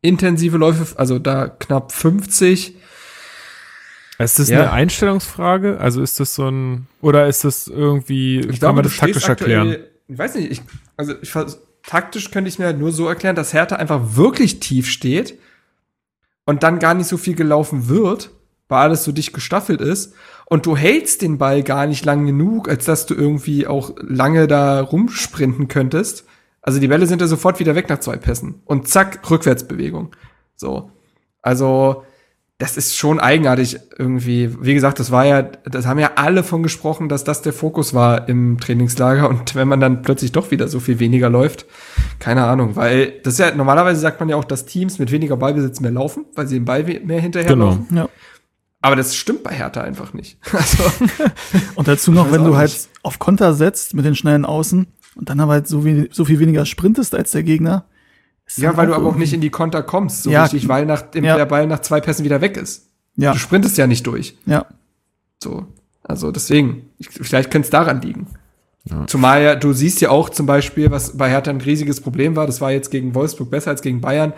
intensive Läufe, also da knapp 50. Ist das Ja. eine Einstellungsfrage? Also ist das so ein, oder ist das irgendwie, kann man du das taktisch erklären? Ich weiß nicht, ich, also ich, vers- taktisch könnte ich mir halt nur so erklären, dass Hertha einfach wirklich tief steht und dann gar nicht so viel gelaufen wird, weil alles so dicht gestaffelt ist und du hältst den Ball gar nicht lang genug, als dass du irgendwie auch lange da rumsprinten könntest. Also die Bälle sind ja sofort wieder weg nach zwei Pässen und zack, Rückwärtsbewegung. So. Also, das ist schon eigenartig irgendwie. Wie gesagt, das war ja, das haben ja alle von gesprochen, dass das der Fokus war im Trainingslager und wenn man dann plötzlich doch wieder so viel weniger läuft, keine Ahnung, weil das ist ja, normalerweise sagt man ja auch, dass Teams mit weniger Ballbesitz mehr laufen, weil sie den Ball mehr hinterher Genau. laufen. Ja. Aber das stimmt bei Hertha einfach nicht. Also, Und dazu noch, wenn du halt auf Konter setzt mit den schnellen Außen und dann aber halt so, we so viel weniger sprintest als der Gegner. Ist ja, weil du aber auch nicht in die Konter kommst, so Ja. richtig, weil nach dem, Ja. der Ball nach zwei Pässen wieder weg ist. Ja, Du sprintest ja nicht durch. ja. So. Also deswegen, ich, vielleicht könnte es daran liegen. Zumal ja, du siehst ja auch zum Beispiel, was bei Hertha ein riesiges Problem war, das war jetzt gegen Wolfsburg besser als gegen Bayern.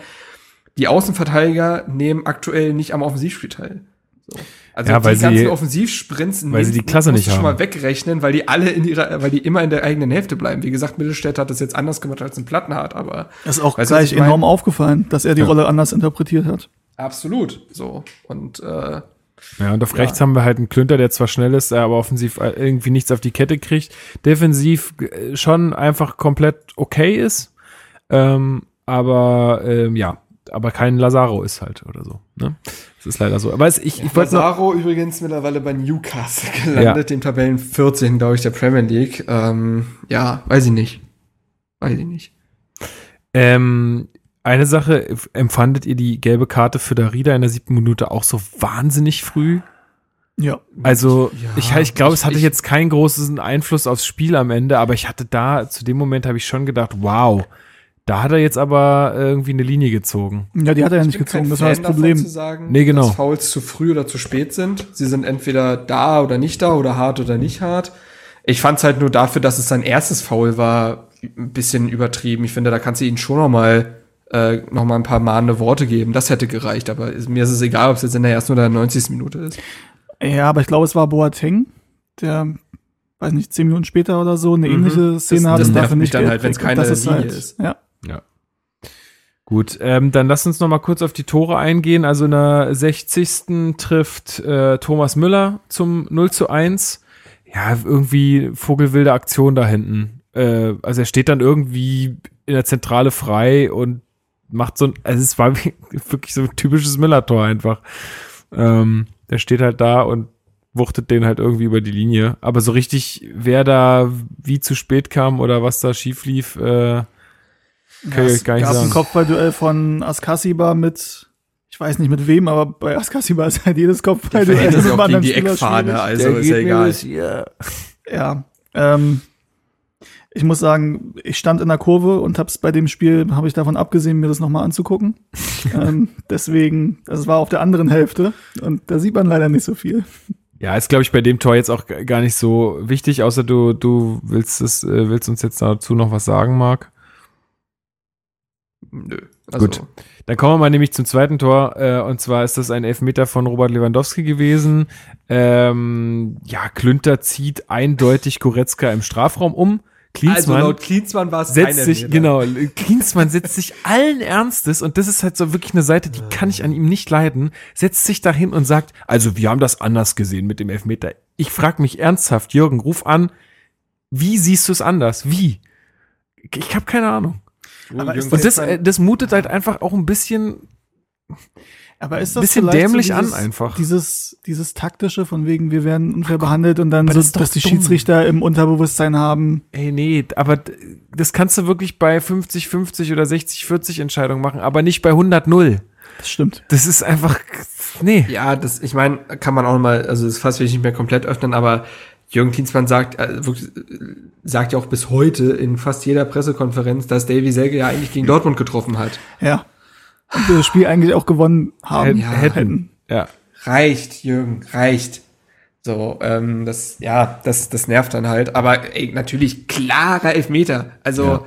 Die Außenverteidiger nehmen aktuell nicht am Offensivspiel teil. So. Also Ja, weil die ganzen sie- Offensivsprints weil sie die Klasse nicht du schon haben. mal wegrechnen, weil die alle in ihrer, weil die immer in der eigenen Hälfte bleiben. Wie gesagt, Mittelstädt hat das jetzt anders gemacht als ein Plattenhardt, aber Ist auch gleich enorm aufgefallen, dass er die Ja. Rolle anders interpretiert hat. Absolut. So. Und äh, Ja, und auf ja. rechts haben wir halt einen Klünter, der zwar schnell ist, aber offensiv irgendwie nichts auf die Kette kriegt. Defensiv äh, schon einfach komplett okay ist. Ähm, aber ähm, ja, aber kein Lazaro ist halt oder so. Ne? Das ist leider so. Aber es, ich, ja, ich Lazaro noch, übrigens mittlerweile bei Newcastle gelandet, ja. dem Tabellen 14, glaube ich, der Premier League. Ähm, ja, weiß ich nicht. Weiß ich nicht. Ähm, eine Sache, empfandet ihr die gelbe Karte für Darida in der siebten Minute auch so wahnsinnig früh? Ja. Also ja, ich, ich glaube, es hatte ich, jetzt keinen großen Einfluss aufs Spiel am Ende, aber ich hatte da, zu dem Moment habe ich schon gedacht, wow, da hat er jetzt aber irgendwie eine Linie gezogen. Ja, die hat er ja nicht gezogen, das war das Problem. Zu sagen, nee, genau. Dass Fouls zu früh oder zu spät sind. Sie sind entweder da oder nicht da oder hart oder nicht hart. Ich fand es halt nur dafür, dass es sein erstes Foul war, ein bisschen übertrieben. Ich finde, da kannst du ihn schon noch mal äh, noch mal ein paar mahnende Worte geben. Das hätte gereicht, aber mir ist es egal, ob es jetzt in der ersten oder 90. Minute ist. Ja, aber ich glaube, es war Boateng, der, weiß nicht, zehn Minuten später oder so eine mhm. ähnliche Szene das, hat. Das nervt mich dann halt, wenn es keine Linie halt, ist. Ja. Ja. Gut, ähm, dann lass uns noch mal kurz auf die Tore eingehen. Also in der 60. trifft äh, Thomas Müller zum 0 zu 1. Ja, irgendwie vogelwilde Aktion da hinten. Äh, also er steht dann irgendwie in der Zentrale frei und macht so ein, also es war wirklich so ein typisches Müller-Tor einfach. Ähm, der steht halt da und wuchtet den halt irgendwie über die Linie. Aber so richtig, wer da wie zu spät kam oder was da schief lief, äh, kann ja, ich gar nicht gab sagen. ein Kopfballduell von Askasiba mit, ich weiß nicht mit wem, aber bei Askasiba ist halt jedes Kopfballduell mit einem anderen die Eckfahne, also ist ja egal. Ja, ja ähm, ich muss sagen, ich stand in der Kurve und hab's bei dem Spiel, habe ich davon abgesehen, mir das nochmal anzugucken. ähm, deswegen, das war auf der anderen Hälfte und da sieht man leider nicht so viel. Ja, ist glaube ich bei dem Tor jetzt auch gar nicht so wichtig, außer du du willst es äh, willst uns jetzt dazu noch was sagen, Marc? Nö. Also. Gut. Dann kommen wir mal nämlich zum zweiten Tor. Äh, und zwar ist das ein Elfmeter von Robert Lewandowski gewesen. Ähm, ja, Klünter zieht eindeutig Goretzka im Strafraum um. Klinsmann also laut Klinsmann war es setzt sich genau Klinsmann setzt sich allen Ernstes und das ist halt so wirklich eine Seite, die kann ich an ihm nicht leiden. Setzt sich dahin und sagt, also wir haben das anders gesehen mit dem Elfmeter. Ich frage mich ernsthaft, Jürgen, ruf an, wie siehst du es anders? Wie? Ich habe keine Ahnung. Aber und das, das mutet halt einfach auch ein bisschen aber ist das bisschen dämlich so dieses, an einfach. Dieses, dieses taktische von wegen, wir werden unfair behandelt und dann so, das dass die dumm. Schiedsrichter im Unterbewusstsein haben. Ey, nee, aber das kannst du wirklich bei 50-50 oder 60-40 Entscheidungen machen, aber nicht bei 100-0. Das stimmt. Das ist einfach, nee. Ja, das, ich meine, kann man auch mal, also das Fass will ich nicht mehr komplett öffnen, aber Jürgen Klinsmann sagt, äh, sagt ja auch bis heute in fast jeder Pressekonferenz, dass Davy Selke ja eigentlich gegen Dortmund getroffen hat. Ja und das Spiel eigentlich auch gewonnen haben ja, hätten. Ja. Reicht, Jürgen, reicht. So, ähm, das, ja, das, das nervt dann halt. Aber ey, natürlich klarer Elfmeter. Also, ja.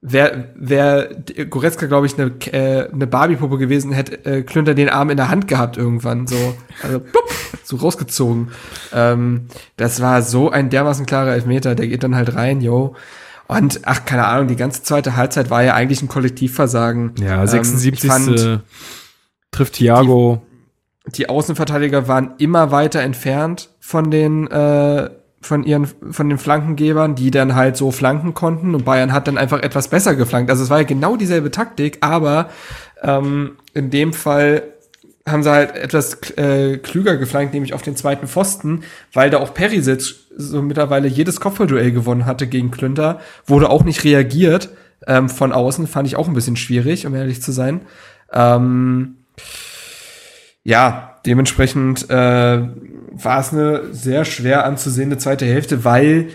Wer, wer Goretzka, glaube ich, eine, äh, eine Barbie-Puppe gewesen hätte, äh, Klünter den Arm in der Hand gehabt irgendwann. So, also, plupp, so rausgezogen. Ähm, das war so ein dermaßen klarer Elfmeter. Der geht dann halt rein, yo. Und ach, keine Ahnung, die ganze zweite Halbzeit war ja eigentlich ein Kollektivversagen. Ja, 76. Ähm, fand, trifft Thiago. Die, die, Außenverteidiger waren immer weiter entfernt von den äh, von ihren von den Flankengebern, die dann halt so flanken konnten und Bayern hat dann einfach etwas besser geflankt. Also es war ja genau dieselbe Taktik, aber ähm, in dem Fall haben sie halt etwas äh, klüger geflankt, nämlich auf den zweiten Pfosten, weil da auch Perisic so mittlerweile jedes Kopfballduell gewonnen hatte gegen Klünter, wurde auch nicht reagiert ähm, von außen, fand ich auch ein bisschen schwierig, um ehrlich zu sein. Ähm, ja, dementsprechend äh, war es eine sehr schwer anzusehende zweite Hälfte, weil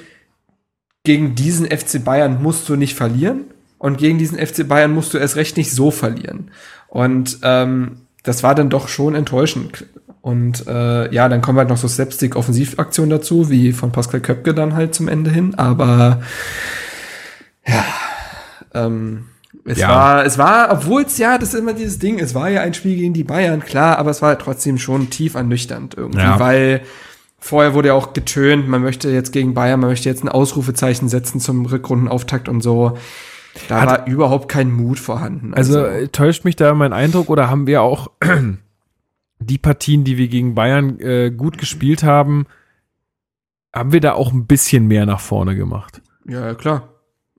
gegen diesen FC Bayern musst du nicht verlieren und gegen diesen FC Bayern musst du erst recht nicht so verlieren. Und ähm, das war dann doch schon enttäuschend. Und äh, ja, dann kommen halt noch so Slapstick-Offensivaktionen dazu, wie von Pascal Köpke dann halt zum Ende hin. Aber ja, ähm, es ja. war, es war, obwohl es ja, das ist immer dieses Ding, es war ja ein Spiel gegen die Bayern, klar, aber es war trotzdem schon tief ernüchternd irgendwie, ja. weil vorher wurde ja auch getönt, man möchte jetzt gegen Bayern, man möchte jetzt ein Ausrufezeichen setzen zum Rückrundenauftakt und so. Da Hat, war überhaupt kein Mut vorhanden. Also, also täuscht mich da mein Eindruck oder haben wir auch die Partien, die wir gegen Bayern äh, gut gespielt haben, haben wir da auch ein bisschen mehr nach vorne gemacht. Ja, ja, klar.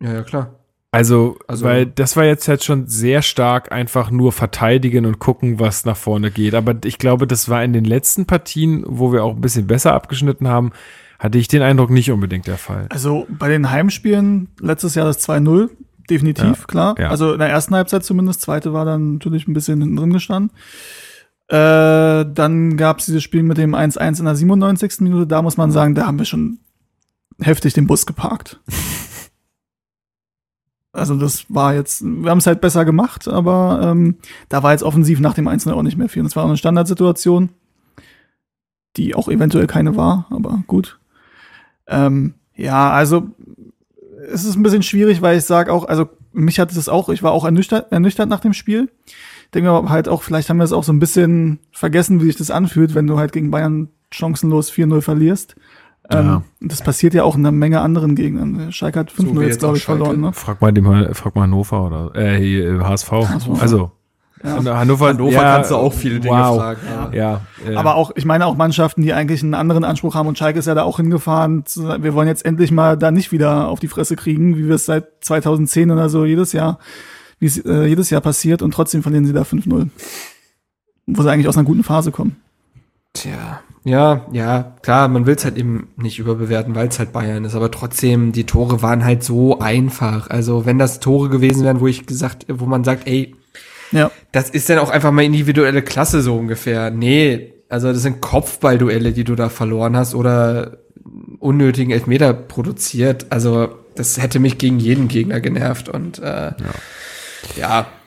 Ja, ja, klar. Also, Also- weil das war jetzt halt schon sehr stark einfach nur verteidigen und gucken, was nach vorne geht. Aber ich glaube, das war in den letzten Partien, wo wir auch ein bisschen besser abgeschnitten haben, hatte ich den Eindruck nicht unbedingt der Fall. Also bei den Heimspielen letztes Jahr das 2-0, definitiv, Ja, klar. ja. Also in der ersten Halbzeit zumindest, zweite war dann natürlich ein bisschen hinten drin gestanden. Äh, dann gab es dieses Spiel mit dem 1-1 in der 97. Minute. Da muss man sagen, da haben wir schon heftig den Bus geparkt. Also das war jetzt, wir haben es halt besser gemacht, aber ähm, da war jetzt offensiv nach dem 1 auch nicht mehr viel. Und es war auch eine Standardsituation, die auch eventuell keine war, aber gut. Ähm, ja, also es ist ein bisschen schwierig, weil ich sage auch, also mich hat es auch, ich war auch ernüchtert, ernüchtert nach dem Spiel. Denke aber halt auch, vielleicht haben wir es auch so ein bisschen vergessen, wie sich das anfühlt, wenn du halt gegen Bayern chancenlos 4-0 verlierst. Ähm, Ja. und das passiert ja auch in einer Menge anderen Gegnern. Schalke hat 5-0 wie jetzt, jetzt glaube ich, verloren, ne? Frag mal, dem, frag mal Hannover oder äh, hier, HSV. Also, Ja. Und Hannover, Hannover ja, kannst du auch viele Dinge wow. fragen. Ja. Ja, äh, Aber auch, ich meine auch Mannschaften, die eigentlich einen anderen Anspruch haben und Schalke ist ja da auch hingefahren. Wir wollen jetzt endlich mal da nicht wieder auf die Fresse kriegen, wie wir es seit 2010 oder so jedes Jahr, wie es äh, jedes Jahr passiert und trotzdem verlieren sie da 5-0. Wo sie eigentlich aus einer guten Phase kommen. Tja, ja, ja, klar, man will es halt eben nicht überbewerten, weil es halt Bayern ist, aber trotzdem, die Tore waren halt so einfach. Also, wenn das Tore gewesen wären, wo ich gesagt, wo man sagt, ey, Ja. das ist dann auch einfach mal individuelle Klasse so ungefähr. Nee, also das sind Kopfballduelle, die du da verloren hast oder unnötigen Elfmeter produziert. Also, das hätte mich gegen jeden Gegner genervt und äh, ja,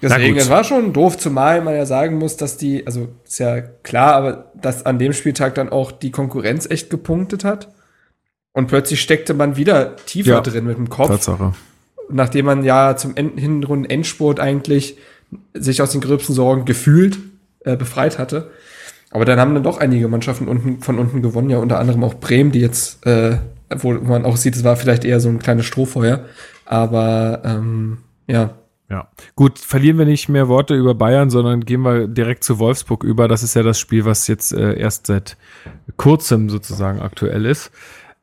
deswegen, gut. es war schon doof, zumal man ja sagen muss, dass die, also ist ja klar, aber dass an dem Spieltag dann auch die Konkurrenz echt gepunktet hat. Und plötzlich steckte man wieder tiefer Ja. drin mit dem Kopf, Tatsache. nachdem man ja zum End Hinrunden Endspurt eigentlich sich aus den gröbsten Sorgen gefühlt äh, befreit hatte. Aber dann haben dann doch einige Mannschaften unten, von unten gewonnen, ja unter anderem auch Bremen, die jetzt, äh, wo man auch sieht, es war vielleicht eher so ein kleines Strohfeuer. Aber ähm, ja, Ja. Gut, verlieren wir nicht mehr Worte über Bayern, sondern gehen wir direkt zu Wolfsburg über. Das ist ja das Spiel, was jetzt äh, erst seit kurzem sozusagen aktuell ist.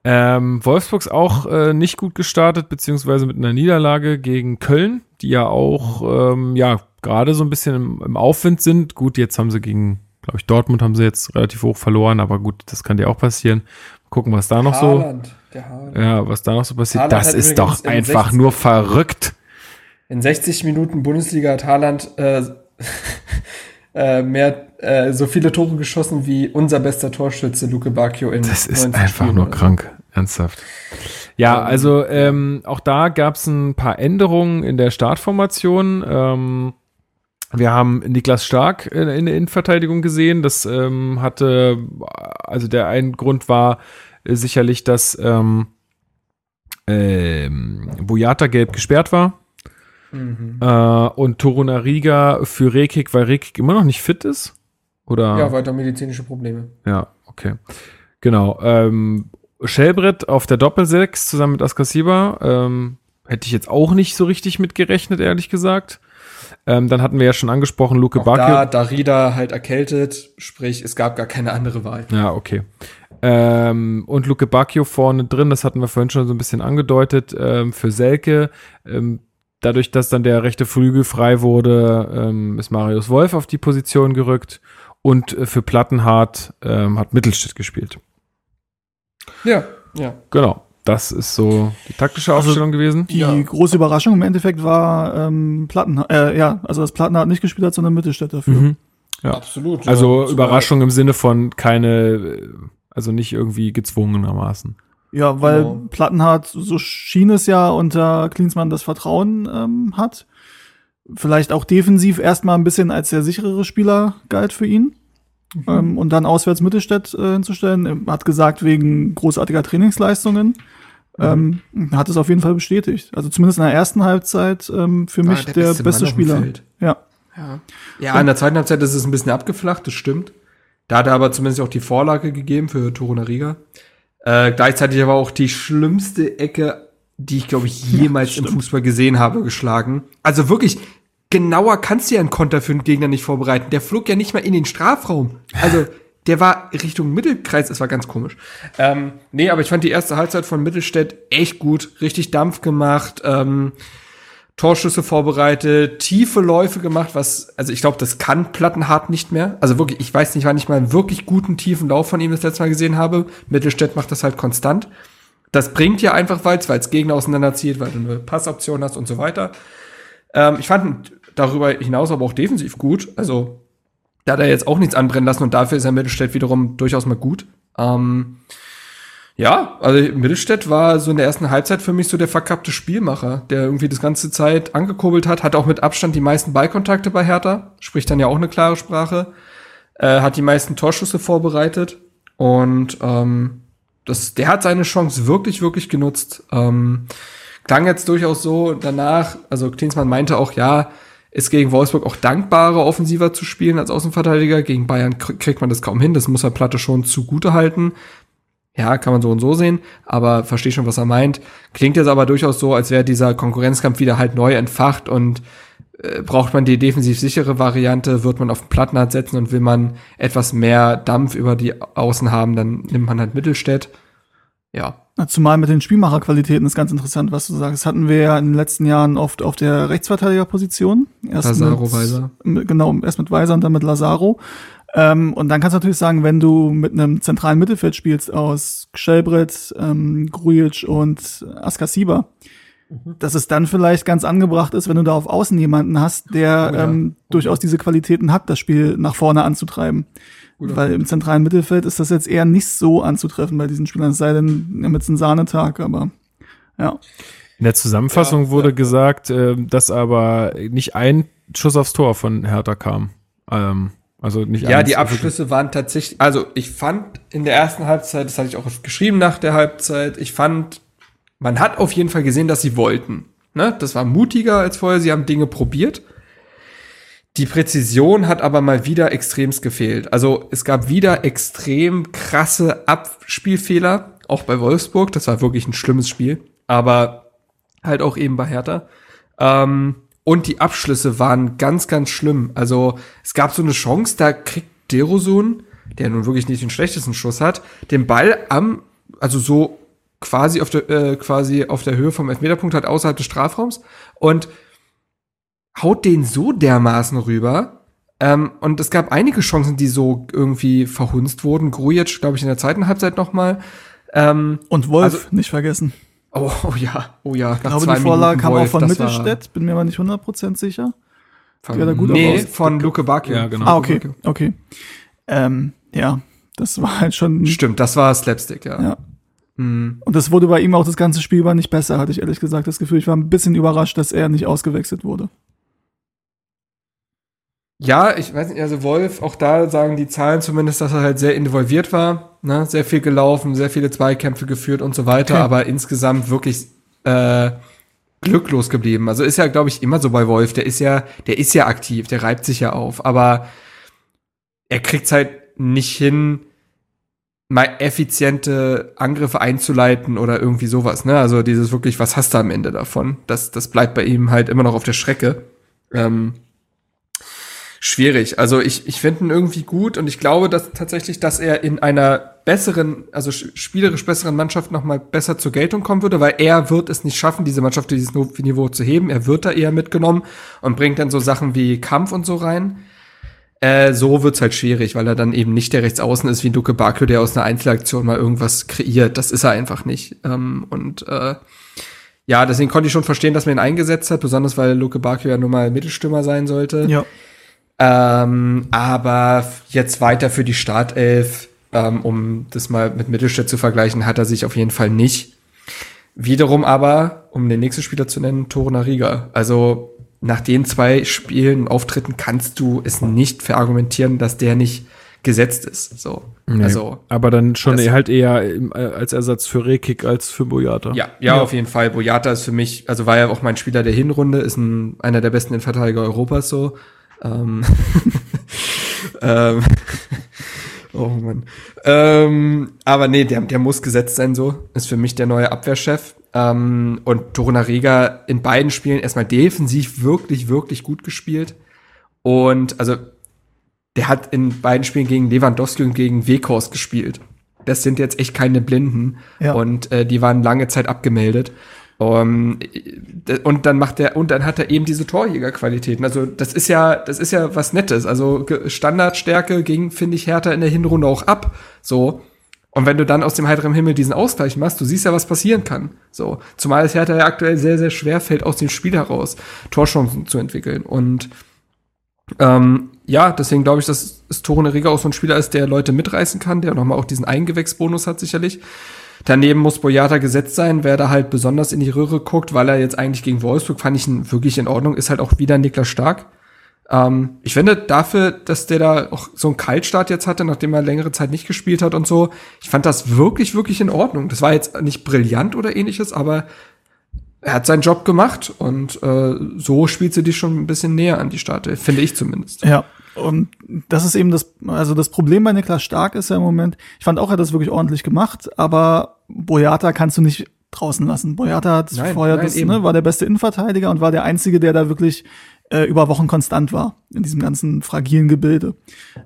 Ähm, Wolfsburgs auch äh, nicht gut gestartet, beziehungsweise mit einer Niederlage gegen Köln, die ja auch ähm, ja gerade so ein bisschen im, im Aufwind sind. Gut, jetzt haben sie gegen, glaube ich, Dortmund haben sie jetzt relativ hoch verloren, aber gut, das kann dir auch passieren. Gucken, was da noch so, Haaland, Haaland. ja, was da noch so passiert. Haaland das ist doch einfach 16. nur verrückt. In 60 Minuten Bundesliga hat Haaland äh, äh, mehr, äh, so viele Tore geschossen wie unser bester Torschütze Luke Bacchio in Das ist 90 einfach Spielen nur krank, ernsthaft. Ja, also ähm, auch da gab es ein paar Änderungen in der Startformation. Ähm, wir haben Niklas Stark in, in der Innenverteidigung gesehen. Das ähm, hatte, also der ein Grund war äh, sicherlich, dass ähm, ähm, Boyata gelb gesperrt war. Mhm. Äh, und Torunariga für Rekik, weil Rekik immer noch nicht fit ist. Oder? Ja, weiter medizinische Probleme. Ja, okay. Genau. Ähm, Schellbrett auf der Doppelsechs zusammen mit Askasiba. Ähm, hätte ich jetzt auch nicht so richtig mit gerechnet, ehrlich gesagt. Ähm, dann hatten wir ja schon angesprochen, Luke Auch da Bacchio. Darida halt erkältet, sprich, es gab gar keine andere Wahl. Ja, okay. Ähm, und Luke Bacchio vorne drin, das hatten wir vorhin schon so ein bisschen angedeutet, ähm, für Selke. Ähm, dadurch, dass dann der rechte Flügel frei wurde, ähm, ist Marius Wolf auf die Position gerückt. Und äh, für Plattenhardt ähm, hat Mittelstädt gespielt. Ja, ja. Genau. Das ist so die taktische Also, Aufstellung gewesen. Die Ja. große Überraschung im Endeffekt war ähm, Platten, äh, ja, also dass Plattenhardt nicht gespielt hat, sondern Mittelstädt dafür. Mhm. Ja. Absolut. Also ja. Überraschung im Sinne von keine, äh, also nicht irgendwie gezwungenermaßen. Ja, weil Genau. Plattenhardt, so schien es ja, unter Klinsmann das Vertrauen ähm, hat. Vielleicht auch defensiv erstmal ein bisschen als der sicherere Spieler galt für ihn. Ähm, und dann auswärts Mittelstädt äh, hinzustellen. Er hat gesagt, wegen großartiger Trainingsleistungen. Ähm, hat es auf jeden Fall bestätigt. Also zumindest in der ersten Halbzeit ähm, für mich Ah, der, beste, dem Spieler. Ja. Ja. ja, in der zweiten Halbzeit ist es ein bisschen abgeflacht, das stimmt. Da hat er aber zumindest auch die Vorlage gegeben für Torunariga. Äh, gleichzeitig aber auch die schlimmste Ecke, die ich, glaube ich, jemals im stimmt. Fußball gesehen habe, geschlagen. Also wirklich genauer kannst du ja einen Konter für einen Gegner nicht vorbereiten. Der flog ja nicht mal in den Strafraum. Also, der war Richtung Mittelkreis, es war ganz komisch. Ähm, nee, aber ich fand die erste Halbzeit von Mittelstädt echt gut, richtig Dampf gemacht, ähm, Torschüsse vorbereitet, tiefe Läufe gemacht, was, also ich glaube, das kann Plattenhart nicht mehr. Also wirklich, ich weiß nicht, wann ich mal einen wirklich guten tiefen Lauf von ihm das letzte Mal gesehen habe. Mittelstädt macht das halt konstant. Das bringt ja einfach weil es Gegner auseinanderzieht, weil du eine Passoption hast und so weiter. Ähm, ich fand darüber hinaus aber auch defensiv gut. Also da hat er jetzt auch nichts anbrennen lassen und dafür ist er Mittelstädt wiederum durchaus mal gut. Ähm, ja, also Mittelstädt war so in der ersten Halbzeit für mich so der verkappte Spielmacher, der irgendwie das ganze Zeit angekurbelt hat, hat auch mit Abstand die meisten Ballkontakte bei Hertha, spricht dann ja auch eine klare Sprache, äh, hat die meisten Torschüsse vorbereitet und ähm, das, der hat seine Chance wirklich, wirklich genutzt. Ähm, klang jetzt durchaus so danach, also Klinsmann meinte auch, ja, ist gegen Wolfsburg auch dankbarer, offensiver zu spielen als Außenverteidiger. Gegen Bayern kriegt man das kaum hin. Das muss er Platte schon zugute halten. Ja, kann man so und so sehen, aber verstehe schon, was er meint. Klingt jetzt aber durchaus so, als wäre dieser Konkurrenzkampf wieder halt neu entfacht und äh, braucht man die defensiv sichere Variante, wird man auf den Plattenhardt setzen und will man etwas mehr Dampf über die Außen haben, dann nimmt man halt Mittelstädt. Ja, Zumal mit den Spielmacherqualitäten ist ganz interessant, was du sagst. Das hatten wir ja in den letzten Jahren oft auf der Rechtsverteidigerposition. Erst Lazaro, mit, Weiser. Genau, erst mit Weiser und dann mit Lazaro. Ähm, und dann kannst du natürlich sagen, wenn du mit einem zentralen Mittelfeld spielst aus Gschelbrett, ähm, Grujic und Askasiba, mhm. dass es dann vielleicht ganz angebracht ist, wenn du da auf Außen jemanden hast, der oh ja. ähm, durchaus diese Qualitäten hat, das Spiel nach vorne anzutreiben. Guter Weil im zentralen Mittelfeld ist das jetzt eher nicht so anzutreffen bei diesen Spielern, es sei denn, mit einem Sahnetag, aber ja. In der Zusammenfassung ja, wurde ja, gesagt, äh, dass aber nicht ein Schuss aufs Tor von Hertha kam. Ähm, also nicht Ja, die Abschlüsse waren tatsächlich, also ich fand in der ersten Halbzeit, das hatte ich auch geschrieben nach der Halbzeit, ich fand, man hat auf jeden Fall gesehen, dass sie wollten. Ne? Das war mutiger als vorher, sie haben Dinge probiert. Die Präzision hat aber mal wieder extremst gefehlt. Also es gab wieder extrem krasse Abspielfehler, auch bei Wolfsburg. Das war wirklich ein schlimmes Spiel, aber halt auch eben bei Hertha. Ähm, und die Abschlüsse waren ganz, ganz schlimm. Also es gab so eine Chance, da kriegt Derosun, der nun wirklich nicht den schlechtesten Schuss hat, den Ball am, also so quasi auf der, äh, quasi auf der Höhe vom Elfmeterpunkt hat, außerhalb des Strafraums. Und haut den so dermaßen rüber. Ähm, und es gab einige Chancen, die so irgendwie verhunzt wurden. Grujic, glaube ich, in der zweiten Halbzeit noch mal. Ähm, und Wolf, also, nicht vergessen. Oh, oh, ja, oh ja. Ich glaube, die Vorlage kam auch von Mittelstädt, bin mir aber nicht 100% sicher. Von, nee, von Luke Bacchio. Ja, genau. Ah, okay, okay. Ähm, ja, das war halt schon. Stimmt, das war Slapstick, ja. ja. Mhm. Und das wurde bei ihm auch das ganze Spiel über nicht besser, hatte ich ehrlich gesagt das Gefühl. Ich war ein bisschen überrascht, dass er nicht ausgewechselt wurde. Ja, ich weiß nicht, also Wolf, auch da sagen die Zahlen zumindest, dass er halt sehr involviert war, ne? sehr viel gelaufen, sehr viele Zweikämpfe geführt und so weiter, okay. aber insgesamt wirklich äh, glücklos geblieben. Also ist ja, glaube ich, immer so bei Wolf. Der ist ja, der ist ja aktiv, der reibt sich ja auf, aber er kriegt's halt nicht hin, mal effiziente Angriffe einzuleiten oder irgendwie sowas. Ne? Also dieses wirklich, was hast du am Ende davon? Das, das bleibt bei ihm halt immer noch auf der Strecke. Ähm, schwierig. Also ich, ich finde ihn irgendwie gut und ich glaube dass tatsächlich, dass er in einer besseren, also spielerisch besseren Mannschaft noch mal besser zur Geltung kommen würde, weil er wird es nicht schaffen, diese Mannschaft dieses Niveau zu heben. Er wird da eher mitgenommen und bringt dann so Sachen wie Kampf und so rein. Äh, so wird's halt schwierig, weil er dann eben nicht der Rechtsaußen ist wie Duke Bakio, der aus einer Einzelaktion mal irgendwas kreiert. Das ist er einfach nicht. Ähm, und äh, ja, deswegen konnte ich schon verstehen, dass man ihn eingesetzt hat, besonders weil Luke Bakio ja nun mal Mittelstürmer sein sollte. Ja. Ähm, aber jetzt weiter für die Startelf, ähm, um das mal mit Mittelstädt zu vergleichen, hat er sich auf jeden Fall nicht. Wiederum aber, um den nächsten Spieler zu nennen, Toruna Riga. Also nach den zwei Spielen, Auftritten kannst du es nicht verargumentieren, dass der nicht gesetzt ist. So. Nee, also, aber dann schon halt eher äh, als Ersatz für Rekik als für Boyata. Ja, ja, ja, auf jeden Fall. Boyata ist für mich, also war ja auch mein Spieler der Hinrunde, ist ein, einer der besten Innenverteidiger Europas so. Ähm, ähm, Oh Mann. Ähm, aber nee, der, der muss gesetzt sein so. Ist für mich der neue Abwehrchef. Ähm, und Torunariga in beiden Spielen erstmal defensiv wirklich, wirklich gut gespielt. Und also der hat in beiden Spielen gegen Lewandowski und gegen Weghorst gespielt. Das sind jetzt echt keine Blinden. Ja. Und äh, die waren lange Zeit abgemeldet. Um, und dann macht er und dann hat er eben diese Torjägerqualitäten. Also das ist ja, das ist ja was Nettes. Also Standardstärke ging, finde ich, Hertha in der Hinrunde auch ab. So. Und wenn du dann aus dem heiteren Himmel diesen Ausgleich machst, du siehst ja, was passieren kann. So. Zumal es Hertha ja aktuell sehr, sehr schwer fällt, aus dem Spiel heraus Torchancen zu entwickeln. Und ähm, ja, deswegen glaube ich, dass es Torun Riga auch so ein Spieler ist, der Leute mitreißen kann, der nochmal auch diesen Eingewächsbonus hat sicherlich. Daneben muss Boyata gesetzt sein, wer da halt besonders in die Röhre guckt, weil er jetzt eigentlich gegen Wolfsburg fand ich ihn wirklich in Ordnung, ist halt auch wieder Niklas Stark. Ähm, ich finde dafür, dass der da auch so einen Kaltstart jetzt hatte, nachdem er längere Zeit nicht gespielt hat und so, ich fand das wirklich, wirklich in Ordnung. Das war jetzt nicht brillant oder ähnliches, aber er hat seinen Job gemacht und äh, so spielt sie dich schon ein bisschen näher an die Starte, finde ich zumindest. Ja, und das ist eben das, also das Problem bei Niklas Stark ist ja im Moment, ich fand auch, er hat das wirklich ordentlich gemacht, aber Boyata kannst du nicht draußen lassen. Boyata hat Nein, vorher nein, das, eben. ne, war der beste Innenverteidiger und war der einzige, der da wirklich äh, über Wochen konstant war in diesem ganzen fragilen Gebilde.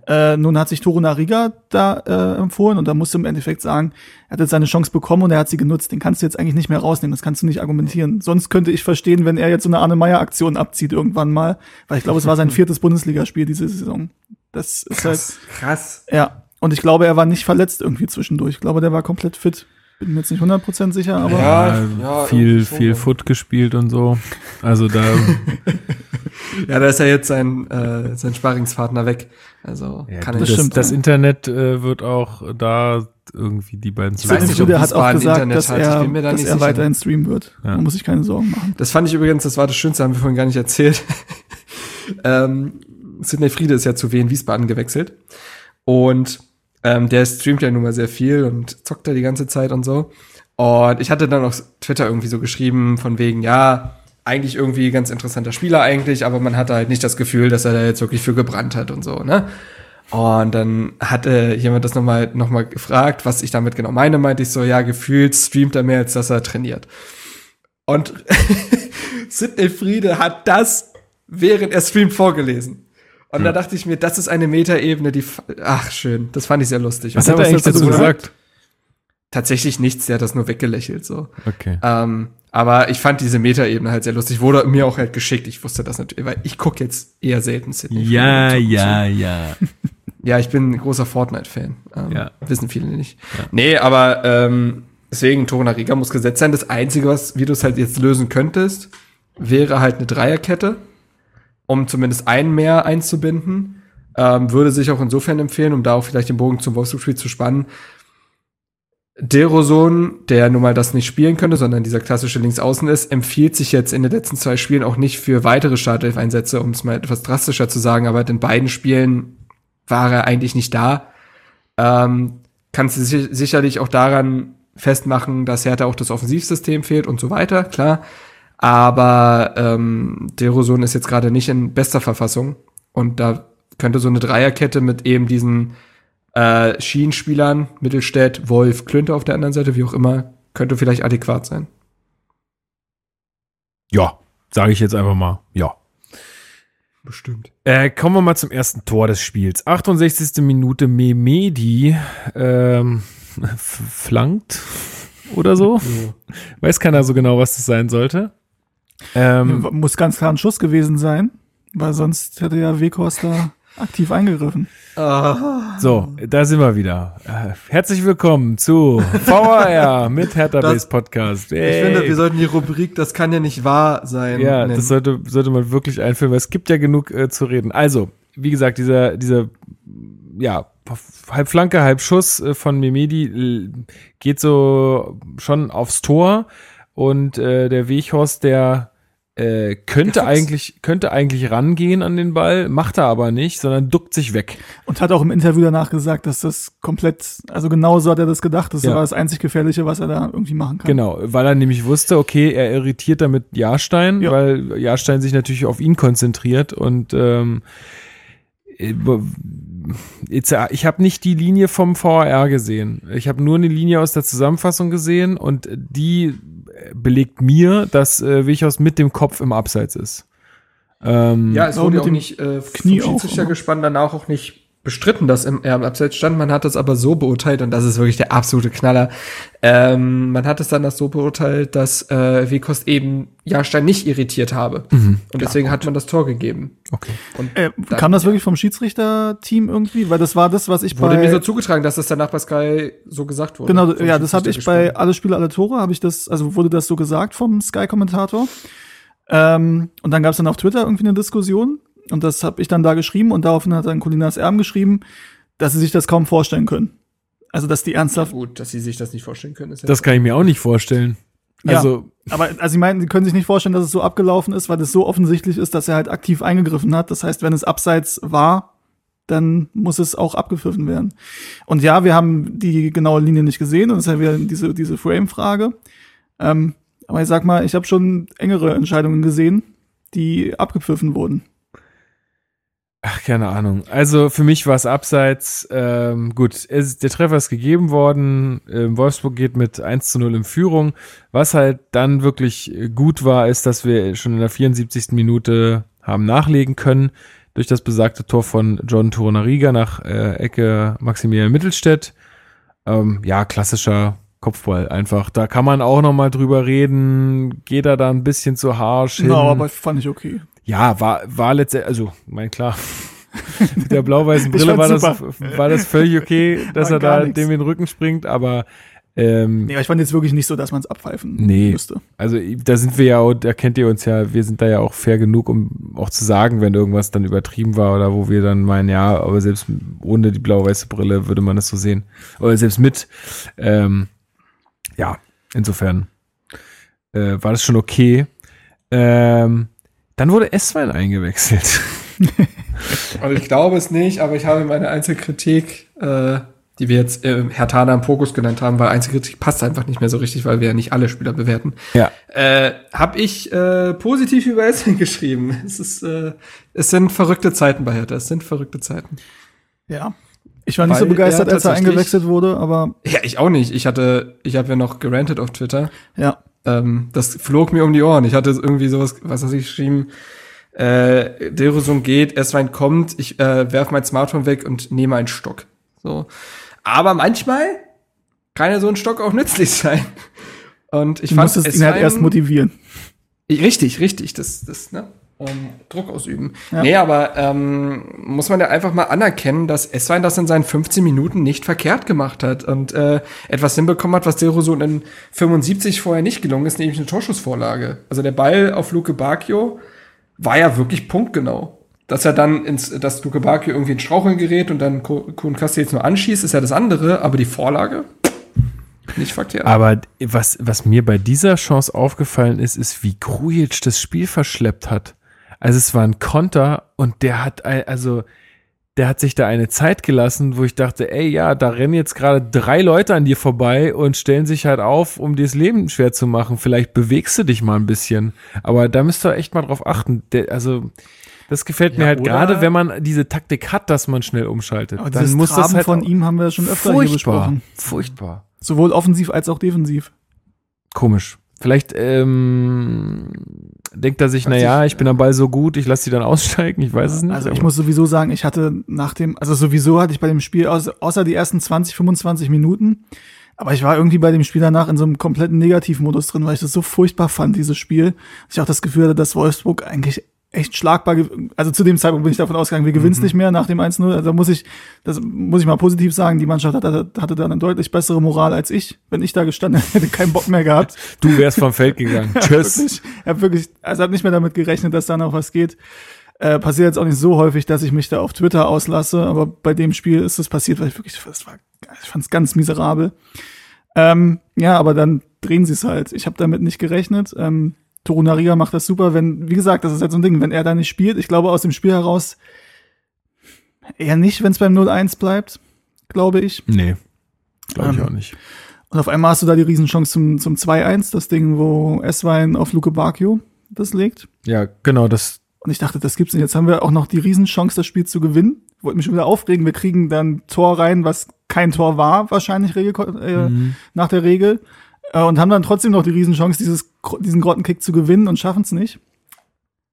Äh, nun hat sich Toru Nariga da äh, empfohlen und da musst du im Endeffekt sagen, er hat jetzt seine Chance bekommen und er hat sie genutzt. Den kannst du jetzt eigentlich nicht mehr rausnehmen, das kannst du nicht argumentieren. Sonst könnte ich verstehen, wenn er jetzt so eine Arne Meyer Aktion abzieht irgendwann mal, weil ich glaube, es war sein viertes Bundesligaspiel diese Saison. Das ist halt krass. ja, und ich glaube, er war nicht verletzt irgendwie zwischendurch. Ich glaube, der war komplett fit. Bin mir jetzt nicht 100% sicher, aber Ja, Ja, viel, viel. Foot gespielt und so. Also da, Ja, da ist ja jetzt sein, äh, sein Sparringspartner weg. Also ja, kann er das, nicht. stimmt, das. Internet äh, wird auch da irgendwie die beiden Ich weiß nicht, ob hat auch Wiesbaden gesagt, Internet dass hat. Ich er, da dass nicht er weiterhin streamen wird. Ja. Man muss sich keine Sorgen machen. Das fand ich übrigens, das war das Schönste, haben wir vorhin gar nicht erzählt. ähm, Sidney Friede ist ja zu Wien Wiesbaden gewechselt. Und ähm, der streamt ja nun mal sehr viel und zockt da die ganze Zeit und so. Und ich hatte dann auf Twitter irgendwie so geschrieben, von wegen, ja, eigentlich irgendwie ganz interessanter Spieler eigentlich, aber man hatte halt nicht das Gefühl, dass er da jetzt wirklich für gebrannt hat und so, ne? Und dann hatte jemand das nochmal noch mal gefragt, was ich damit genau meine, meinte ich so, ja, gefühlt streamt er mehr, als dass er trainiert. Und Sidney Friede hat das, während er streamt, vorgelesen. Und da dachte ich mir, das ist eine Metaebene, die, ach, schön, das fand ich sehr lustig. Was Und hat er eigentlich dazu gesagt? Tatsächlich nichts, der hat das nur weggelächelt, so. Okay. Ähm, aber ich fand diese Metaebene halt sehr lustig. Wurde mir auch halt geschickt. Ich wusste das natürlich, weil ich gucke jetzt eher selten Sydney. Ja, ja, ja. Ja, ich bin ein großer Fortnite-Fan. Ähm, Ja. Wissen viele nicht. Nee, aber ähm, deswegen, Torunariga muss gesetzt sein. Das Einzige, was, wie du es halt jetzt lösen könntest, wäre halt eine Dreierkette, um zumindest einen mehr einzubinden. Ähm, würde sich auch insofern empfehlen, um da auch vielleicht den Bogen zum Wolfsburg-Spiel zu spannen. Deroson, der nun mal das nicht spielen könnte, sondern dieser klassische Linksaußen ist, empfiehlt sich jetzt in den letzten zwei Spielen auch nicht für weitere Startelf-Einsätze, um es mal etwas drastischer zu sagen, aber in beiden Spielen war er eigentlich nicht da. Ähm, kannst du sich, sicherlich auch daran festmachen, dass Hertha auch das Offensivsystem fehlt und so weiter, klar. Aber ähm, Deroson ist jetzt gerade nicht in bester Verfassung und da könnte so eine Dreierkette mit eben diesen äh, Schienenspielern, Mittelstädt, Wolf, Klünter auf der anderen Seite, wie auch immer, könnte vielleicht adäquat sein. Ja, sage ich jetzt einfach mal. Ja. Bestimmt. Äh, kommen wir mal zum ersten Tor des Spiels. 68. Minute Memedi ähm, flankt oder so. Weiß keiner so genau, was das sein sollte. Ähm, Muss ganz klar ein Schuss gewesen sein, weil sonst hätte ja Weghorst da aktiv eingegriffen. so, da sind wir wieder. Äh, herzlich willkommen zu VAR mit Hertha Das- Base Podcast. Ich Ey. finde, wir sollten die Rubrik, das kann ja nicht wahr sein. Ja, nennen. das sollte, sollte man wirklich einführen, weil es gibt ja genug äh, zu reden. Also, wie gesagt, dieser, dieser, ja, halb Flanke, halb Schuss äh, von Memedi äh, geht so schon aufs Tor und äh, der Weghorst, der äh, könnte eigentlich, könnte eigentlich rangehen an den Ball, macht er aber nicht, sondern duckt sich weg. Und hat auch im Interview danach gesagt, dass das komplett, also genau so hat er das gedacht. Das Ja. war das einzig Gefährliche, was er da irgendwie machen kann. Genau, weil er nämlich wusste, okay, er irritiert damit Jahrstein, Ja. weil Jahrstein sich natürlich auf ihn konzentriert und ähm, äh, ich habe nicht die Linie vom VAR gesehen. Ich habe nur eine Linie aus der Zusammenfassung gesehen und die belegt mir, dass äh, Wichhaus mit dem Kopf im Abseits ist. Ähm, ja, es wurde auch nicht äh, Knie vom Schiedsrichter gespannt, danach auch nicht bestritten, dass im, er im Abseits stand. Man hat das aber so beurteilt, und das ist wirklich der absolute Knaller. Ähm, man hat es dann das so beurteilt, dass äh, Wekost eben Jahrstein nicht irritiert habe. Mhm. Und deswegen hat man das Tor gegeben. Okay. Und Äh, dann- kam das wirklich vom Schiedsrichterteam irgendwie? Weil das war das, was ich wurde bei mir so zugetragen, dass das danach bei Sky so gesagt wurde. Genau, ja, das habe ich bei alle Spiele, alle Tore, habe ich das, also wurde das so gesagt vom Sky-Kommentator. Ähm, und dann gab es dann auf Twitter irgendwie eine Diskussion und das habe ich dann da geschrieben und daraufhin hat dann Colinas Erben geschrieben, dass sie sich das kaum vorstellen können. Also, dass die ernsthaft, Gut, dass sie sich das nicht vorstellen können. Ist ja Das kann ich mir auch nicht vorstellen. Ja. Also, aber also sie meinen, sie können sich nicht vorstellen, dass es so abgelaufen ist, weil es so offensichtlich ist, dass er halt aktiv eingegriffen hat. Das heißt, wenn es abseits war, dann muss es auch abgepfiffen werden. Und ja, wir haben die genaue Linie nicht gesehen und es ist ja wieder diese, diese Frame-Frage. Ähm, aber ich sag mal, ich habe schon engere Entscheidungen gesehen, die abgepfiffen wurden. Ach, keine Ahnung. Also für mich war es abseits. Ähm, gut, es, der Treffer ist gegeben worden. Ähm, Wolfsburg geht mit 1 zu 0 in Führung. Was halt dann wirklich äh, gut war, ist, dass wir schon in der 74. Minute haben nachlegen können durch das besagte Tor von John Torunariga nach äh, Ecke Maximilian Mittelstädt. Ähm, ja, klassischer Kopfball einfach. Da kann man auch noch mal drüber reden. Geht er da ein bisschen zu harsch hin? Genau, aber fand ich okay. Ja, war, war letztendlich, also, mein klar, mit der blau-weißen Brille war das, war das völlig okay, dass er da nix. dem in den Rücken springt, aber ähm, Nee, aber ich fand jetzt wirklich nicht so, dass man es abpfeifen Nee. müsste. also da sind wir ja, auch, da kennt ihr uns ja, wir sind da ja auch fair genug, um auch zu sagen, wenn irgendwas dann übertrieben war oder wo wir dann meinen, ja, aber selbst ohne die blau-weiße Brille würde man das so sehen. Oder selbst mit. Ähm, ja, insofern äh, war das schon okay. Ähm, dann wurde S-Wein eingewechselt. Also ich glaube es nicht, aber ich habe meine Einzelkritik, äh, die wir jetzt äh, Herr Tana im Fokus genannt haben, weil Einzelkritik passt einfach nicht mehr so richtig, weil wir ja nicht alle Spieler bewerten. Ja. Äh, habe ich äh, positiv über Essen geschrieben. Es ist, äh, es sind verrückte Zeiten bei Hertha. Es sind verrückte Zeiten. Ja. Ich war nicht Weil so begeistert, er als er eingewechselt wurde, aber Ja, ich auch nicht. Ich hatte, ich habe ja noch gerantet auf Twitter. ja. Ähm, das flog mir um die Ohren. Ich hatte irgendwie sowas, was weiß ich, geschrieben. Äh, Derosum geht, Esswein kommt, ich äh, werf mein Smartphone weg und nehme einen Stock. So. Aber manchmal kann ja so ein Stock auch nützlich sein. Und ich Du fand musstest ihn halt erst motivieren. Richtig, richtig, das, das, ne? Ähm, Druck ausüben. Ja. Nee, aber ähm, muss man ja einfach mal anerkennen, dass Esswein das in seinen 15 Minuten nicht verkehrt gemacht hat und äh, etwas hinbekommen hat, was Derosun in 75 vorher nicht gelungen ist, nämlich eine Torschussvorlage. Also der Ball auf Luke Bacchio war ja wirklich punktgenau. Dass er dann ins, dass Luke Bacchio irgendwie in Straucheln gerät und dann Kuhn jetzt nur anschießt, ist ja das andere, aber die Vorlage nicht verkehrt. Aber was, was mir bei dieser Chance aufgefallen ist, ist, wie Grujic das Spiel verschleppt hat. Also es war ein Konter und der hat, also der hat sich da eine Zeit gelassen, wo ich dachte, ey, ja, da rennen jetzt gerade drei Leute an dir vorbei und stellen sich halt auf, um dir das Leben schwer zu machen. Vielleicht bewegst du dich mal ein bisschen. Aber da müsst ihr echt mal drauf achten. Der, also, das gefällt mir Ja, halt oder- gerade, wenn man diese Taktik hat, dass man schnell umschaltet. Aber dann dieses muss das Traben halt von ihm haben wir schon öfter hier furchtbar, besprochen. furchtbar. Sowohl offensiv als auch defensiv. Komisch. Vielleicht ähm, denkt er sich, Hat naja, ich bin am Ball so gut, ich lasse sie dann aussteigen, ich weiß es nicht. Also ich muss sowieso sagen, ich hatte nach dem, also sowieso hatte ich bei dem Spiel, außer, die ersten 20, 25 Minuten, aber ich war irgendwie bei dem Spiel danach in so einem kompletten Negativmodus drin, weil ich das so furchtbar fand, dieses Spiel. Ich auch das Gefühl hatte, dass Wolfsburg eigentlich echt schlagbar, also zu dem Zeitpunkt bin ich davon ausgegangen, wir gewinnen es nicht mehr nach dem 1-0. Also muss ich, das muss ich mal positiv sagen, die Mannschaft hatte, hatte dann eine deutlich bessere Moral als ich. Wenn ich da gestanden hätte, hätte keinen Bock mehr gehabt. du wärst vom Feld gegangen. Tschüss. Ich habe wirklich, also habe nicht mehr damit gerechnet, dass da noch was geht. Äh, passiert jetzt auch nicht so häufig, dass ich mich da auf Twitter auslasse, aber bei dem Spiel ist es passiert, weil ich wirklich, das war, ich fand es ganz miserabel. Ähm, ja, aber dann drehen sie es halt. Ich habe damit nicht gerechnet. Ähm, Torunaria macht das super, wenn, wie gesagt, das ist halt so ein Ding, wenn er da nicht spielt, ich glaube aus dem Spiel heraus eher nicht, wenn es beim 0-1 bleibt, glaube ich. Nee, glaube ich Ähm, auch nicht. Und auf einmal hast du da die Riesenchance zum, zum 2-1, das Ding, wo Esswein auf Luke Bacchio das legt. Ja, genau, das Und ich dachte, das gibt's nicht. Jetzt haben wir auch noch die Riesenchance, das Spiel zu gewinnen. Ich wollte mich schon wieder aufregen. Wir kriegen dann Tor rein, was kein Tor war, wahrscheinlich Regel, äh, Mhm. nach der Regel. Äh, und haben dann trotzdem noch die Riesenchance, dieses, diesen Grottenkick zu gewinnen und schaffen es nicht.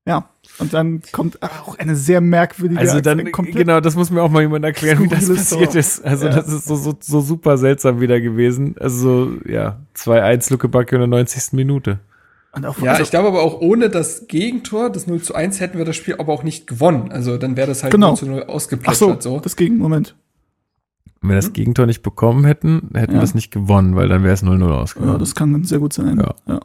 Ja. Und dann kommt auch eine sehr merkwürdige Also dann, genau, das muss mir auch mal jemand erklären, wie das passiert Tor. ist. Also Ja. das ist so, so, so super seltsam wieder gewesen. Also so, ja, 2-1 Luke Bacchio in der 90. Minute. Und auch, Ja, also, ich glaube aber auch ohne das Gegentor, das 0 zu 1, hätten wir das Spiel aber auch nicht gewonnen. Also dann wäre das halt Genau. 0 zu 0 ach so, ausgeplätschert so. das ging, Moment. Wenn wir das Gegentor nicht bekommen hätten, hätten Ja. wir es nicht gewonnen, weil dann wäre es 0-0 ausgegangen. Ja, das kann sehr gut sein. Ja. ja.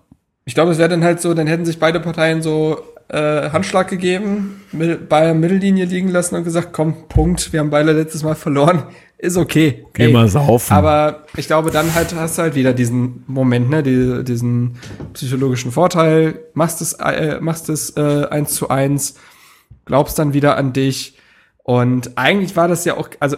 Ich glaube, es wäre dann halt so, dann hätten sich beide Parteien so äh, Handschlag gegeben, mit, bei der Mittellinie liegen lassen und gesagt, komm, Punkt, wir haben beide letztes Mal verloren, ist okay. Geh Ey, mal saufen. Aber ich glaube, dann halt hast du halt wieder diesen Moment, ne, die, diesen psychologischen Vorteil, machst es, äh, machst es äh, eins zu eins, glaubst dann wieder an dich. Und eigentlich war das ja auch, also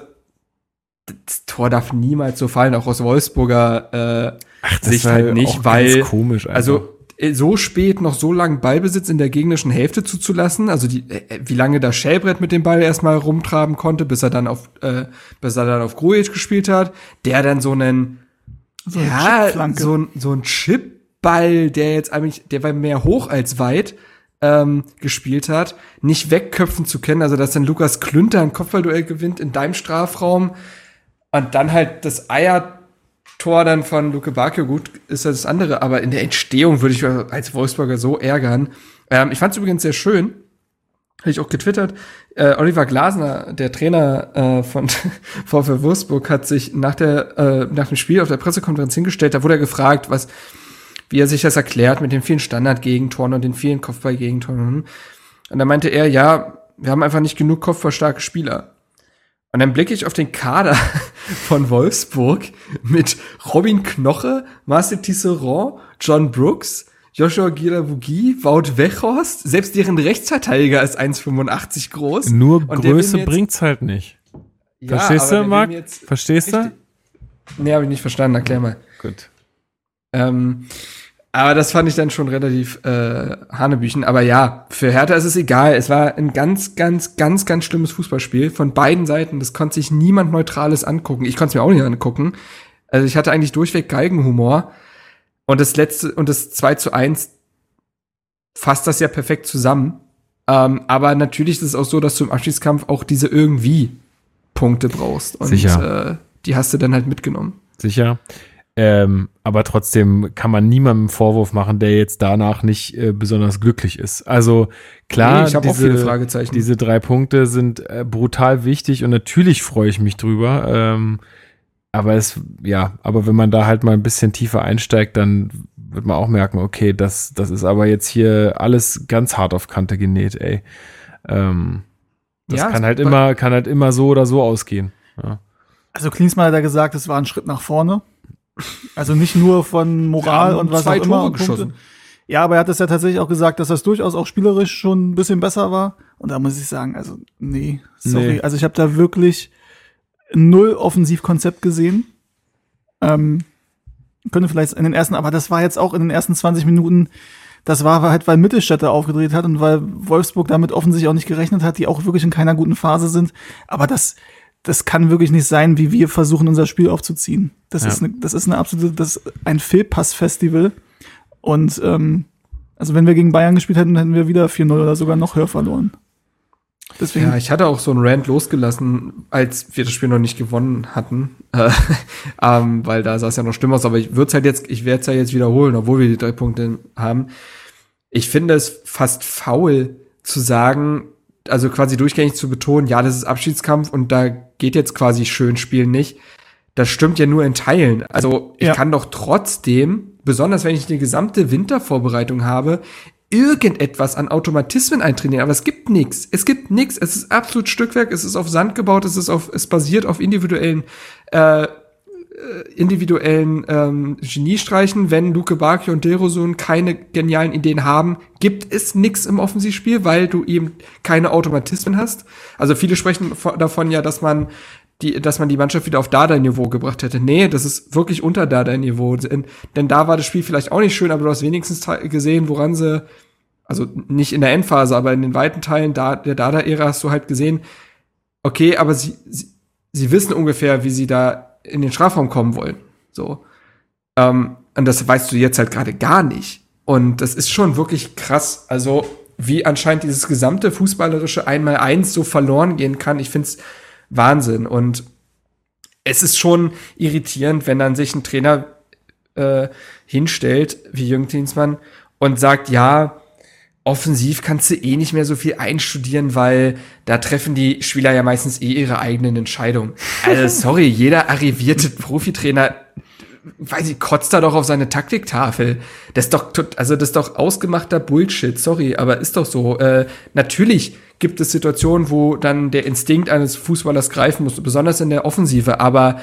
das Tor darf niemals so fallen, auch aus Wolfsburger äh, Ach, Sicht war halt auch nicht, ganz weil komisch also äh, so spät noch so lange Ballbesitz in der gegnerischen Hälfte zuzulassen, also die, äh, wie lange da Schellbrett mit dem Ball erstmal rumtraben konnte, bis er dann auf, äh, bis er dann auf Grujic gespielt hat, der dann so einen, So ja, so ein, so ein Chipball, der jetzt eigentlich, der war mehr hoch als weit, ähm, gespielt hat, nicht wegköpfen zu können, also dass dann Lukas Klünter ein Kopfballduell gewinnt in deinem Strafraum und dann halt das Eiertor dann von Luke Bakio, gut, ist das andere, aber in der Entstehung würde ich als Wolfsburger so ärgern. Ähm, ich fand es übrigens sehr schön, habe ich auch getwittert, äh, Oliver Glasner, der Trainer äh, von VfL Wolfsburg, hat sich nach, der, äh, nach dem Spiel auf der Pressekonferenz hingestellt, da wurde er gefragt, was, wie er sich das erklärt mit den vielen Standardgegentoren und den vielen Kopfballgegentoren. Und da meinte er, ja, wir haben einfach nicht genug kopfballstarke Spieler. Und dann blicke ich auf den Kader von Wolfsburg mit Robin Knoche, Marcel Tisserand, John Brooks, Joshua Giravugi, Wout Weghorst, selbst deren Rechtsverteidiger ist 1,85 groß. Nur Größe bringt's halt nicht. Ja, Verstehst du, Marc? Verstehst du? Nee, habe ich nicht verstanden, erklär mal. Gut. Ähm, aber das fand ich dann schon relativ äh, Hanebüchen. Aber ja, für Hertha ist es egal. Es war ein ganz, ganz, ganz, ganz schlimmes Fußballspiel von beiden Seiten. Das konnte sich niemand Neutrales angucken. Ich konnte es mir auch nicht angucken. Also ich hatte eigentlich durchweg Geigenhumor. Und das letzte, und das 2 zu 1 fasst das ja perfekt zusammen. Ähm, aber natürlich ist es auch so, dass du im Abschiedskampf auch diese irgendwie Punkte brauchst. Und Sicher. Äh, die hast du dann halt mitgenommen. Sicher. Ähm, aber trotzdem kann man niemandem einen Vorwurf machen, der jetzt danach nicht äh, besonders glücklich ist. Also klar, Nee, diese, diese drei Punkte sind äh, brutal wichtig und natürlich freue ich mich drüber. Ähm, aber es, ja, aber wenn man da halt mal ein bisschen tiefer einsteigt, dann wird man auch merken, okay, das, das ist aber jetzt hier alles ganz hart auf Kante genäht, ey. Ähm, das Ja, kann halt immer, kann halt immer so oder so ausgehen. Ja. Also Klinsmann hat ja gesagt, es war ein Schritt nach vorne. Also nicht nur von Moral und was zwei auch immer. Tore Punkte. geschossen. Ja, aber er hat es ja tatsächlich auch gesagt, dass das durchaus auch spielerisch schon ein bisschen besser war. Und da muss ich sagen, also nee, sorry. Nee. Also ich habe da wirklich null Offensivkonzept gesehen. Ähm, könnte vielleicht in den ersten, aber das war jetzt auch in den ersten 20 Minuten, das war halt, weil Mittelstädter aufgedreht hat und weil Wolfsburg damit offensichtlich auch nicht gerechnet hat, die auch wirklich in keiner guten Phase sind. Aber das, das kann wirklich nicht sein, wie wir versuchen, unser Spiel aufzuziehen. Das Ja. ist eine, das ist eine absolute, das ist ein Fehlpass-Festival. Und ähm, also wenn wir gegen Bayern gespielt hätten, hätten wir wieder 4-0 oder sogar noch höher verloren. Deswegen, Ja, ich hatte auch so einen Rant losgelassen, als wir das Spiel noch nicht gewonnen hatten, äh, ähm, weil da sah es ja noch schlimm aus. Aber ich würde halt jetzt, ich werde es ja jetzt wiederholen, obwohl wir die drei Punkte haben. Ich finde es fast faul zu sagen, also quasi durchgängig zu betonen, ja, das ist Abschiedskampf und da geht jetzt quasi schön spielen nicht. Das stimmt ja nur in Teilen. Also ich Ja. kann doch trotzdem, besonders wenn ich eine gesamte Wintervorbereitung habe, irgendetwas an Automatismen eintrainieren. Aber es gibt nichts. Es gibt nichts. Es ist absolut Stückwerk. Es ist auf Sand gebaut. Es ist auf, es basiert auf individuellen, äh, individuellen ähm, Geniestreichen. Wenn Luke Bakio und Derosun keine genialen Ideen haben, gibt es nichts im Offensivspiel, weil du eben keine Automatismen hast. Also viele sprechen vo- davon ja, dass man die, dass man die Mannschaft wieder auf Dardai-Niveau gebracht hätte. Nee, das ist wirklich unter Dardai-Niveau. Denn, da war das Spiel vielleicht auch nicht schön, aber du hast wenigstens te- gesehen, woran sie Also nicht in der Endphase, aber in den weiten Teilen der Dada-Ära hast du halt gesehen, okay, aber sie, sie, sie wissen ungefähr, wie sie da in den Strafraum kommen wollen. So. Ähm, und das weißt du jetzt halt gerade gar nicht. Und das ist schon wirklich krass. Also, wie anscheinend dieses gesamte fußballerische Einmal-Eins so verloren gehen kann, ich find's Wahnsinn. Und es ist schon irritierend, wenn dann sich ein Trainer äh, hinstellt, wie Jürgen Klinsmann, und sagt, ja, offensiv kannst du eh nicht mehr so viel einstudieren, weil da treffen die Spieler ja meistens eh ihre eigenen Entscheidungen. Also sorry, jeder arrivierte Profitrainer weiß ich, kotzt da doch auf seine Taktiktafel. Das ist doch, also das ist doch ausgemachter Bullshit, sorry, aber ist doch so. Äh, natürlich gibt es Situationen, wo dann der Instinkt eines Fußballers greifen muss, besonders in der Offensive, aber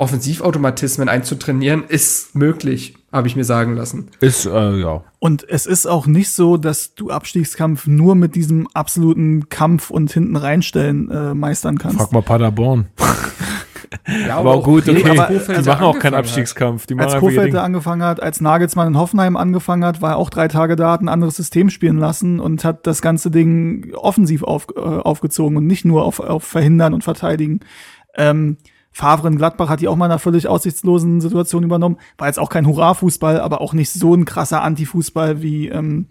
Offensivautomatismen einzutrainieren ist möglich, habe ich mir sagen lassen. Ist, äh, ja. Und es ist auch nicht so, dass du Abstiegskampf nur mit diesem absoluten Kampf und hinten reinstellen äh, meistern kannst. Frag mal Paderborn. Ja, aber auch gut, okay. aber die machen auch keinen Abstiegskampf. Die als Kofeld da angefangen hat, als Nagelsmann in Hoffenheim angefangen hat, war er auch drei Tage da, hat ein anderes System spielen lassen und hat das ganze Ding offensiv auf, äh, aufgezogen und nicht nur auf, auf Verhindern und Verteidigen. Ähm, Favre in Gladbach hat die auch mal in einer völlig aussichtslosen Situation übernommen. War jetzt auch kein Hurra-Fußball, aber auch nicht so ein krasser Anti-Fußball wie ähm,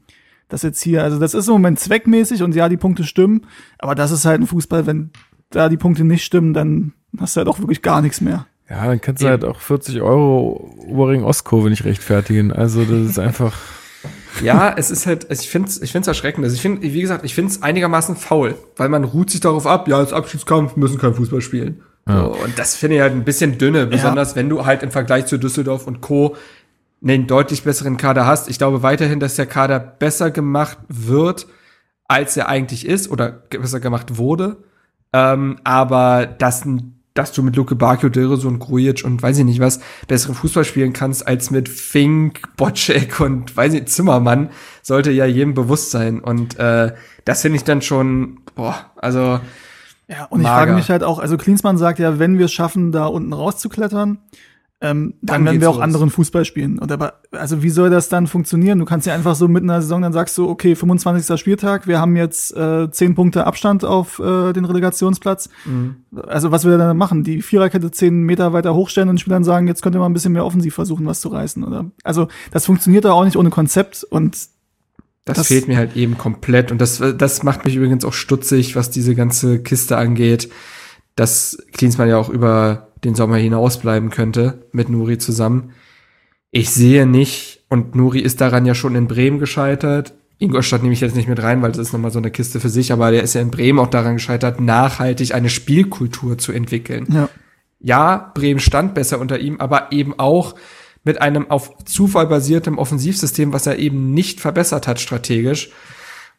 das jetzt hier. Also das ist im Moment zweckmäßig und ja, die Punkte stimmen, aber das ist halt ein Fußball, wenn da die Punkte nicht stimmen, dann hast du halt auch wirklich gar nichts mehr. Ja, dann kannst du halt auch 40 Euro Oberring Ostkurve nicht rechtfertigen. Also das ist einfach. Ja, es ist halt, ich finde es ich find's erschreckend. Also ich finde, wie gesagt, ich finde es einigermaßen faul, weil man ruht sich darauf ab, ja, als Abschiedskampf müssen kein Fußball spielen. Ja. So, und das finde ich halt ein bisschen dünne, besonders wenn du halt im Vergleich zu Düsseldorf und Co. einen deutlich besseren Kader hast. Ich glaube weiterhin, dass der Kader besser gemacht wird, als er eigentlich ist oder besser gemacht wurde. Ähm, aber dass, dass du mit Luke Bakio, Dilrosun und Grujic und weiß ich nicht was besseren Fußball spielen kannst als mit Fink, Bocek und weiß ich Zimmermann, sollte ja jedem bewusst sein. Und äh, das finde ich dann schon, boah, also Ja, und ich Mager. frage mich halt auch, also Klinsmann sagt ja, wenn wir es schaffen, da unten rauszuklettern, ähm, dann, Dann werden wir auch los. anderen Fußball spielen. Und aber, also wie soll das dann funktionieren? Du kannst ja einfach so mitten in der Saison, dann sagst du, okay, 25. Spieltag, wir haben jetzt äh, 10 Punkte Abstand auf äh, den Relegationsplatz. Also was will er dann machen? Die Viererkette 10 Meter weiter hochstellen und den Spielern sagen, jetzt könnt ihr mal ein bisschen mehr offensiv versuchen, was zu reißen. Oder? Also das funktioniert doch auch nicht ohne Konzept und Das, Das- fehlt mir halt eben komplett. Und das, das macht mich übrigens auch stutzig, was diese ganze Kiste angeht, dass Klinsmann ja auch über den Sommer hinaus bleiben könnte mit Nuri zusammen. Ich sehe nicht, und Nuri ist daran ja schon in Bremen gescheitert. Ingolstadt nehme ich jetzt nicht mit rein, weil das ist nochmal so eine Kiste für sich, aber der ist ja in Bremen auch daran gescheitert, nachhaltig eine Spielkultur zu entwickeln ja. ja, Bremen stand besser unter ihm, aber eben auch mit einem auf Zufall basiertem Offensivsystem, was er eben nicht verbessert hat strategisch.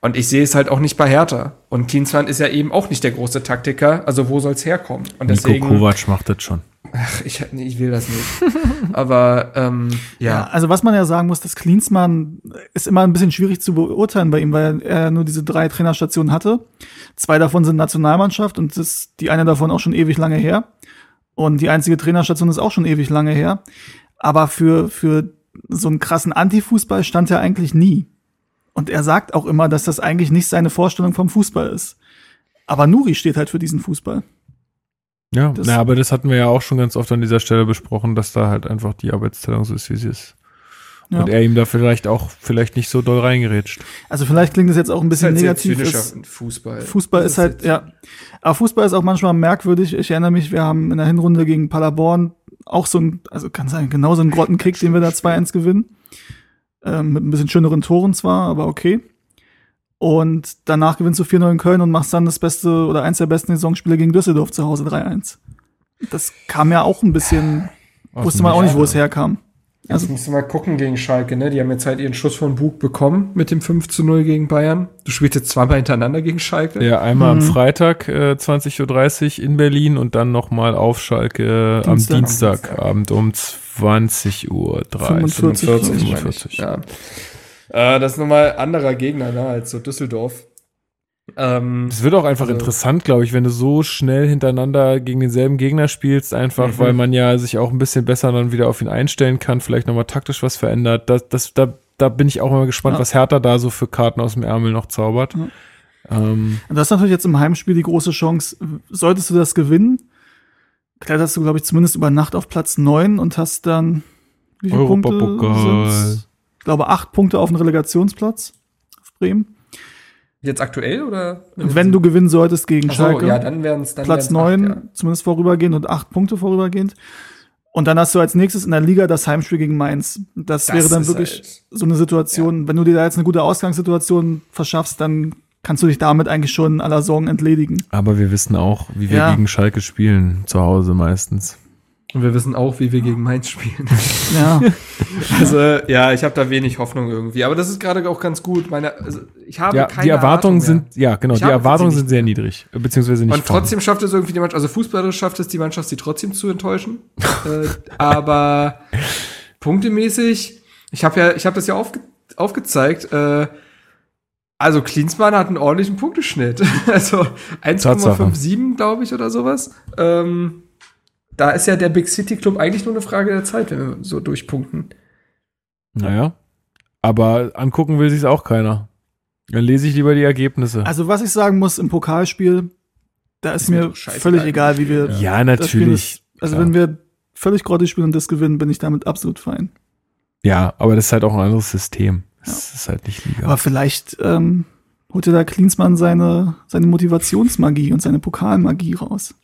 Und ich sehe es halt auch nicht bei Hertha. Und Klinsmann ist ja eben auch nicht der große Taktiker. Also wo soll's herkommen? Und Nico deswegen, Kovac macht das schon. ach, ich, nee, ich will das nicht. aber ähm, Ja, ja, also was man ja sagen muss, dass Klinsmann ist immer ein bisschen schwierig zu beurteilen bei ihm, weil er nur diese drei Trainerstationen hatte. Zwei davon sind Nationalmannschaft und das, die eine davon auch schon ewig lange her. Und die einzige Trainerstation ist auch schon ewig lange her. Aber für, für so einen krassen Antifußball stand er eigentlich nie. Und er sagt auch immer, dass das eigentlich nicht seine Vorstellung vom Fußball ist. Aber Nuri steht halt für diesen Fußball. Ja, Das- na, aber das hatten wir ja auch schon ganz oft an dieser Stelle besprochen, dass da halt einfach die Arbeitsteilung so ist, wie sie ist. Ja. Und er ihm da vielleicht auch vielleicht nicht so doll reingerätscht. Also vielleicht klingt das jetzt auch ein ist bisschen halt sehr negativ. zynischer es- Fußball. Fußball Das ist halt, ja. Aber Fußball ist auch manchmal merkwürdig. Ich erinnere mich, wir haben in der Hinrunde gegen Paderborn auch so ein, also kann sein, genau so einen Grottenkick, den wir da 2-1 gewinnen. Ähm, mit ein bisschen schöneren Toren zwar, aber okay. Und danach gewinnst du 4-0 in Köln und machst dann das beste oder eins der besten Saisonspiele gegen Düsseldorf zu Hause 3-1. Das kam ja auch ein bisschen, wusste man auch nicht, wo es herkam. Also musst du mal gucken gegen Schalke, ne? Die haben jetzt halt ihren Schuss von Bug bekommen mit dem 5 zu 0 gegen Bayern. Du spielst jetzt zweimal hintereinander gegen Schalke. Ja, einmal am Mhm. Freitag äh, 20.30 Uhr in Berlin und dann nochmal auf Schalke äh, am Dienstag. Dienstagabend um 20.30 Uhr. 45, 45, meine 45. ich. Ja. Äh, das ist nochmal anderer Gegner, ne, als so Düsseldorf. Ähm, Es wird auch einfach Also- interessant, glaube ich, wenn du so schnell hintereinander gegen denselben Gegner spielst, einfach Mhm. weil man ja sich auch ein bisschen besser dann wieder auf ihn einstellen kann, vielleicht nochmal taktisch was verändert. Das, das, da da bin ich auch mal gespannt, Ja. was Hertha da so für Karten aus dem Ärmel noch zaubert. Ja. Ähm, Und das ist natürlich jetzt im Heimspiel die große Chance. Solltest du das gewinnen, kletterst du, glaube ich, zumindest über Nacht auf Platz 9 und hast dann wie viele Punkte? Europapokal. sind's? Ich glaube, acht Punkte auf den Relegationsplatz auf Bremen. Jetzt aktuell oder? Wenn du gewinnen solltest gegen Ach so, Schalke. ja, dann wären es dann Platz wären's 9, acht, zumindest vorübergehend und acht Punkte vorübergehend. Und dann hast du als nächstes in der Liga das Heimspiel gegen Mainz. Das, Das wäre dann wirklich halt- so eine Situation, wenn du dir da jetzt eine gute Ausgangssituation verschaffst, dann kannst du dich damit eigentlich schon in aller Sorgen entledigen. aber wir wissen auch, wie wir Ja. gegen Schalke spielen, zu Hause meistens. Und wir wissen auch, wie wir gegen Mainz spielen. Ja, Also, ja, ich habe da wenig Hoffnung irgendwie. Aber das ist gerade auch ganz gut. Meine, also, ich habe Ja, keine die Erwartungen sind, ja, genau, Ich die Erwartungen sind sehr niedrig, beziehungsweise nicht Und vorne. trotzdem schafft es irgendwie die Mannschaft, also fußballerisch schafft es die Mannschaft, sie trotzdem zu enttäuschen. äh, aber punktemäßig, ich habe ja, ich habe das ja aufge aufgezeigt, äh, also Klinsmann hat einen ordentlichen Punkteschnitt. also 1,57, glaube ich, oder sowas. Ähm, da ist ja der Big City Club eigentlich nur eine Frage der Zeit, wenn wir so durchpunkten. Naja. Aber angucken will sich auch keiner. Dann lese ich lieber die Ergebnisse. also was ich sagen muss im Pokalspiel, da ist, Ist mir völlig egal, wie wir ja, das Spiel natürlich. ist. Also klar. wenn wir völlig grottig spielen und das gewinnen, bin ich damit absolut fein. Ja, aber das ist halt auch ein anderes System. Das ist halt nicht Liga. Aber vielleicht ähm, holt ja da Klinsmann seine, seine Motivationsmagie und seine Pokalmagie raus.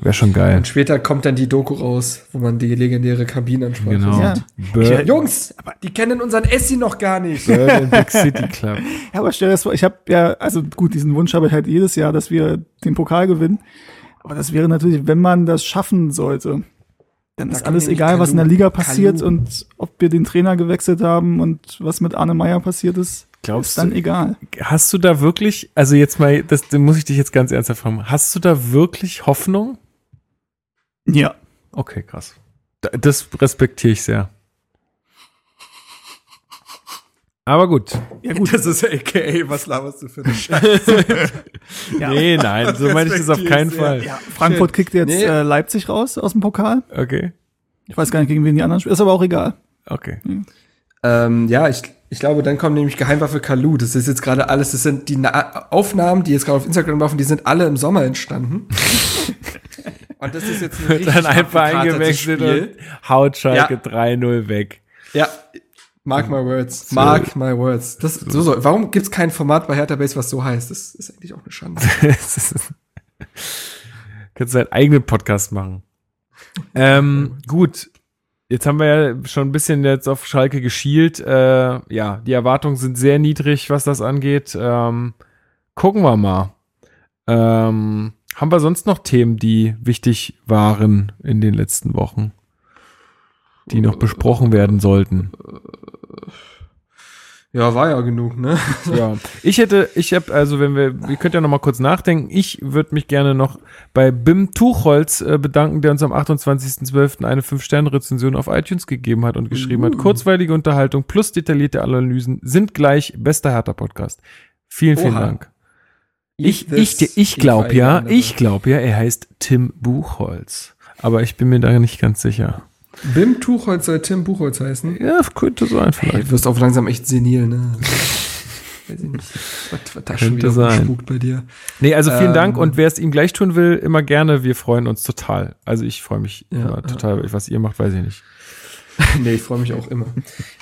Wäre schon geil. Und später kommt dann die Doku raus, wo man die legendäre Kabinenansprache Genau. Ja. Jungs, die kennen unseren Essi noch gar nicht. Bird and Big City Club. Ja, aber stell dir das vor, ich habe ja, also gut, diesen Wunsch habe ich halt jedes Jahr, dass wir den Pokal gewinnen. Aber das wäre natürlich, wenn man das schaffen sollte, dann Da ist alles egal, was in der Liga passiert Kalu- und ob wir den Trainer gewechselt haben und was mit Arne Meyer passiert ist, Glaubst ist dann du, egal. hast du da wirklich, also jetzt mal, das, das muss ich dich jetzt ganz ernsthaft fragen, hast du da wirklich Hoffnung? Ja. Okay, krass. Da- Das respektiere ich sehr. Aber gut. Ja, gut. Das ist AKA, was laberst du für eine Scheiße? Ja. Nee, nein, so meine ich das auf keinen Fall. Ja, Frankfurt kickt jetzt Nee. äh, Leipzig raus aus dem Pokal. Okay. Ich weiß gar nicht, gegen wen die anderen spielen. Ist aber auch egal. Okay. Ähm, ja, ich, ich glaube, dann kommt nämlich Geheimwaffe Kalu. Das ist jetzt gerade alles, das sind die Na Aufnahmen, die jetzt gerade auf Instagram laufen, die sind alle im Sommer entstanden. und das ist jetzt ein Wird richtig dann einfach eingewechselt und haut Schalke Ja. 3-0 weg. Ja, mark my words. Mark my words. Das, so, so. Warum gibt's kein Format bei Hertha Base, was so heißt? Das ist eigentlich auch eine Schande. Kannst du deinen eigenen Podcast machen. Ähm, gut. Jetzt haben wir ja schon ein bisschen jetzt auf Schalke geschielt. Äh, ja, die Erwartungen sind sehr niedrig, was das angeht. Ähm, gucken wir mal. Ähm, haben wir sonst noch Themen, die wichtig waren in den letzten Wochen? Die noch besprochen werden sollten. Ja, war ja genug, ne? Ja, ich hätte, ich habe, also wenn wir, ihr könnt ja noch mal kurz nachdenken, ich würde mich gerne noch bei Bim Tuchholz äh, bedanken, der uns am 28.12. eine 5-Sterne-Rezension auf iTunes gegeben hat und geschrieben hat, kurzweilige Unterhaltung plus detaillierte Analysen sind gleich bester Hertha-Podcast. Vielen, vielen Oha. Dank. Ich, this, ich, ich glaube ja, ich glaube ja, er heißt Tim Buchholz. Aber ich bin mir da nicht ganz sicher. Bim Tuchholz soll Tim Buchholz heißen. Ja, könnte sein vielleicht. Du wirst auch langsam echt senil, ne? Weiß ich nicht. Was, was da schon wieder sein. spukt bei dir. Nee, also vielen Ähm, Dank und wer es ihm gleich tun will, immer gerne. Wir freuen uns total. Also ich freue mich Ja, immer ja. total. Was ihr macht, weiß ich nicht. Nee, ich freue mich auch immer.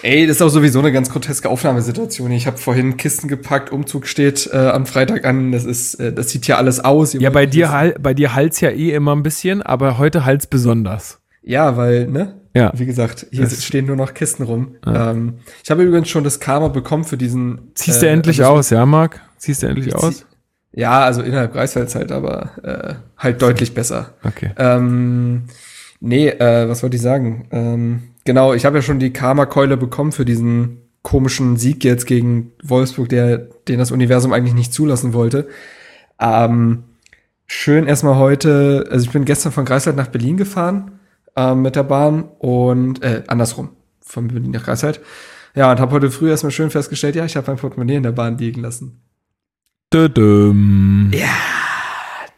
Ey, das ist auch sowieso eine ganz groteske Aufnahmesituation. Ich habe vorhin Kisten gepackt, Umzug steht äh, am Freitag an. Das ist, äh, das sieht hier alles aus. Ja, bei dir, bei dir halt's ja eh immer ein bisschen, aber heute halt's besonders. Ja, weil, ne? Ja. Wie gesagt, hier Das- stehen nur noch Kisten rum. Ja. Ähm, ich habe übrigens schon das Karma bekommen für diesen. Ziehst du äh, endlich also- aus, ja, Marc? Ziehst du endlich Ich aus? Ja, also innerhalb Greifswalds halt, aber äh, halt deutlich besser. Okay. Ähm, nee, äh, was wollte ich sagen? Ähm, genau, ich habe ja schon die Karma-Keule bekommen für diesen komischen Sieg jetzt gegen Wolfsburg, der, den das Universum eigentlich nicht zulassen wollte. Ähm, schön erstmal heute, also ich bin gestern von Greifswald nach Berlin gefahren ähm, mit der Bahn und äh, andersrum, von Berlin nach Greifswald. Ja, und habe heute früh erstmal schön festgestellt, ja, ich habe mein Portemonnaie in der Bahn liegen lassen. Dödüm. Ja,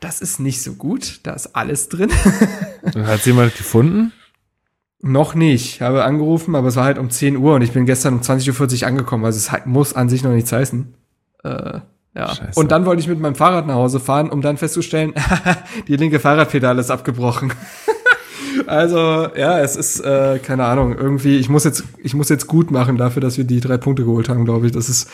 das ist nicht so gut, da ist alles drin. Hat jemand gefunden? Noch nicht. Ich habe angerufen, aber es war halt um 10 Uhr und ich bin gestern um 20.40 Uhr angekommen. Also es muss an sich noch nichts heißen. Äh, ja. Scheiße. Und dann wollte ich mit meinem Fahrrad nach Hause fahren, um dann festzustellen, die linke Fahrradpedale ist abgebrochen. also, ja, es ist, äh, keine Ahnung, irgendwie, ich muss jetzt, ich muss jetzt gut machen dafür, dass wir die drei Punkte geholt haben, glaube ich. Das ist,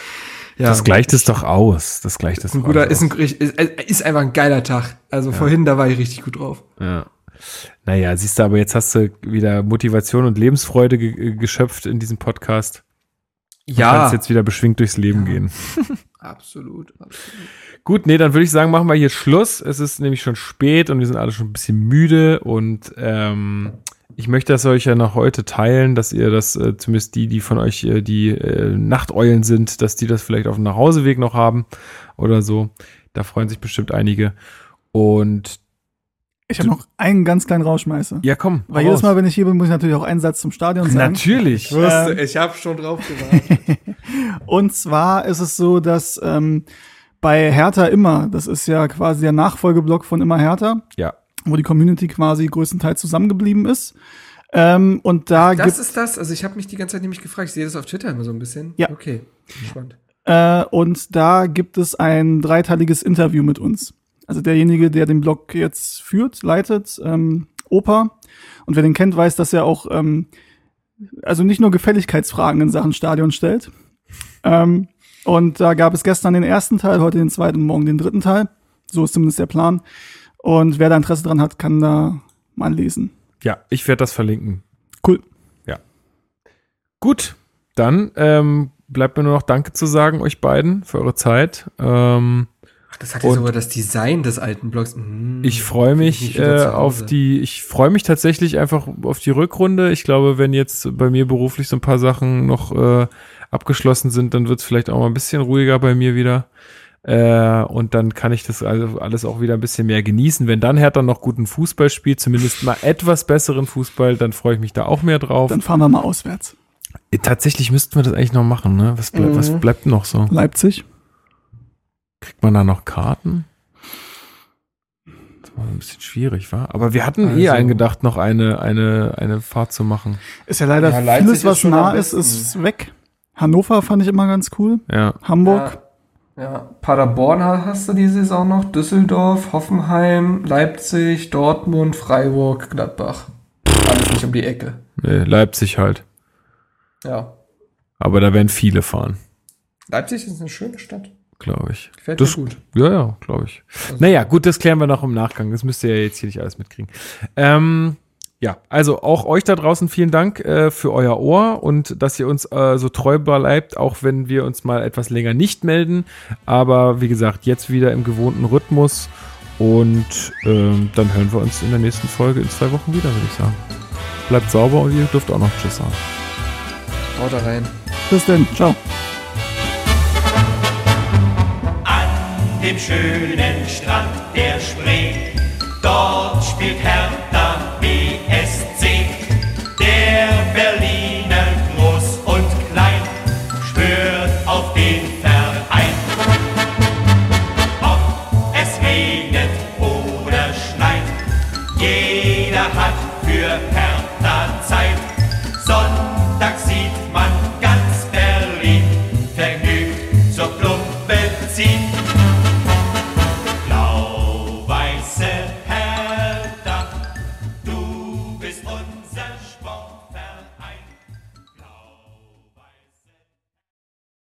ja. Das gleicht es doch aus. Das gleicht es ein doch guter, aus. ist, ein, ist, ist einfach ein geiler Tag. Also vorhin, da war ich richtig gut drauf. Ja. Naja, siehst du, aber jetzt hast du wieder Motivation und Lebensfreude ge geschöpft in diesem Podcast. Du kannst jetzt wieder beschwingt durchs Leben gehen. absolut, absolut. Gut, nee, dann würde ich sagen, machen wir hier Schluss. Es ist nämlich schon spät und wir sind alle schon ein bisschen müde und ähm, ich möchte das euch ja noch heute teilen, dass ihr das, äh, zumindest die, die von euch, äh, die äh, Nachteulen sind, dass die das vielleicht auf dem Nachhauseweg noch haben oder so. Da freuen sich bestimmt einige. Und Ich habe noch einen ganz kleinen Rauschmeißer. ja, komm. Weil hau jedes raus. Mal, wenn ich hier bin, muss ich natürlich auch einen Satz zum Stadion sagen. Natürlich. wusste, ich habe schon drauf gewartet. Und zwar ist es so, dass ähm, bei Hertha immer, das ist ja quasi der Nachfolgeblock von immer Hertha, Ja. wo die Community quasi größtenteils zusammengeblieben ist. Ähm, und da Das gibt ist das? Also ich habe mich die ganze Zeit nämlich gefragt, ich sehe das auf Twitter immer so ein bisschen. Ja. Okay, spannend. äh, und da gibt es ein dreiteiliges Interview mit uns. Also derjenige, der den Blog jetzt führt, leitet, ähm, Opa. Und wer den kennt, weiß, dass er auch ähm, also nicht nur Gefälligkeitsfragen in Sachen Stadion stellt. Ähm, und da gab es gestern den ersten Teil, heute den zweiten und morgen den dritten Teil. So ist zumindest der Plan. Und wer da Interesse dran hat, kann da mal lesen. Ja, ich werde das verlinken. Cool. Gut, dann ähm, bleibt mir nur noch Danke zu sagen, euch beiden, für eure Zeit. Ähm, Ach, das hat ja sogar das Design des alten Blogs. Hm, ich freue mich äh, auf die, ich freue mich tatsächlich einfach auf die Rückrunde. Ich glaube, wenn jetzt bei mir beruflich so ein paar Sachen noch äh, abgeschlossen sind, dann wird es vielleicht auch mal ein bisschen ruhiger bei mir wieder. Äh, und dann kann ich das also alles auch wieder ein bisschen mehr genießen. Wenn dann Hertha noch guten Fußball spielt, zumindest mal etwas besseren Fußball, dann freue ich mich da auch mehr drauf. Dann fahren wir mal auswärts. Äh, Tatsächlich müssten wir das eigentlich noch machen, ne? Was, was Mhm. bleibt noch so? Leipzig. Kriegt man da noch Karten? Das war ein bisschen schwierig, war. Aber wir hatten eh Also- eingedacht, noch eine, eine, eine Fahrt zu machen. Ist ja leider Ja, vieles, was schon nah ist, ist weg. Hannover fand ich immer ganz cool. Ja. Hamburg. Ja, ja, Paderborn ha- hast du die Saison noch, Düsseldorf, Hoffenheim, Leipzig, Dortmund, Freiburg, Gladbach. Alles nicht um die Ecke. Nee, Leipzig halt. Ja. Aber da werden viele fahren, Leipzig ist eine schöne Stadt. glaube ich. Gefällt Das- mir gut. Ja, ja, glaube ich. Also- Naja, gut, das klären wir noch im Nachgang. Das müsst ihr ja jetzt hier nicht alles mitkriegen. Ähm, ja, also auch euch da draußen vielen Dank äh, für euer Ohr und dass ihr uns äh, so treu bleibt, auch wenn wir uns mal etwas länger nicht melden. Aber wie gesagt, jetzt wieder im gewohnten Rhythmus. Und ähm, dann hören wir uns in der nächsten Folge in zwei Wochen wieder, würde ich sagen. Bleibt sauber und ihr dürft auch noch Tschüss sagen. Haut da rein. Bis denn. Ciao. An dem schönen Strand der Spree, Dort spielt Hertha BSC.